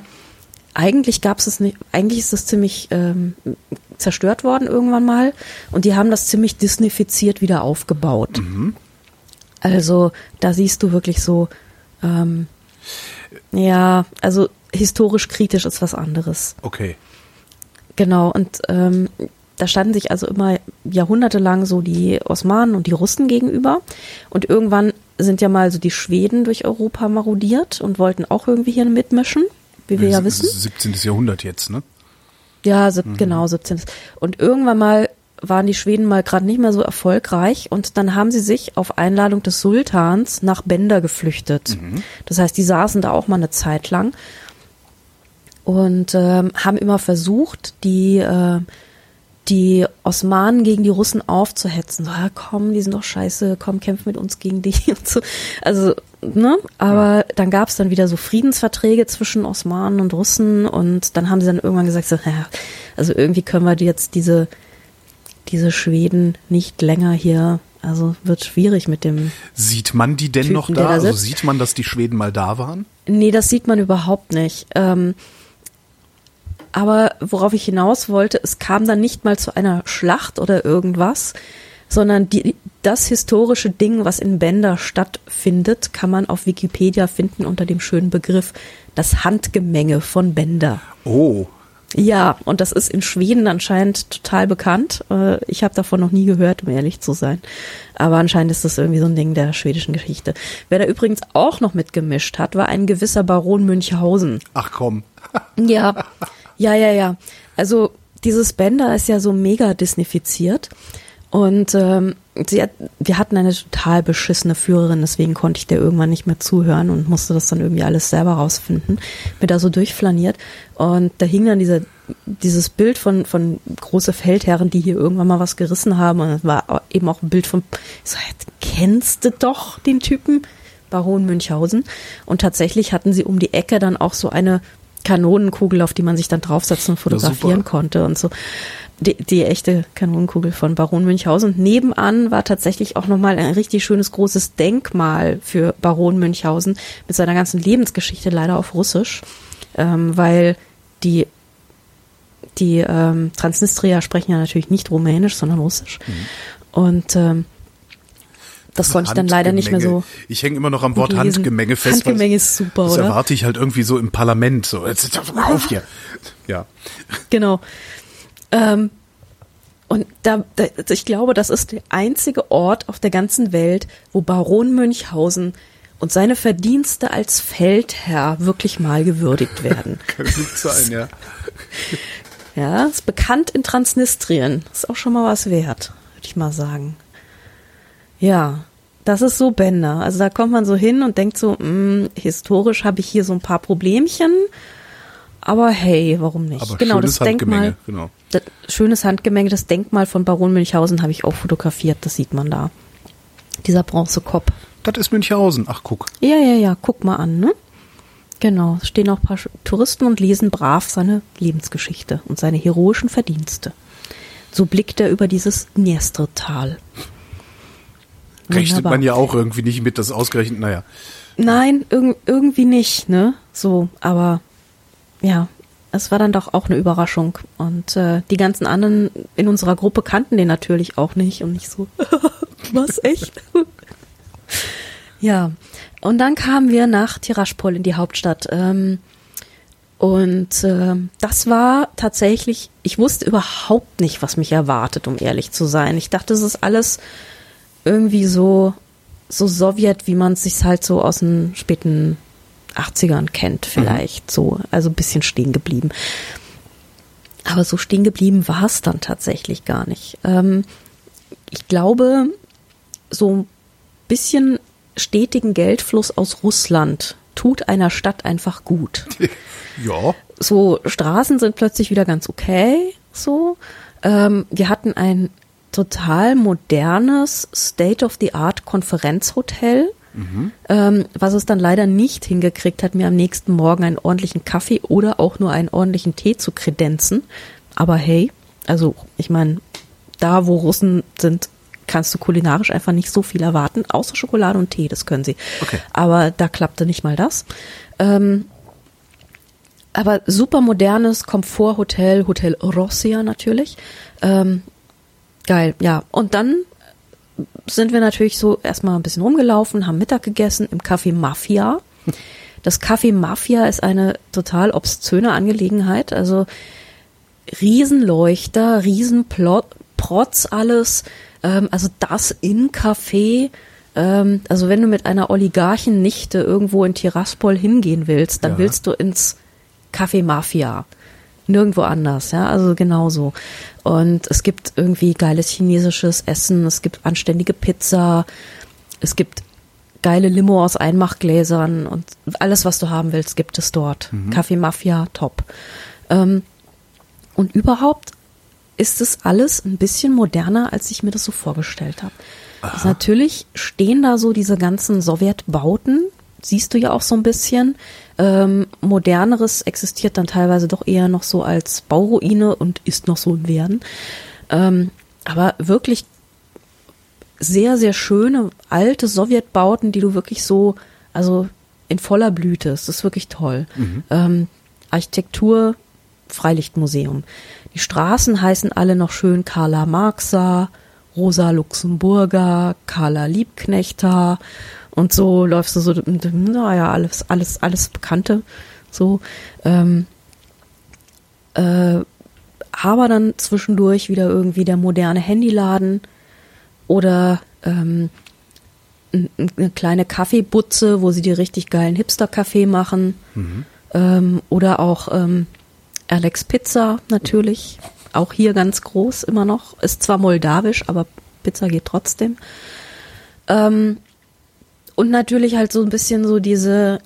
eigentlich gab es nicht, eigentlich ist das ziemlich ähm, zerstört worden irgendwann mal und die haben das ziemlich disneyfiziert wieder aufgebaut. Also da siehst du wirklich so, ähm, ja, also historisch kritisch ist was anderes. Okay. Genau, und ähm, da standen sich also immer jahrhundertelang so die Osmanen und die Russen gegenüber. Und irgendwann sind ja mal so die Schweden durch Europa marodiert und wollten auch irgendwie hier mitmischen, wie wir ja wissen. 17. Jahrhundert jetzt, ne? Ja, sieb, genau, 17. Und irgendwann mal waren die Schweden mal gerade nicht mehr so erfolgreich und dann haben sie sich auf Einladung des Sultans nach Bender geflüchtet. Das heißt, die saßen da auch mal eine Zeit lang und ähm, haben immer versucht, die äh, die Osmanen gegen die Russen aufzuhetzen. So, ja, komm, die sind doch scheiße, komm, kämpf mit uns gegen die und so. Also, ne? Aber dann gab es dann wieder so Friedensverträge zwischen Osmanen und Russen und dann haben sie dann irgendwann gesagt, so, ja, also irgendwie können wir jetzt diese, diese Schweden nicht länger hier, also wird schwierig mit dem. Sieht man die denn Typen, noch da? da Also sieht man, dass die Schweden mal da waren? Nee, das sieht man überhaupt nicht. Ähm, aber worauf ich hinaus wollte, es kam dann nicht mal zu einer Schlacht oder irgendwas, sondern die, das historische Ding, was in Bender stattfindet, kann man auf Wikipedia finden unter dem schönen Begriff das Handgemenge von Bender. Oh, Ja, und das ist in Schweden anscheinend total bekannt. Äh, Ich habe davon noch nie gehört, um ehrlich zu sein. Aber anscheinend ist das irgendwie so ein Ding der schwedischen Geschichte. Wer da übrigens auch noch mitgemischt hat, war ein gewisser Baron Münchhausen. ach komm. Ja, ja, ja, ja. Also dieses Bender ist ja so mega disneyfiziert. Und ähm, hat, wir hatten eine total beschissene Führerin, deswegen konnte ich der irgendwann nicht mehr zuhören und musste das dann irgendwie alles selber rausfinden. Bin da so durchflaniert und da hing dann dieser, dieses Bild von, von große Feldherren, die hier irgendwann mal was gerissen haben und es war eben auch ein Bild von, ich so, jetzt kennst du doch den Typen, Baron Münchhausen. Und tatsächlich hatten sie um die Ecke dann auch so eine Kanonenkugel, auf die man sich dann draufsetzen und fotografieren super. konnte und so. Die, die echte Kanonenkugel von Baron Münchhausen. Und nebenan war tatsächlich auch nochmal ein richtig schönes großes Denkmal für Baron Münchhausen mit seiner ganzen Lebensgeschichte, leider auf Russisch, ähm, weil die die ähm, Transnistrier sprechen ja natürlich nicht Rumänisch, sondern Russisch. Und ähm, das konnte ich dann leider nicht mehr so. Ich hänge immer noch am Wort lesen. Handgemenge fest. Handgemenge ist super, das oder? erwarte ich halt irgendwie so im Parlament. So, jetzt auf hier. Ja. Genau. Ähm, und da, da, ich glaube, das ist der einzige Ort auf der ganzen Welt, wo Baron Münchhausen und seine Verdienste als Feldherr wirklich mal gewürdigt werden. Kann gut sein, ja. Ja, ist bekannt in Transnistrien. Ist auch schon mal was wert, würde ich mal sagen. Ja. Das ist so Bender. Also da kommt man so hin und denkt so, mh, historisch habe ich hier so ein paar Problemchen. Aber hey, warum nicht? Aber genau, das Denkmal. Genau. Das, schönes Handgemenge, das Denkmal von Baron Münchhausen habe ich auch fotografiert, das sieht man da. Dieser Bronzekopf. Das ist Münchhausen. Ach, guck. Ja, ja, ja, guck mal an, ne? Genau, es stehen auch ein paar Touristen und lesen brav seine Lebensgeschichte und seine heroischen Verdienste. So blickt er über dieses Dniester-Tal. Rechnet Wunderbar. man ja auch irgendwie nicht mit, das ausgerechnet, naja. Nein, irg irgendwie nicht, ne? So, aber ja, es war dann doch auch eine Überraschung. Und äh, die ganzen anderen in unserer Gruppe kannten den natürlich auch nicht und nicht so, was echt? ja, und dann kamen wir nach Tiraspol in die Hauptstadt. Ähm, und äh, das war tatsächlich, ich wusste überhaupt nicht, was mich erwartet, um ehrlich zu sein. Ich dachte, es ist alles irgendwie so, so Sowjet, wie man es sich halt so aus den späten 80ern kennt, vielleicht so. Also ein bisschen stehen geblieben. Aber so stehen geblieben war es dann tatsächlich gar nicht. Ähm, ich glaube, so ein bisschen stetigen Geldfluss aus Russland tut einer Stadt einfach gut Ja, so Straßen sind plötzlich wieder ganz okay. So, ähm, wir hatten ein total modernes State-of-the-Art Konferenzhotel, ähm, was es dann leider nicht hingekriegt hat, mir am nächsten Morgen einen ordentlichen Kaffee oder auch nur einen ordentlichen Tee zu kredenzen. Aber hey, also ich meine, da wo Russen sind, kannst du kulinarisch einfach nicht so viel erwarten, außer Schokolade und Tee, das können sie. Okay. Aber da klappte nicht mal das. Ähm, aber super modernes Komforthotel, Hotel Rossia natürlich. Ähm, geil, ja. Und dann sind wir natürlich so erstmal ein bisschen rumgelaufen, haben Mittag gegessen im Café Mafia. Das Café Mafia ist eine total obszöne Angelegenheit. Also Riesenleuchter, Riesenprotz alles. Ähm, also das In-Café. Ähm, also wenn du mit einer Oligarchennichte irgendwo in Tiraspol hingehen willst, dann Ja. willst du ins Café Mafia. Nirgendwo anders, ja, also genauso. Und es gibt irgendwie geiles chinesisches Essen, es gibt anständige Pizza, es gibt geile Limo aus Einmachgläsern und alles, was du haben willst, gibt es dort. Café Mafia, top. Ähm, und überhaupt ist es alles ein bisschen moderner, als ich mir das so vorgestellt habe. Also natürlich stehen da so diese ganzen Sowjetbauten, siehst du ja auch so ein bisschen. Ähm, moderneres existiert dann teilweise doch eher noch so als Bauruine und ist noch so im Werden. Ähm, aber wirklich sehr, sehr schöne alte Sowjetbauten, die du wirklich so, also in voller Blüte, es ist wirklich toll. Ähm, Architektur, Freilichtmuseum. Die Straßen heißen alle noch schön Karla Marxa, Rosa Luxemburger, Carla Liebknechter und so läufst du so, naja, alles, alles, alles Bekannte, so, ähm, äh, aber dann zwischendurch wieder irgendwie der moderne Handyladen oder ähm, eine kleine Kaffeebutze, wo sie dir richtig geilen Hipster-Kaffee machen. Ähm, oder auch ähm, Alex Pizza natürlich. Auch hier ganz groß immer noch. Ist zwar moldawisch, aber Pizza geht trotzdem. Ähm, und natürlich halt so ein bisschen so diese,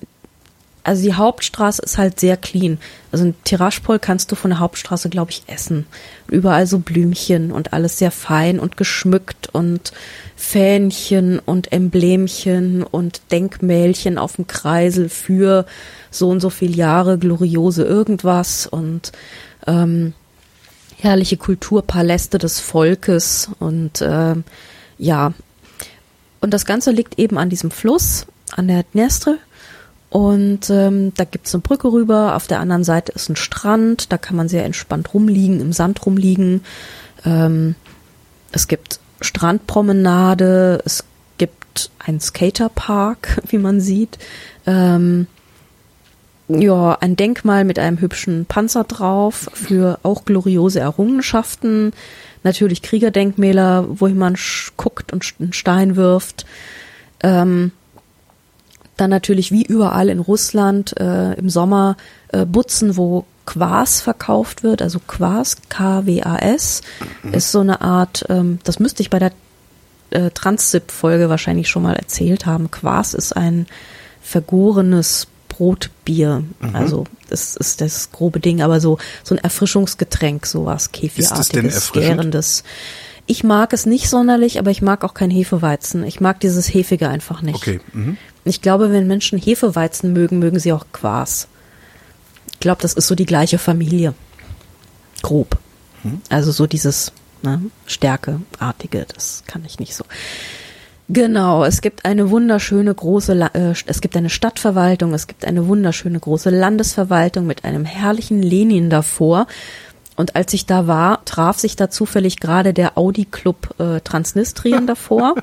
also die Hauptstraße ist halt sehr clean. Also in Tiraspol kannst du von der Hauptstraße, glaube ich, essen. Überall so Blümchen und alles sehr fein und geschmückt und Fähnchen und Emblemchen und Denkmälchen auf dem Kreisel für so und so viel Jahre gloriose irgendwas und ähm, herrliche Kulturpaläste des Volkes und ähm, ja, und das Ganze liegt eben an diesem Fluss, an der Dniestre. Und ähm, da gibt's eine Brücke rüber, auf der anderen Seite ist ein Strand, da kann man sehr entspannt rumliegen, im Sand rumliegen. Ähm, es gibt Strandpromenade, es gibt einen Skaterpark, wie man sieht. Ähm, ja, ein Denkmal mit einem hübschen Panzer drauf für auch gloriose Errungenschaften. Natürlich Kriegerdenkmäler, wo man sch- guckt und einen Stein wirft. Ähm, dann natürlich wie überall in Russland äh, im Sommer äh, Butzen, wo Quas verkauft wird, also Quas, K-W-A-S, ist so eine Art, ähm, das müsste ich bei der äh, Transzip-Folge wahrscheinlich schon mal erzählt haben. Quas ist ein vergorenes Brotbier. Mhm. Also das ist das grobe Ding, aber so so ein Erfrischungsgetränk, sowas Kefirartiges, gärendes. Ich mag es nicht sonderlich, aber ich mag auch kein Hefeweizen. Ich mag dieses Hefige einfach nicht. Okay. Mhm. Ich glaube, wenn Menschen Hefeweizen mögen, mögen sie auch Quas. Ich glaube, das ist so die gleiche Familie. Grob. Also so dieses ne, Stärkeartige, das kann ich nicht so. Genau, es gibt eine wunderschöne große, äh, es gibt eine Stadtverwaltung, es gibt eine wunderschöne große Landesverwaltung mit einem herrlichen Lenin davor. Und als ich da war, traf sich da zufällig gerade der Audi Club äh, Transnistrien davor.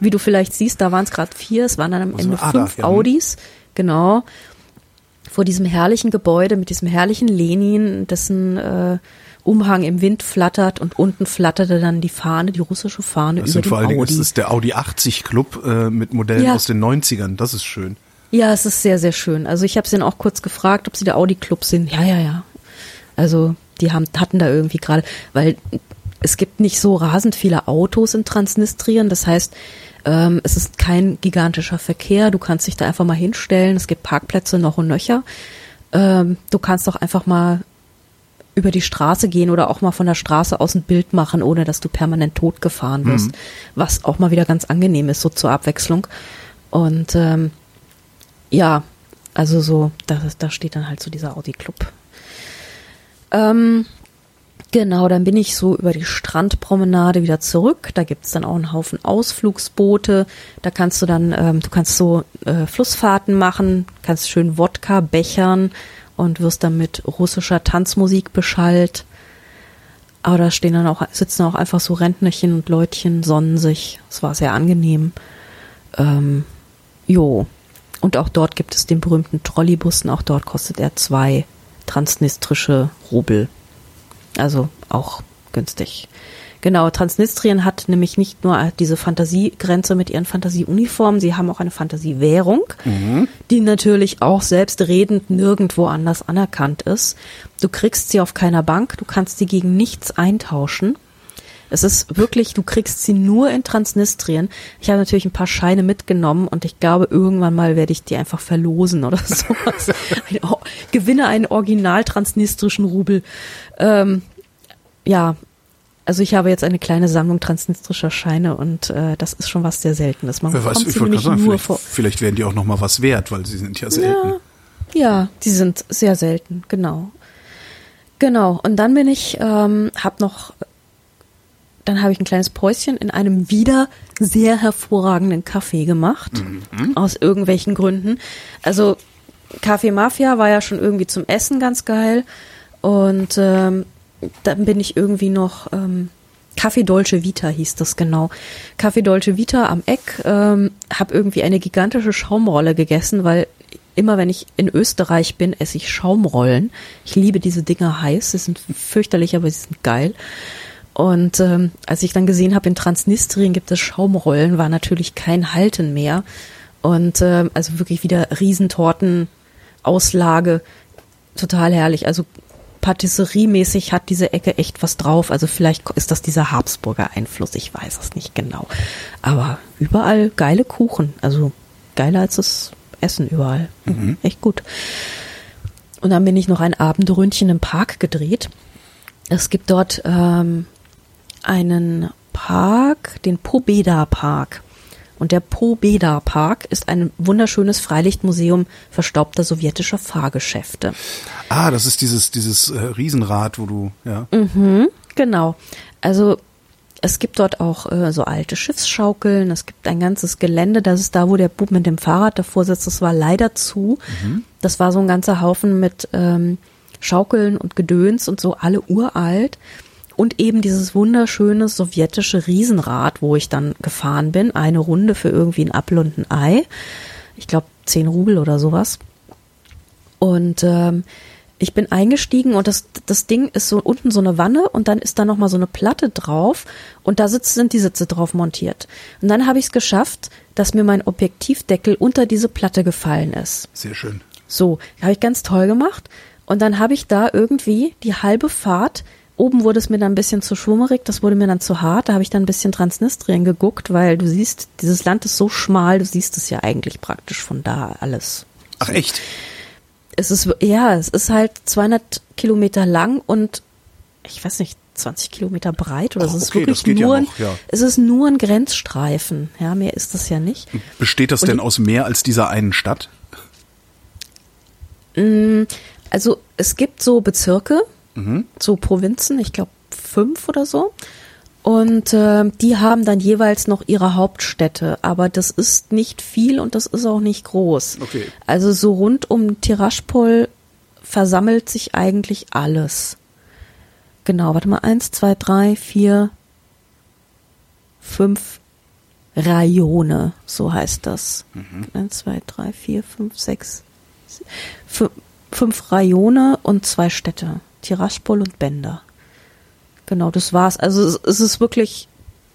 Wie du vielleicht siehst, da waren es gerade vier, es waren dann am Also, Ende ah, da, fünf ja. Audis. Genau. Vor diesem herrlichen Gebäude mit diesem herrlichen Lenin, dessen äh, Umhang im Wind flattert und unten flatterte dann die Fahne, die russische Fahne Das über sind vor allen Dingen, Audi. das ist der Audi 80 Club äh, mit Modellen Ja. aus den 90ern. Das ist schön. Ja, es ist sehr, sehr schön. Also ich habe sie dann auch kurz gefragt, ob sie der Audi Club sind. Ja, ja, ja. Also die haben, hatten da irgendwie gerade, weil es gibt nicht so rasend viele Autos in Transnistrien. Das heißt, ähm, es ist kein gigantischer Verkehr. Du kannst dich da einfach mal hinstellen. Es gibt Parkplätze noch und nöcher. Ähm, du kannst doch einfach mal über die Straße gehen oder auch mal von der Straße aus ein Bild machen, ohne dass du permanent totgefahren wirst. Was auch mal wieder ganz angenehm ist, so zur Abwechslung. Und ähm, ja, also so, da, da steht dann halt so dieser Audi Club. Ähm, genau, dann bin ich so über die Strandpromenade wieder zurück. Da gibt's dann auch einen Haufen Ausflugsboote. Da kannst du dann, ähm, du kannst so äh, Flussfahrten machen, kannst schön Wodka bechern und wirst dann mit russischer Tanzmusik beschallt. Aber da stehen dann auch, sitzen auch einfach so Rentnerchen und Leutchen, sonnen sich. Es war sehr angenehm. Ähm, jo. Und auch dort gibt es den berühmten Trolleybus und auch dort kostet er zwei transnistrische Rubel. Also auch günstig. Genau, Transnistrien hat nämlich nicht nur diese Fantasiegrenze mit ihren Fantasieuniformen, sie haben auch eine Fantasiewährung, die natürlich auch selbstredend nirgendwo anders anerkannt ist. Du kriegst sie auf keiner Bank, du kannst sie gegen nichts eintauschen. Es ist wirklich, du kriegst sie nur in Transnistrien. Ich habe natürlich ein paar Scheine mitgenommen und ich glaube, irgendwann mal werde ich die einfach verlosen oder sowas. Ein, gewinne einen original transnistrischen Rubel. Ähm, ja, also ich habe jetzt eine kleine Sammlung transnistrischer Scheine und äh, das ist schon was sehr Seltenes. Man Wer weiß, ich wollte gerade sagen, nur vielleicht, vor. vielleicht werden die auch noch mal was wert, weil sie sind ja selten. Ja, ja, die sind sehr selten, genau. Genau, und dann bin ich, ähm, hab noch, dann habe ich ein kleines Päuschen in einem wieder sehr hervorragenden Café gemacht, aus irgendwelchen Gründen. Also Kaffee Mafia war ja schon irgendwie zum Essen ganz geil und ähm, dann bin ich irgendwie noch ähm, Café Dolce Vita hieß das genau. Café Dolce Vita am Eck, ähm, habe irgendwie eine gigantische Schaumrolle gegessen, weil immer wenn ich in Österreich bin, esse ich Schaumrollen. Ich liebe diese Dinger heiß, sie sind fürchterlich, aber sie sind geil. Und ähm, als ich dann gesehen habe, in Transnistrien gibt es Schaumrollen, war natürlich kein Halten mehr. Und ähm, also wirklich wieder Riesentorten, Auslage, total herrlich. Also Patisseriemäßig hat diese Ecke echt was drauf. Also vielleicht ist das dieser Habsburger Einfluss, ich weiß es nicht genau. Aber überall geile Kuchen, also geiler als das Essen überall. Echt gut. Und dann bin ich noch ein Abendründchen im Park gedreht. Es gibt dort ähm, einen Park, den Pobeda Park. Und der Pobeda Park ist ein wunderschönes Freilichtmuseum verstaubter sowjetischer Fahrgeschäfte. Ah, das ist dieses, dieses äh, Riesenrad, wo du, ja. Genau. Also es gibt dort auch äh, so alte Schiffsschaukeln, es gibt ein ganzes Gelände, das ist da, wo der Bub mit dem Fahrrad davor sitzt, das war leider zu. Das war so ein ganzer Haufen mit ähm, Schaukeln und Gedöns und so, alle uralt. Und eben dieses wunderschöne sowjetische Riesenrad, wo ich dann gefahren bin, eine Runde für irgendwie ein Apfel und ein Ei. Ich glaube, zehn Rubel oder sowas. Und ähm, ich bin eingestiegen und das, das Ding ist so unten so eine Wanne und dann ist da nochmal so eine Platte drauf und da sitz, sind die Sitze drauf montiert. Und dann habe ich es geschafft, dass mir mein Objektivdeckel unter diese Platte gefallen ist. Sehr schön. So, habe ich ganz toll gemacht. Und dann habe ich da irgendwie die halbe Fahrt Oben wurde es mir dann ein bisschen zu schwummerig, das wurde mir dann zu hart. Da habe ich dann ein bisschen Transnistrien geguckt, weil du siehst, dieses Land ist so schmal, du siehst es ja eigentlich praktisch von da alles. Ach echt? Es ist, ja, es ist halt 200 Kilometer lang und ich weiß nicht, 20 Kilometer breit oder Ach, es ist okay, wirklich ja nur, ein, noch, ja. es ist nur ein Grenzstreifen. Ja, mehr ist das ja nicht. Besteht das Und denn aus mehr als dieser einen Stadt? Also es gibt so Bezirke, Mhm. so Provinzen, ich glaube fünf oder so. Und äh, die haben dann jeweils noch ihre Hauptstädte, aber das ist nicht viel und das ist auch nicht groß. Okay. Also so rund um Tiraspol versammelt sich eigentlich alles. Genau, warte mal, eins, zwei, drei, vier, fünf Rajone, so heißt das. Eins, zwei, drei, vier, fünf, sechs, fünf, fünf Rajone und zwei Städte. Tiraspol und Bender. Genau, das war's. Also es, ist wirklich,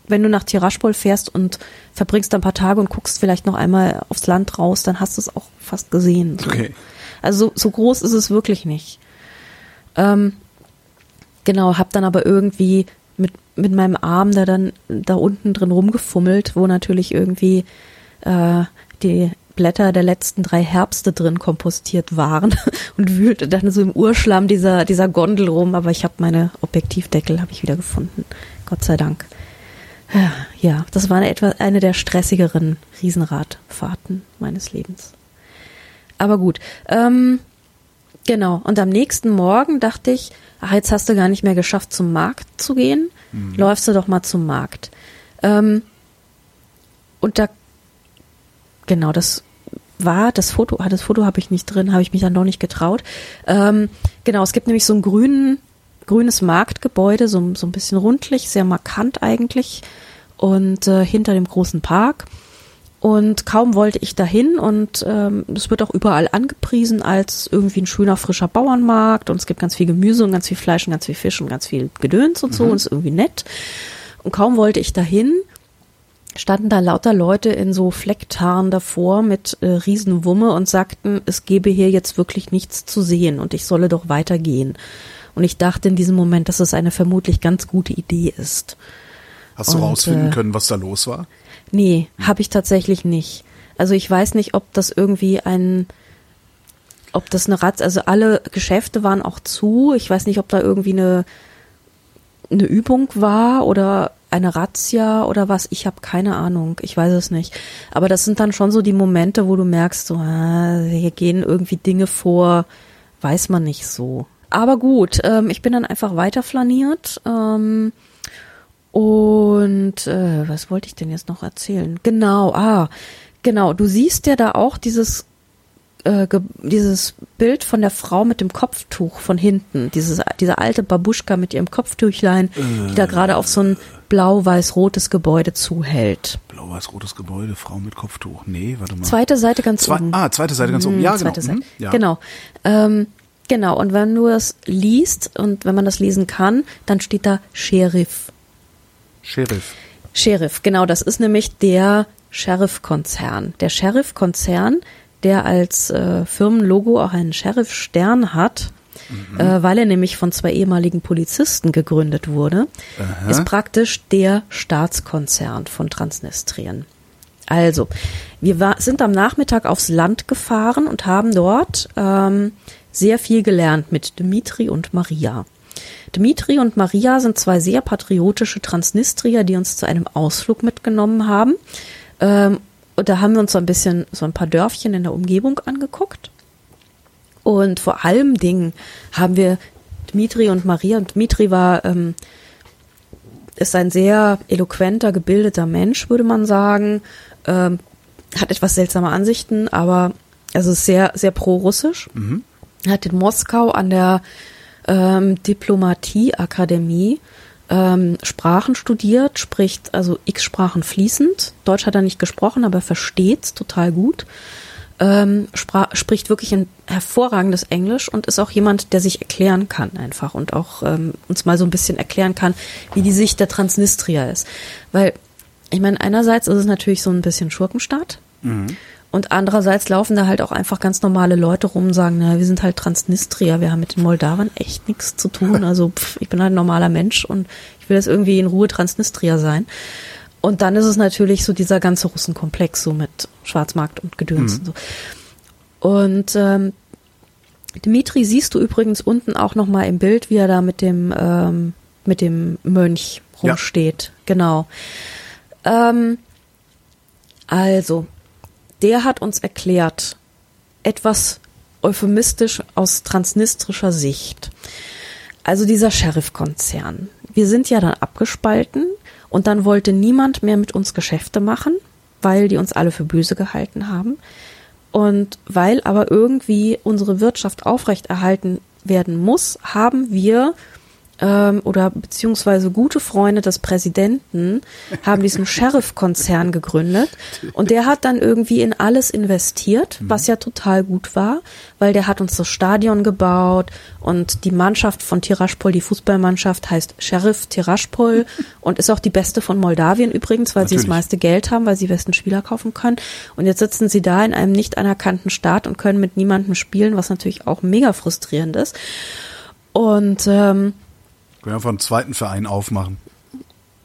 wenn du nach Tiraspol fährst und verbringst ein paar Tage und guckst vielleicht noch einmal aufs Land raus, dann hast du es auch fast gesehen. So. Okay. Also so, so groß ist es wirklich nicht. Ähm, genau, hab dann aber irgendwie mit, mit meinem Arm da dann da unten drin rumgefummelt, wo natürlich irgendwie äh, die Blätter der letzten drei Herbste drin kompostiert waren und wühlte dann so im Urschlamm dieser, dieser Gondel rum, aber ich habe meine Objektivdeckel habe ich wieder gefunden. Gott sei Dank. Ja, das war eine, etwa eine der stressigeren Riesenradfahrten meines Lebens. Aber gut. Ähm, genau. Und am nächsten Morgen dachte ich, ach, jetzt hast du gar nicht mehr geschafft, zum Markt zu gehen. Läufst du doch mal zum Markt. Ähm, und da, genau, das war das Foto, ah, das Foto habe ich nicht drin, habe ich mich dann noch nicht getraut. Ähm, genau, es gibt nämlich so ein grünen, grünes Marktgebäude, so, so ein bisschen rundlich, sehr markant eigentlich. Und äh, hinter dem großen Park. Und kaum wollte ich dahin und ähm, es wird auch überall angepriesen als irgendwie ein schöner frischer Bauernmarkt und es gibt ganz viel Gemüse und ganz viel Fleisch und ganz viel Fisch und ganz viel Gedöns und so und ist irgendwie nett. Und kaum wollte ich dahin, standen da lauter Leute in so Flecktarn davor mit äh, Riesenwumme und sagten, es gebe hier jetzt wirklich nichts zu sehen und ich solle doch weitergehen. Und ich dachte in diesem Moment, dass es eine vermutlich ganz gute Idee ist. Hast du Und, rausfinden äh, können, was da los war? Nee, habe ich tatsächlich nicht. Also ich weiß nicht, ob das irgendwie ein, ob das eine Ratz, also alle Geschäfte waren auch zu. Ich weiß nicht, ob da irgendwie eine, eine Übung war oder eine Razzia oder was. Ich habe keine Ahnung. Ich weiß es nicht. Aber das sind dann schon so die Momente, wo du merkst, so, ah, hier gehen irgendwie Dinge vor, weiß man nicht so. Aber gut, ähm, ich bin dann einfach weiter flaniert. Ähm, und äh, was wollte ich denn jetzt noch erzählen? Genau, ah, genau. Du siehst ja da auch dieses äh, dieses Bild von der Frau mit dem Kopftuch von hinten, dieses diese alte Babuschka mit ihrem Kopftüchlein, die da gerade auf so ein blau-weiß-rotes Gebäude zuhält. Blau-weiß-rotes Gebäude, Frau mit Kopftuch. Nee, warte mal. Zweite Seite ganz Zwei, oben. ah, zweite Seite ganz oben. Mhm, Ja, genau. zweite Seite. Mhm, ja. Genau. Ähm, genau. Und wenn du es liest und wenn man das lesen kann, dann steht da Sheriff. Sheriff. Sheriff, genau, das ist nämlich der Sheriff-Konzern. Der Sheriff-Konzern, der als äh, Firmenlogo auch einen Sheriff-Stern hat, äh, weil er nämlich von zwei ehemaligen Polizisten gegründet wurde, ist praktisch der Staatskonzern von Transnistrien. Also, wir war, sind am Nachmittag aufs Land gefahren und haben dort ähm, sehr viel gelernt mit Dmitri und Maria. Dmitri und Maria sind zwei sehr patriotische Transnistrier, die uns zu einem Ausflug mitgenommen haben. Ähm, und da haben wir uns so ein bisschen, so ein paar Dörfchen in der Umgebung angeguckt. Und vor allem Dingen haben wir Dmitri und Maria, und Dmitri war, ähm, ist ein sehr eloquenter, gebildeter Mensch, würde man sagen, ähm, hat etwas seltsame Ansichten, aber also ist sehr, sehr pro-russisch. Hat in Moskau an der ähm, Diplomatieakademie ähm, Sprachen studiert, spricht also x Sprachen fließend. Deutsch hat er nicht gesprochen, aber versteht's total gut. Ähm, spricht wirklich ein hervorragendes Englisch und ist auch jemand, der sich erklären kann einfach und auch ähm, uns mal so ein bisschen erklären kann, wie die Sicht der Transnistrier ist. Weil, ich meine, einerseits ist es natürlich so ein bisschen Schurkenstaat Und andererseits laufen da halt auch einfach ganz normale Leute rum und sagen, na, wir sind halt Transnistria, wir haben mit den Moldawern echt nichts zu tun. Also pff, ich bin halt ein normaler Mensch und ich will jetzt irgendwie in Ruhe Transnistria sein. Und dann ist es natürlich so dieser ganze Russenkomplex so mit Schwarzmarkt und Gedöns Mhm. und so. Und ähm, Dimitri siehst du übrigens unten auch noch mal im Bild, wie er da mit dem ähm, mit dem Mönch Ja. rumsteht. Genau. Ähm, also, der hat uns erklärt, etwas euphemistisch aus transnistrischer Sicht. Also dieser Sheriff-Konzern. Wir sind ja dann abgespalten und dann wollte niemand mehr mit uns Geschäfte machen, weil die uns alle für böse gehalten haben. Und weil aber irgendwie unsere Wirtschaft aufrechterhalten werden muss, haben wir ähm, oder beziehungsweise gute Freunde des Präsidenten haben diesen Sheriff-Konzern gegründet und der hat dann irgendwie in alles investiert, was ja total gut war, weil der hat uns das Stadion gebaut und die Mannschaft von Tiraspol, die Fußballmannschaft heißt Sheriff Tiraspol und ist auch die beste von Moldawien übrigens, weil sie das Natürlich. meiste Geld haben, weil sie besten Spieler kaufen können und jetzt sitzen sie da in einem nicht anerkannten Staat und können mit niemandem spielen, was natürlich auch mega frustrierend ist. Und ähm, Können wir einfach einen zweiten Verein aufmachen.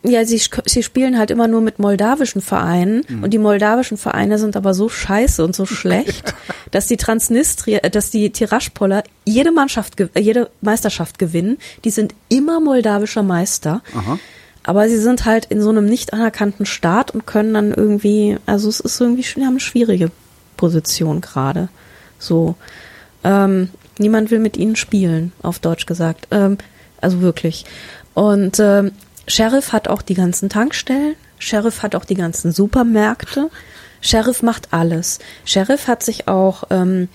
ja, sie, sie spielen halt immer nur mit moldawischen Vereinen und die moldawischen Vereine sind aber so scheiße und so schlecht, dass die Transnistria, äh, dass die Tiraspoler jede Mannschaft, jede Meisterschaft gewinnen. Die sind immer moldawischer Meister. Aha. Aber sie sind halt in so einem nicht anerkannten Staat und können dann irgendwie, also es ist irgendwie, die haben eine schwierige Position gerade. So. Ähm, niemand will mit ihnen spielen, auf Deutsch gesagt. Ähm, also wirklich. Und ähm, Sheriff hat auch die ganzen Tankstellen. Sheriff hat auch die ganzen Supermärkte. Sheriff macht alles. Sheriff hat sich auch, ähm,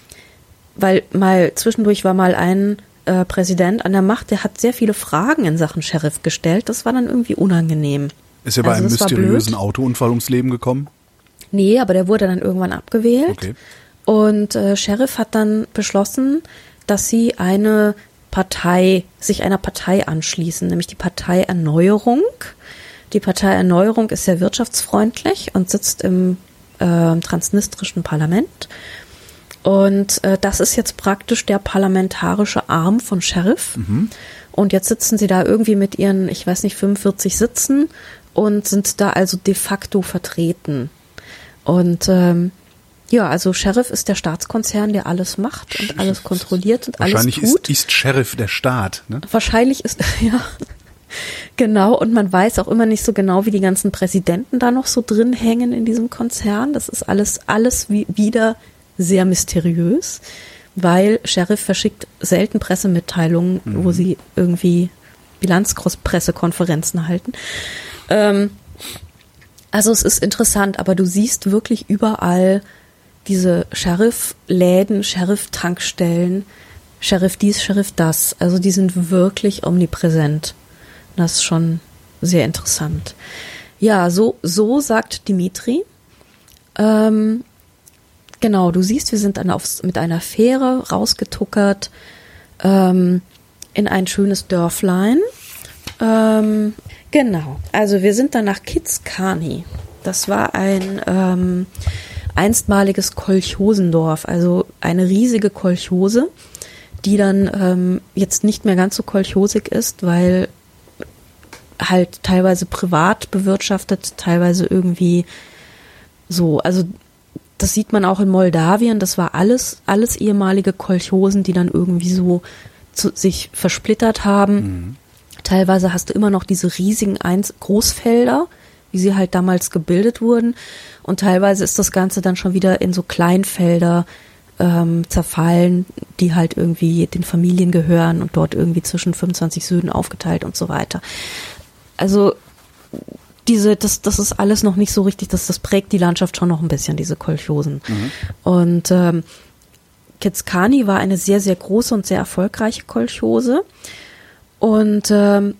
weil mal zwischendurch war mal ein äh, Präsident an der Macht, der hat sehr viele Fragen in Sachen Sheriff gestellt. Das war dann irgendwie unangenehm. Ist er bei Also einem mysteriösen. Autounfall ums Leben gekommen? Nee, aber der wurde dann irgendwann abgewählt. Okay. Und äh, Sheriff hat dann beschlossen, dass sie eine Partei, sich einer Partei anschließen, nämlich die Partei Erneuerung. Die Partei Erneuerung ist sehr wirtschaftsfreundlich und sitzt im äh, transnistrischen Parlament. Und äh, das ist jetzt praktisch der parlamentarische Arm von Sheriff. Und jetzt sitzen sie da irgendwie mit ihren, ich weiß nicht, 45 Sitzen und sind da also de facto vertreten. Und ähm, ja, also Sheriff ist der Staatskonzern, der alles macht und alles kontrolliert und alles Wahrscheinlich tut. ist, ist Sheriff der Staat. Ne? Wahrscheinlich ist, ja. Genau, und man weiß auch immer nicht so genau, wie die ganzen Präsidenten da noch so drin hängen in diesem Konzern. Das ist alles, alles wie, wieder sehr mysteriös, weil Sheriff verschickt selten Pressemitteilungen, wo sie irgendwie Bilanzpressekonferenzen halten. Ähm, also es ist interessant, aber du siehst wirklich überall diese Sheriff-Läden, Sheriff-Tankstellen, Sheriff dies, Sheriff das. Also die sind wirklich omnipräsent. Das ist schon sehr interessant. Ja, so, so sagt Dimitri. Ähm, genau, du siehst, wir sind dann aufs, mit einer Fähre rausgetuckert ähm, in ein schönes Dörflein. Ähm, genau, also wir sind dann nach Kitskani. Das war ein ähm, einstmaliges Kolchosendorf, also eine riesige Kolchose, die dann ähm, jetzt nicht mehr ganz so kolchosig ist, weil halt teilweise privat bewirtschaftet, teilweise irgendwie so, also das sieht man auch in Moldawien, das war alles, alles ehemalige Kolchosen, die dann irgendwie so zu, sich versplittert haben. Teilweise hast du immer noch diese riesigen Einz Großfelder, wie sie halt damals gebildet wurden. Und teilweise ist das Ganze dann schon wieder in so Kleinfelder ähm, zerfallen, die halt irgendwie den Familien gehören und dort irgendwie zwischen 25 Söhnen aufgeteilt und so weiter. Also diese, das, das ist alles noch nicht so richtig, das, das prägt die Landschaft schon noch ein bisschen, diese Kolchosen. Und ähm, Kitskani war eine sehr, sehr große und sehr erfolgreiche Kolchose. Und ähm,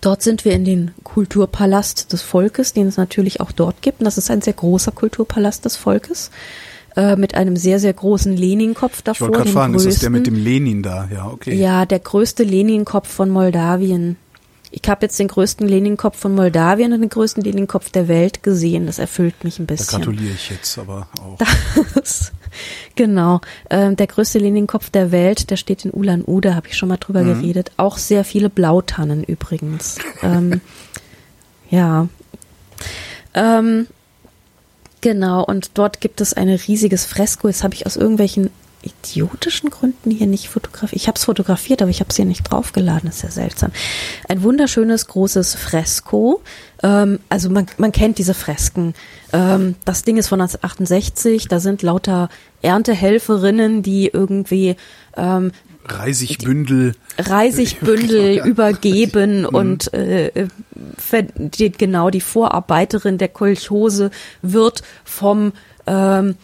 dort sind wir in den Kulturpalast des Volkes, den es natürlich auch dort gibt. Und das ist ein sehr großer Kulturpalast des Volkes äh, mit einem sehr, sehr großen Lenin-Kopf Ich davor. wollte gerade fragen, ist das der mit größten. dem Lenin da? Ja, okay. Ja, der größte Lenin-Kopf von Moldawien. ich habe jetzt den größten Lehnenkopf von Moldawien und den größten Lehnenkopf der Welt gesehen. Das erfüllt mich ein Da bisschen. gratuliere ich jetzt aber auch. Das, genau. Ähm, der größte Lehnenkopf der Welt, der steht in Ulan-Ude, habe ich schon mal drüber geredet. Auch sehr viele Blautannen übrigens. ähm, ja. Ähm, genau, und dort gibt es ein riesiges Fresko. Jetzt habe ich aus irgendwelchen idiotischen Gründen hier nicht fotografiert. Ich habe es fotografiert, aber ich habe es hier nicht draufgeladen. Das ist ja seltsam. Ein wunderschönes großes Fresko. Ähm, also man, man kennt diese Fresken. Ähm, das Ding ist von 1968. Da sind lauter Erntehelferinnen, die irgendwie ähm, Reisigbündel. Reisigbündel übergeben und äh, äh, genau die Vorarbeiterin der Kolchose wird vom ähm,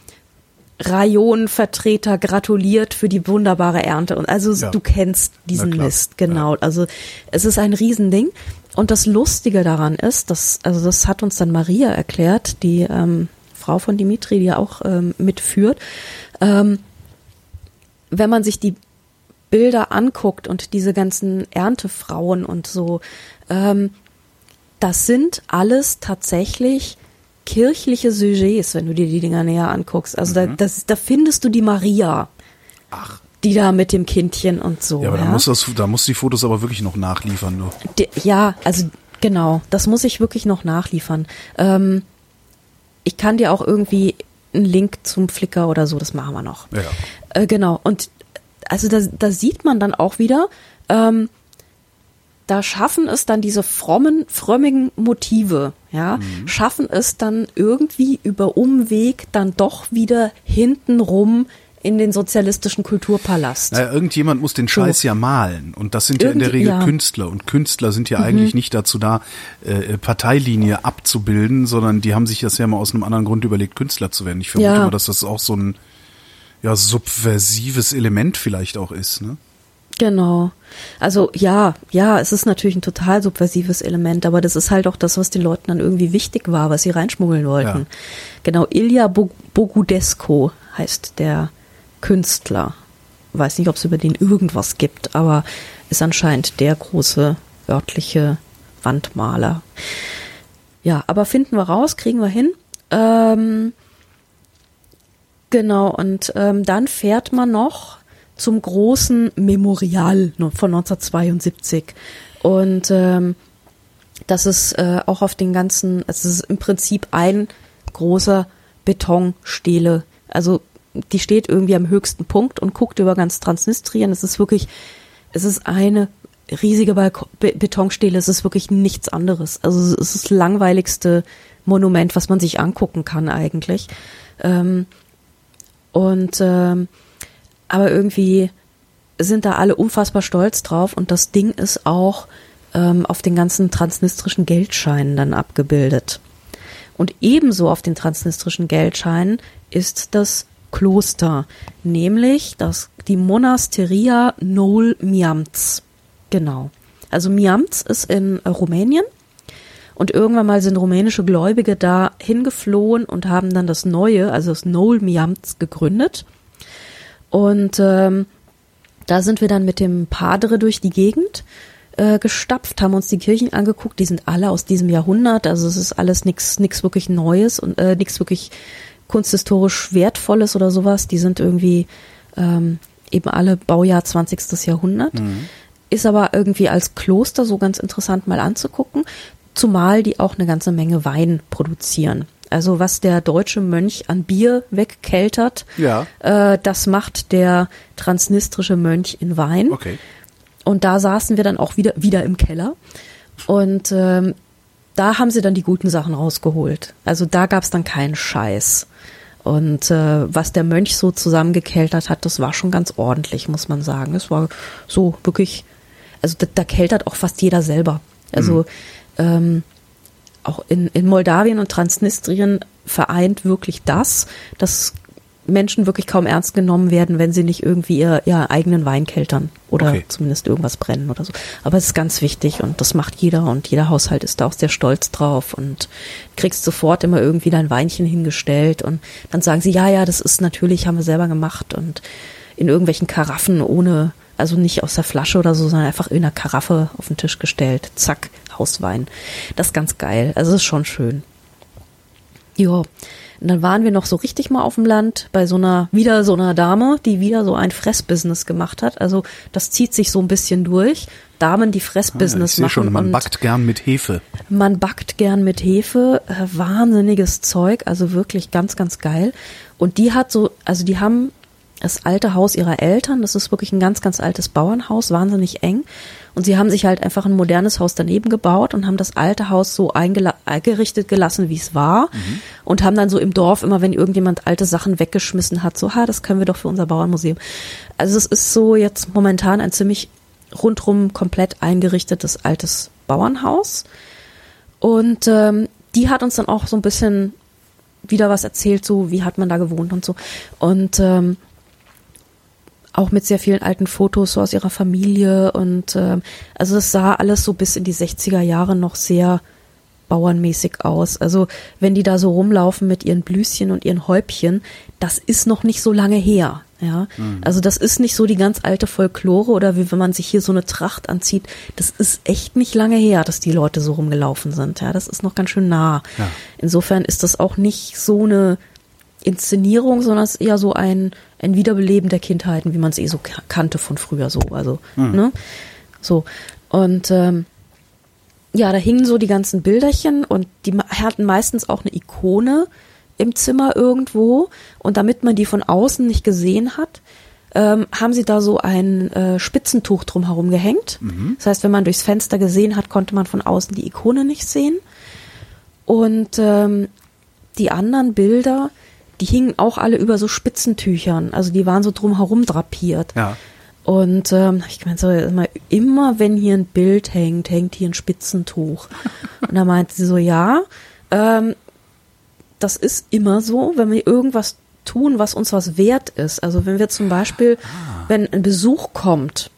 Rajonvertreter gratuliert für die wunderbare Ernte und also Ja. du kennst diesen. Mist genau also es ist ein Riesending und das Lustige daran ist dass also das hat uns dann Maria erklärt die ähm, Frau von Dimitri die ja auch ähm, mitführt ähm, wenn man sich die Bilder anguckt und diese ganzen Erntefrauen und so, ähm, das sind alles tatsächlich kirchliche Sujets, wenn du dir die Dinger näher anguckst. Also da, das, da findest du die Maria, Ach. Die da mit dem Kindchen und so. Ja, aber ja? da muss das, da muss die Fotos aber wirklich noch nachliefern. Du. Die- Ja, also genau, das muss ich wirklich noch nachliefern. Ähm, ich kann dir auch irgendwie einen Link zum Flickr oder so, das machen wir noch. Ja. Äh, genau, und also da, da sieht man dann auch wieder, ähm, da schaffen es dann diese frommen, frömmigen Motive, ja, Mhm. schaffen es dann irgendwie über Umweg dann doch wieder hintenrum in den sozialistischen Kulturpalast. Naja, irgendjemand muss den Scheiß ja malen. Und das sind ja in der Irgend- Regel ja. Mhm. Künstler. Und Künstler sind ja eigentlich nicht dazu da, äh, Parteilinie abzubilden, sondern die haben sich das ja mal aus einem anderen Grund überlegt, Künstler zu werden. Ich vermute Ja. mal, dass das auch so ein ja, subversives Element vielleicht auch ist. Ne? Genau. Also ja, ja, es ist natürlich ein total subversives Element, aber das ist halt auch das, was den Leuten dann irgendwie wichtig war, was sie reinschmuggeln wollten. Ja. Genau, Ilya Bo- Bogudesco heißt der Künstler. Weiß nicht, ob es über den irgendwas gibt, aber ist anscheinend der große örtliche Wandmaler. Ja, aber finden wir raus, kriegen wir hin. Ähm, Genau, und ähm, dann fährt man noch zum großen Memorial von 1972. Und ähm, das ist äh, auch auf den ganzen, also es ist im Prinzip ein großer Betonstele. Also die steht irgendwie am höchsten Punkt und guckt über ganz Transnistrien. Es ist wirklich, es ist eine riesige Balko Be Betonstele. Es ist wirklich nichts anderes. Also es ist das langweiligste Monument, was man sich angucken kann eigentlich. Ähm, und ähm, aber irgendwie sind da alle unfassbar stolz drauf und das Ding ist auch ähm, auf den ganzen transnistrischen Geldscheinen dann abgebildet. Und ebenso auf den transnistrischen Geldscheinen ist das Kloster, nämlich das, die Monasteria Nol Miamts. Genau. Also Miamts ist in äh, Rumänien und irgendwann mal sind rumänische Gläubige da hingeflohen und haben dann das neue, also das Nol Miamts gegründet. Und ähm, da sind wir dann mit dem Padre durch die Gegend äh, gestapft, haben uns die Kirchen angeguckt. Die sind alle aus diesem Jahrhundert, also es ist alles nichts nichts wirklich Neues und äh, nichts wirklich kunsthistorisch wertvolles oder sowas. Die sind irgendwie ähm, eben alle Baujahr 20. Jahrhundert. Ist aber irgendwie als Kloster so ganz interessant mal anzugucken, zumal die auch eine ganze Menge Wein produzieren. Also was der deutsche Mönch an Bier wegkeltert, Ja. äh, das macht der transnistrische Mönch in Wein. Okay. Und da saßen wir dann auch wieder, wieder im Keller. Und ähm, da haben sie dann die guten Sachen rausgeholt. Also da gab es dann keinen Scheiß. Und äh, was der Mönch so zusammengekeltert hat, das war schon ganz ordentlich, muss man sagen. Es war so wirklich, also da, da keltert auch fast jeder selber. Also ähm, auch in, in Moldawien und Transnistrien vereint wirklich das, dass Menschen wirklich kaum ernst genommen werden, wenn sie nicht irgendwie ihr, ihr eigenen Wein keltern oder Okay. zumindest irgendwas brennen oder so. Aber es ist ganz wichtig und das macht jeder und jeder Haushalt ist da auch sehr stolz drauf und kriegst sofort immer irgendwie dein Weinchen hingestellt und dann sagen sie, ja, ja, das ist natürlich, haben wir selber gemacht und in irgendwelchen Karaffen ohne Also nicht aus der Flasche oder so, sondern einfach in der Karaffe auf den Tisch gestellt. Zack, Hauswein. Das ist ganz geil. Also ist schon schön. Ja. Und dann waren wir noch so richtig mal auf dem Land bei so einer, wieder so einer Dame, die wieder so ein Fressbusiness gemacht hat. Also das zieht sich so ein bisschen durch. Damen, die Fressbusiness Ah, machen. schon, man backt gern mit Hefe. man backt gern mit Hefe, äh, wahnsinniges Zeug, also wirklich ganz, ganz geil. Und die hat so, also die haben das alte Haus ihrer Eltern, das ist wirklich ein ganz, ganz altes Bauernhaus, wahnsinnig eng. Und sie haben sich halt einfach ein modernes Haus daneben gebaut und haben das alte Haus so eingerichtet gelassen, wie es war. Und haben dann so im Dorf immer, wenn irgendjemand alte Sachen weggeschmissen hat, so, ha, das können wir doch für unser Bauernmuseum. Also es ist so jetzt momentan ein ziemlich rundrum komplett eingerichtetes altes Bauernhaus. Und ähm, die hat uns dann auch so ein bisschen wieder was erzählt, so wie hat man da gewohnt und so. Und ähm, auch mit sehr vielen alten Fotos so aus ihrer Familie und ähm, also es sah alles so bis in die 60er Jahre noch sehr bauernmäßig aus. Also wenn die da so rumlaufen mit ihren Blüschen und ihren Häubchen, das ist noch nicht so lange her. Ja, also das ist nicht so die ganz alte Folklore oder wie wenn man sich hier so eine Tracht anzieht. Das ist echt nicht lange her, dass die Leute so rumgelaufen sind. Ja, das ist noch ganz schön nah. Ja. Insofern ist das auch nicht so eine Inszenierung, sondern es ist eher so ein, ein Wiederbeleben der Kindheiten, wie man es eh so ka- kannte von früher so. Also, ne? So. Und ähm, ja, da hingen so die ganzen Bilderchen und die hatten meistens auch eine Ikone im Zimmer irgendwo. Und damit man die von außen nicht gesehen hat, ähm, haben sie da so ein äh, Spitzentuch drumherum gehängt. Das heißt, wenn man durchs Fenster gesehen hat, konnte man von außen die Ikone nicht sehen. Und ähm, die anderen Bilder, die hingen auch alle über so Spitzentüchern. Also die waren so drumherum drapiert. Ja. Und ähm, ich gemeint, so, immer, immer wenn hier ein Bild hängt, hängt hier ein Spitzentuch. Und da meinte sie so, ja, ähm, das ist immer so, wenn wir irgendwas tun, was uns was wert ist. Also wenn wir zum Beispiel, wenn ein Besuch kommt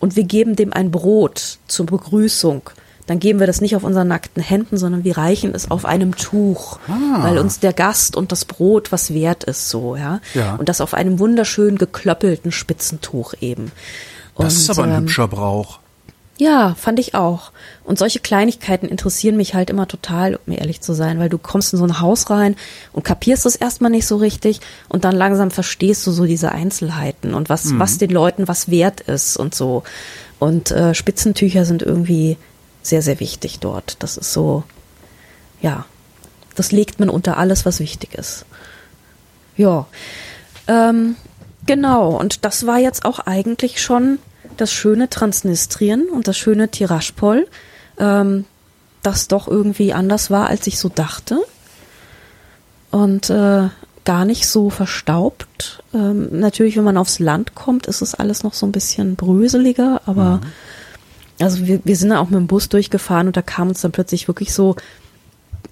und wir geben dem ein Brot zur Begrüßung, dann geben wir das nicht auf unseren nackten Händen, sondern wir reichen es auf einem Tuch, weil uns der Gast und das Brot was wert ist, so, ja. Ja. Und das auf einem wunderschön geklöppelten Spitzentuch eben. Das und, ist aber ein ähm, hübscher Brauch. ja, fand ich auch. Und solche Kleinigkeiten interessieren mich halt immer total, um ehrlich zu sein, weil du kommst in so ein Haus rein und kapierst es erstmal nicht so richtig und dann langsam verstehst du so diese Einzelheiten und was, was den Leuten was wert ist und so. Und äh, Spitzentücher sind irgendwie sehr, sehr wichtig dort. Das ist so, ja, das legt man unter alles, was wichtig ist. Ja, ähm, genau. Und das war jetzt auch eigentlich schon das schöne Transnistrien und das schöne Tiraspol, ähm, das doch irgendwie anders war, als ich so dachte. Und äh, gar nicht so verstaubt. Ähm, natürlich, wenn man aufs Land kommt, ist es alles noch so ein bisschen bröseliger, aber also wir, wir sind da auch mit dem Bus durchgefahren und da kam uns dann plötzlich wirklich so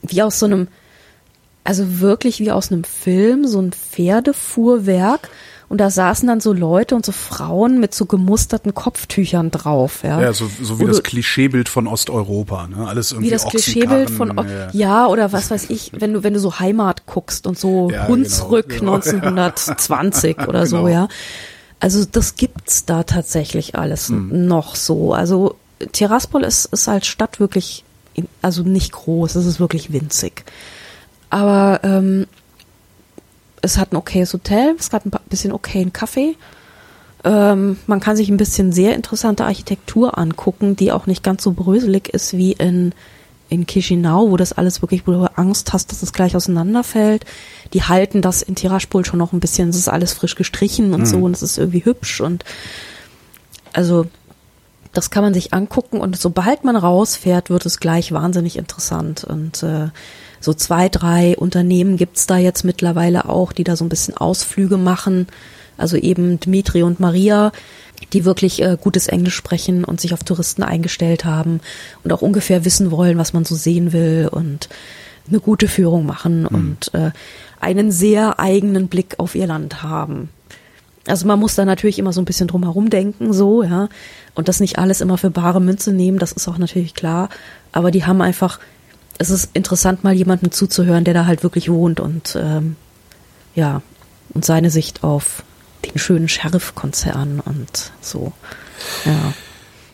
wie aus so einem, also wirklich wie aus einem Film, so ein Pferdefuhrwerk. Und da saßen dann so Leute und so Frauen mit so gemusterten Kopftüchern drauf. Ja, Ja, so, so wie Wo das Klischeebild von Osteuropa, ne? Alles irgendwie wie das Klischeebild von ja. ja oder was weiß ich, wenn du wenn du so Heimat guckst und so Ja, Hunsrück genau, genau, 1920 oder so, Genau. ja. Also das gibt's da tatsächlich alles Hm. noch so. Also Tiraspol ist ist als Stadt wirklich also nicht groß, es ist wirklich winzig. Aber ähm, es hat ein okayes Hotel, es hat ein bisschen okayen Kaffee. Ähm, man kann sich ein bisschen sehr interessante Architektur angucken, die auch nicht ganz so bröselig ist wie in, in Chisinau, wo das alles wirklich, wo du Angst hast, dass es gleich auseinanderfällt. Die halten das in Tiraspol schon noch ein bisschen, es ist alles frisch gestrichen und so und es ist irgendwie hübsch und also das kann man sich angucken und sobald man rausfährt, wird es gleich wahnsinnig interessant. Und äh, so zwei, drei Unternehmen gibt's da jetzt mittlerweile auch, die da so ein bisschen Ausflüge machen. Also eben Dmitri und Maria, die wirklich äh, gutes Englisch sprechen und sich auf Touristen eingestellt haben und auch ungefähr wissen wollen, was man so sehen will und eine gute Führung machen und äh, einen sehr eigenen Blick auf ihr Land haben. Also man muss da natürlich immer so ein bisschen drum herum denken, so, ja. Und das nicht alles immer für bare Münze nehmen, das ist auch natürlich klar. Aber die haben einfach, es ist interessant, mal jemandem zuzuhören, der da halt wirklich wohnt und ähm, ja, und seine Sicht auf den schönen Sheriff-Konzern und so. Ja.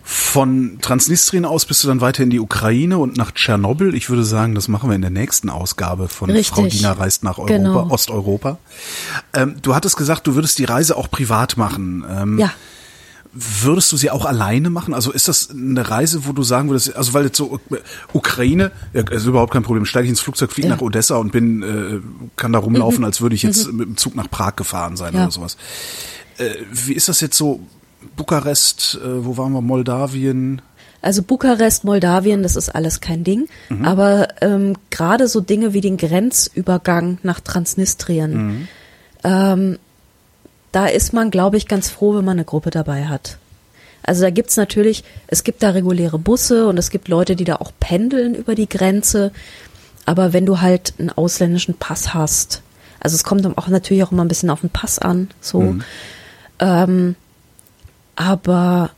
Von Transnistrien aus bist du dann weiter in die Ukraine und nach Tschernobyl. Ich würde sagen, das machen wir in der nächsten Ausgabe von Richtig. Frau Diener reist nach Europa, Genau. Osteuropa. Ähm, du hattest gesagt, du würdest die Reise auch privat machen. Ähm, Ja. Würdest du sie auch alleine machen? Also ist das eine Reise, wo du sagen würdest, also weil jetzt so Ukraine, ja, ist überhaupt kein Problem, steige ich ins Flugzeug, fliege Ja. Mhm. nach Odessa und bin, äh, kann da rumlaufen, als würde ich jetzt mit dem Zug nach Prag gefahren sein Ja. oder sowas. Äh, wie ist das jetzt so? Bukarest, äh, wo waren wir? Moldawien? Also Bukarest, Moldawien, das ist alles kein Ding. Aber ähm, gerade so Dinge wie den Grenzübergang nach Transnistrien, ähm, da ist man, glaube ich, ganz froh, wenn man eine Gruppe dabei hat. Also da gibt's natürlich, es gibt da reguläre Busse und es gibt Leute, die da auch pendeln über die Grenze. Aber wenn du halt einen ausländischen Pass hast, also es kommt auch natürlich auch immer ein bisschen auf den Pass an, so. Ähm, aber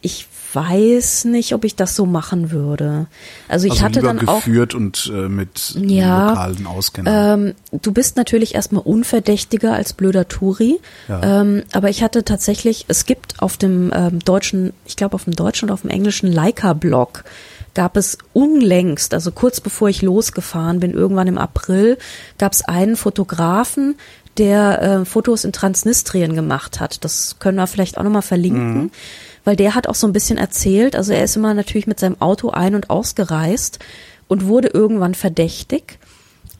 ich weiß nicht, ob ich das so machen würde. Also ich also hatte dann auch geführt und äh, mit Ja, lokalen Auskennern. ähm, du bist natürlich erstmal unverdächtiger als blöder Touri. Ja. Ähm, aber ich hatte tatsächlich, es gibt auf dem ähm, deutschen, ich glaube auf dem deutschen und auf dem englischen Leica-Blog gab es unlängst, also kurz bevor ich losgefahren bin, irgendwann im April, gab es einen Fotografen, der äh, Fotos in Transnistrien gemacht hat. Das können wir vielleicht auch nochmal verlinken, weil der hat auch so ein bisschen erzählt, also er ist immer natürlich mit seinem Auto ein- und ausgereist und wurde irgendwann verdächtig.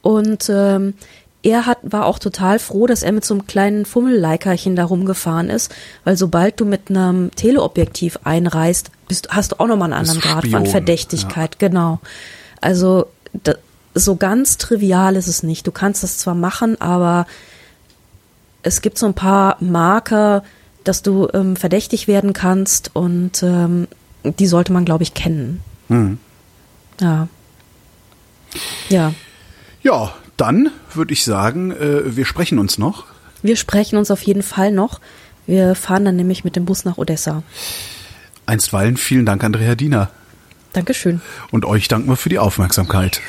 Und ähm, er hat, war auch total froh, dass er mit so einem kleinen Fummelleikerchen da rumgefahren ist, weil sobald du mit einem Teleobjektiv einreist, bist, hast du auch nochmal einen anderen Grad von Verdächtigkeit, genau. Also da, so ganz trivial ist es nicht. Du kannst das zwar machen, aber es gibt so ein paar Marker, dass du ähm, verdächtig werden kannst und ähm, die sollte man, glaube ich, kennen. Mhm. Ja. Ja. Ja, dann würde ich sagen, äh, wir sprechen uns noch. Wir sprechen uns auf jeden Fall noch. Wir fahren dann nämlich mit dem Bus nach Odessa. Einstweilen vielen Dank, Andrea Diener. Dankeschön. Und euch danken wir für die Aufmerksamkeit.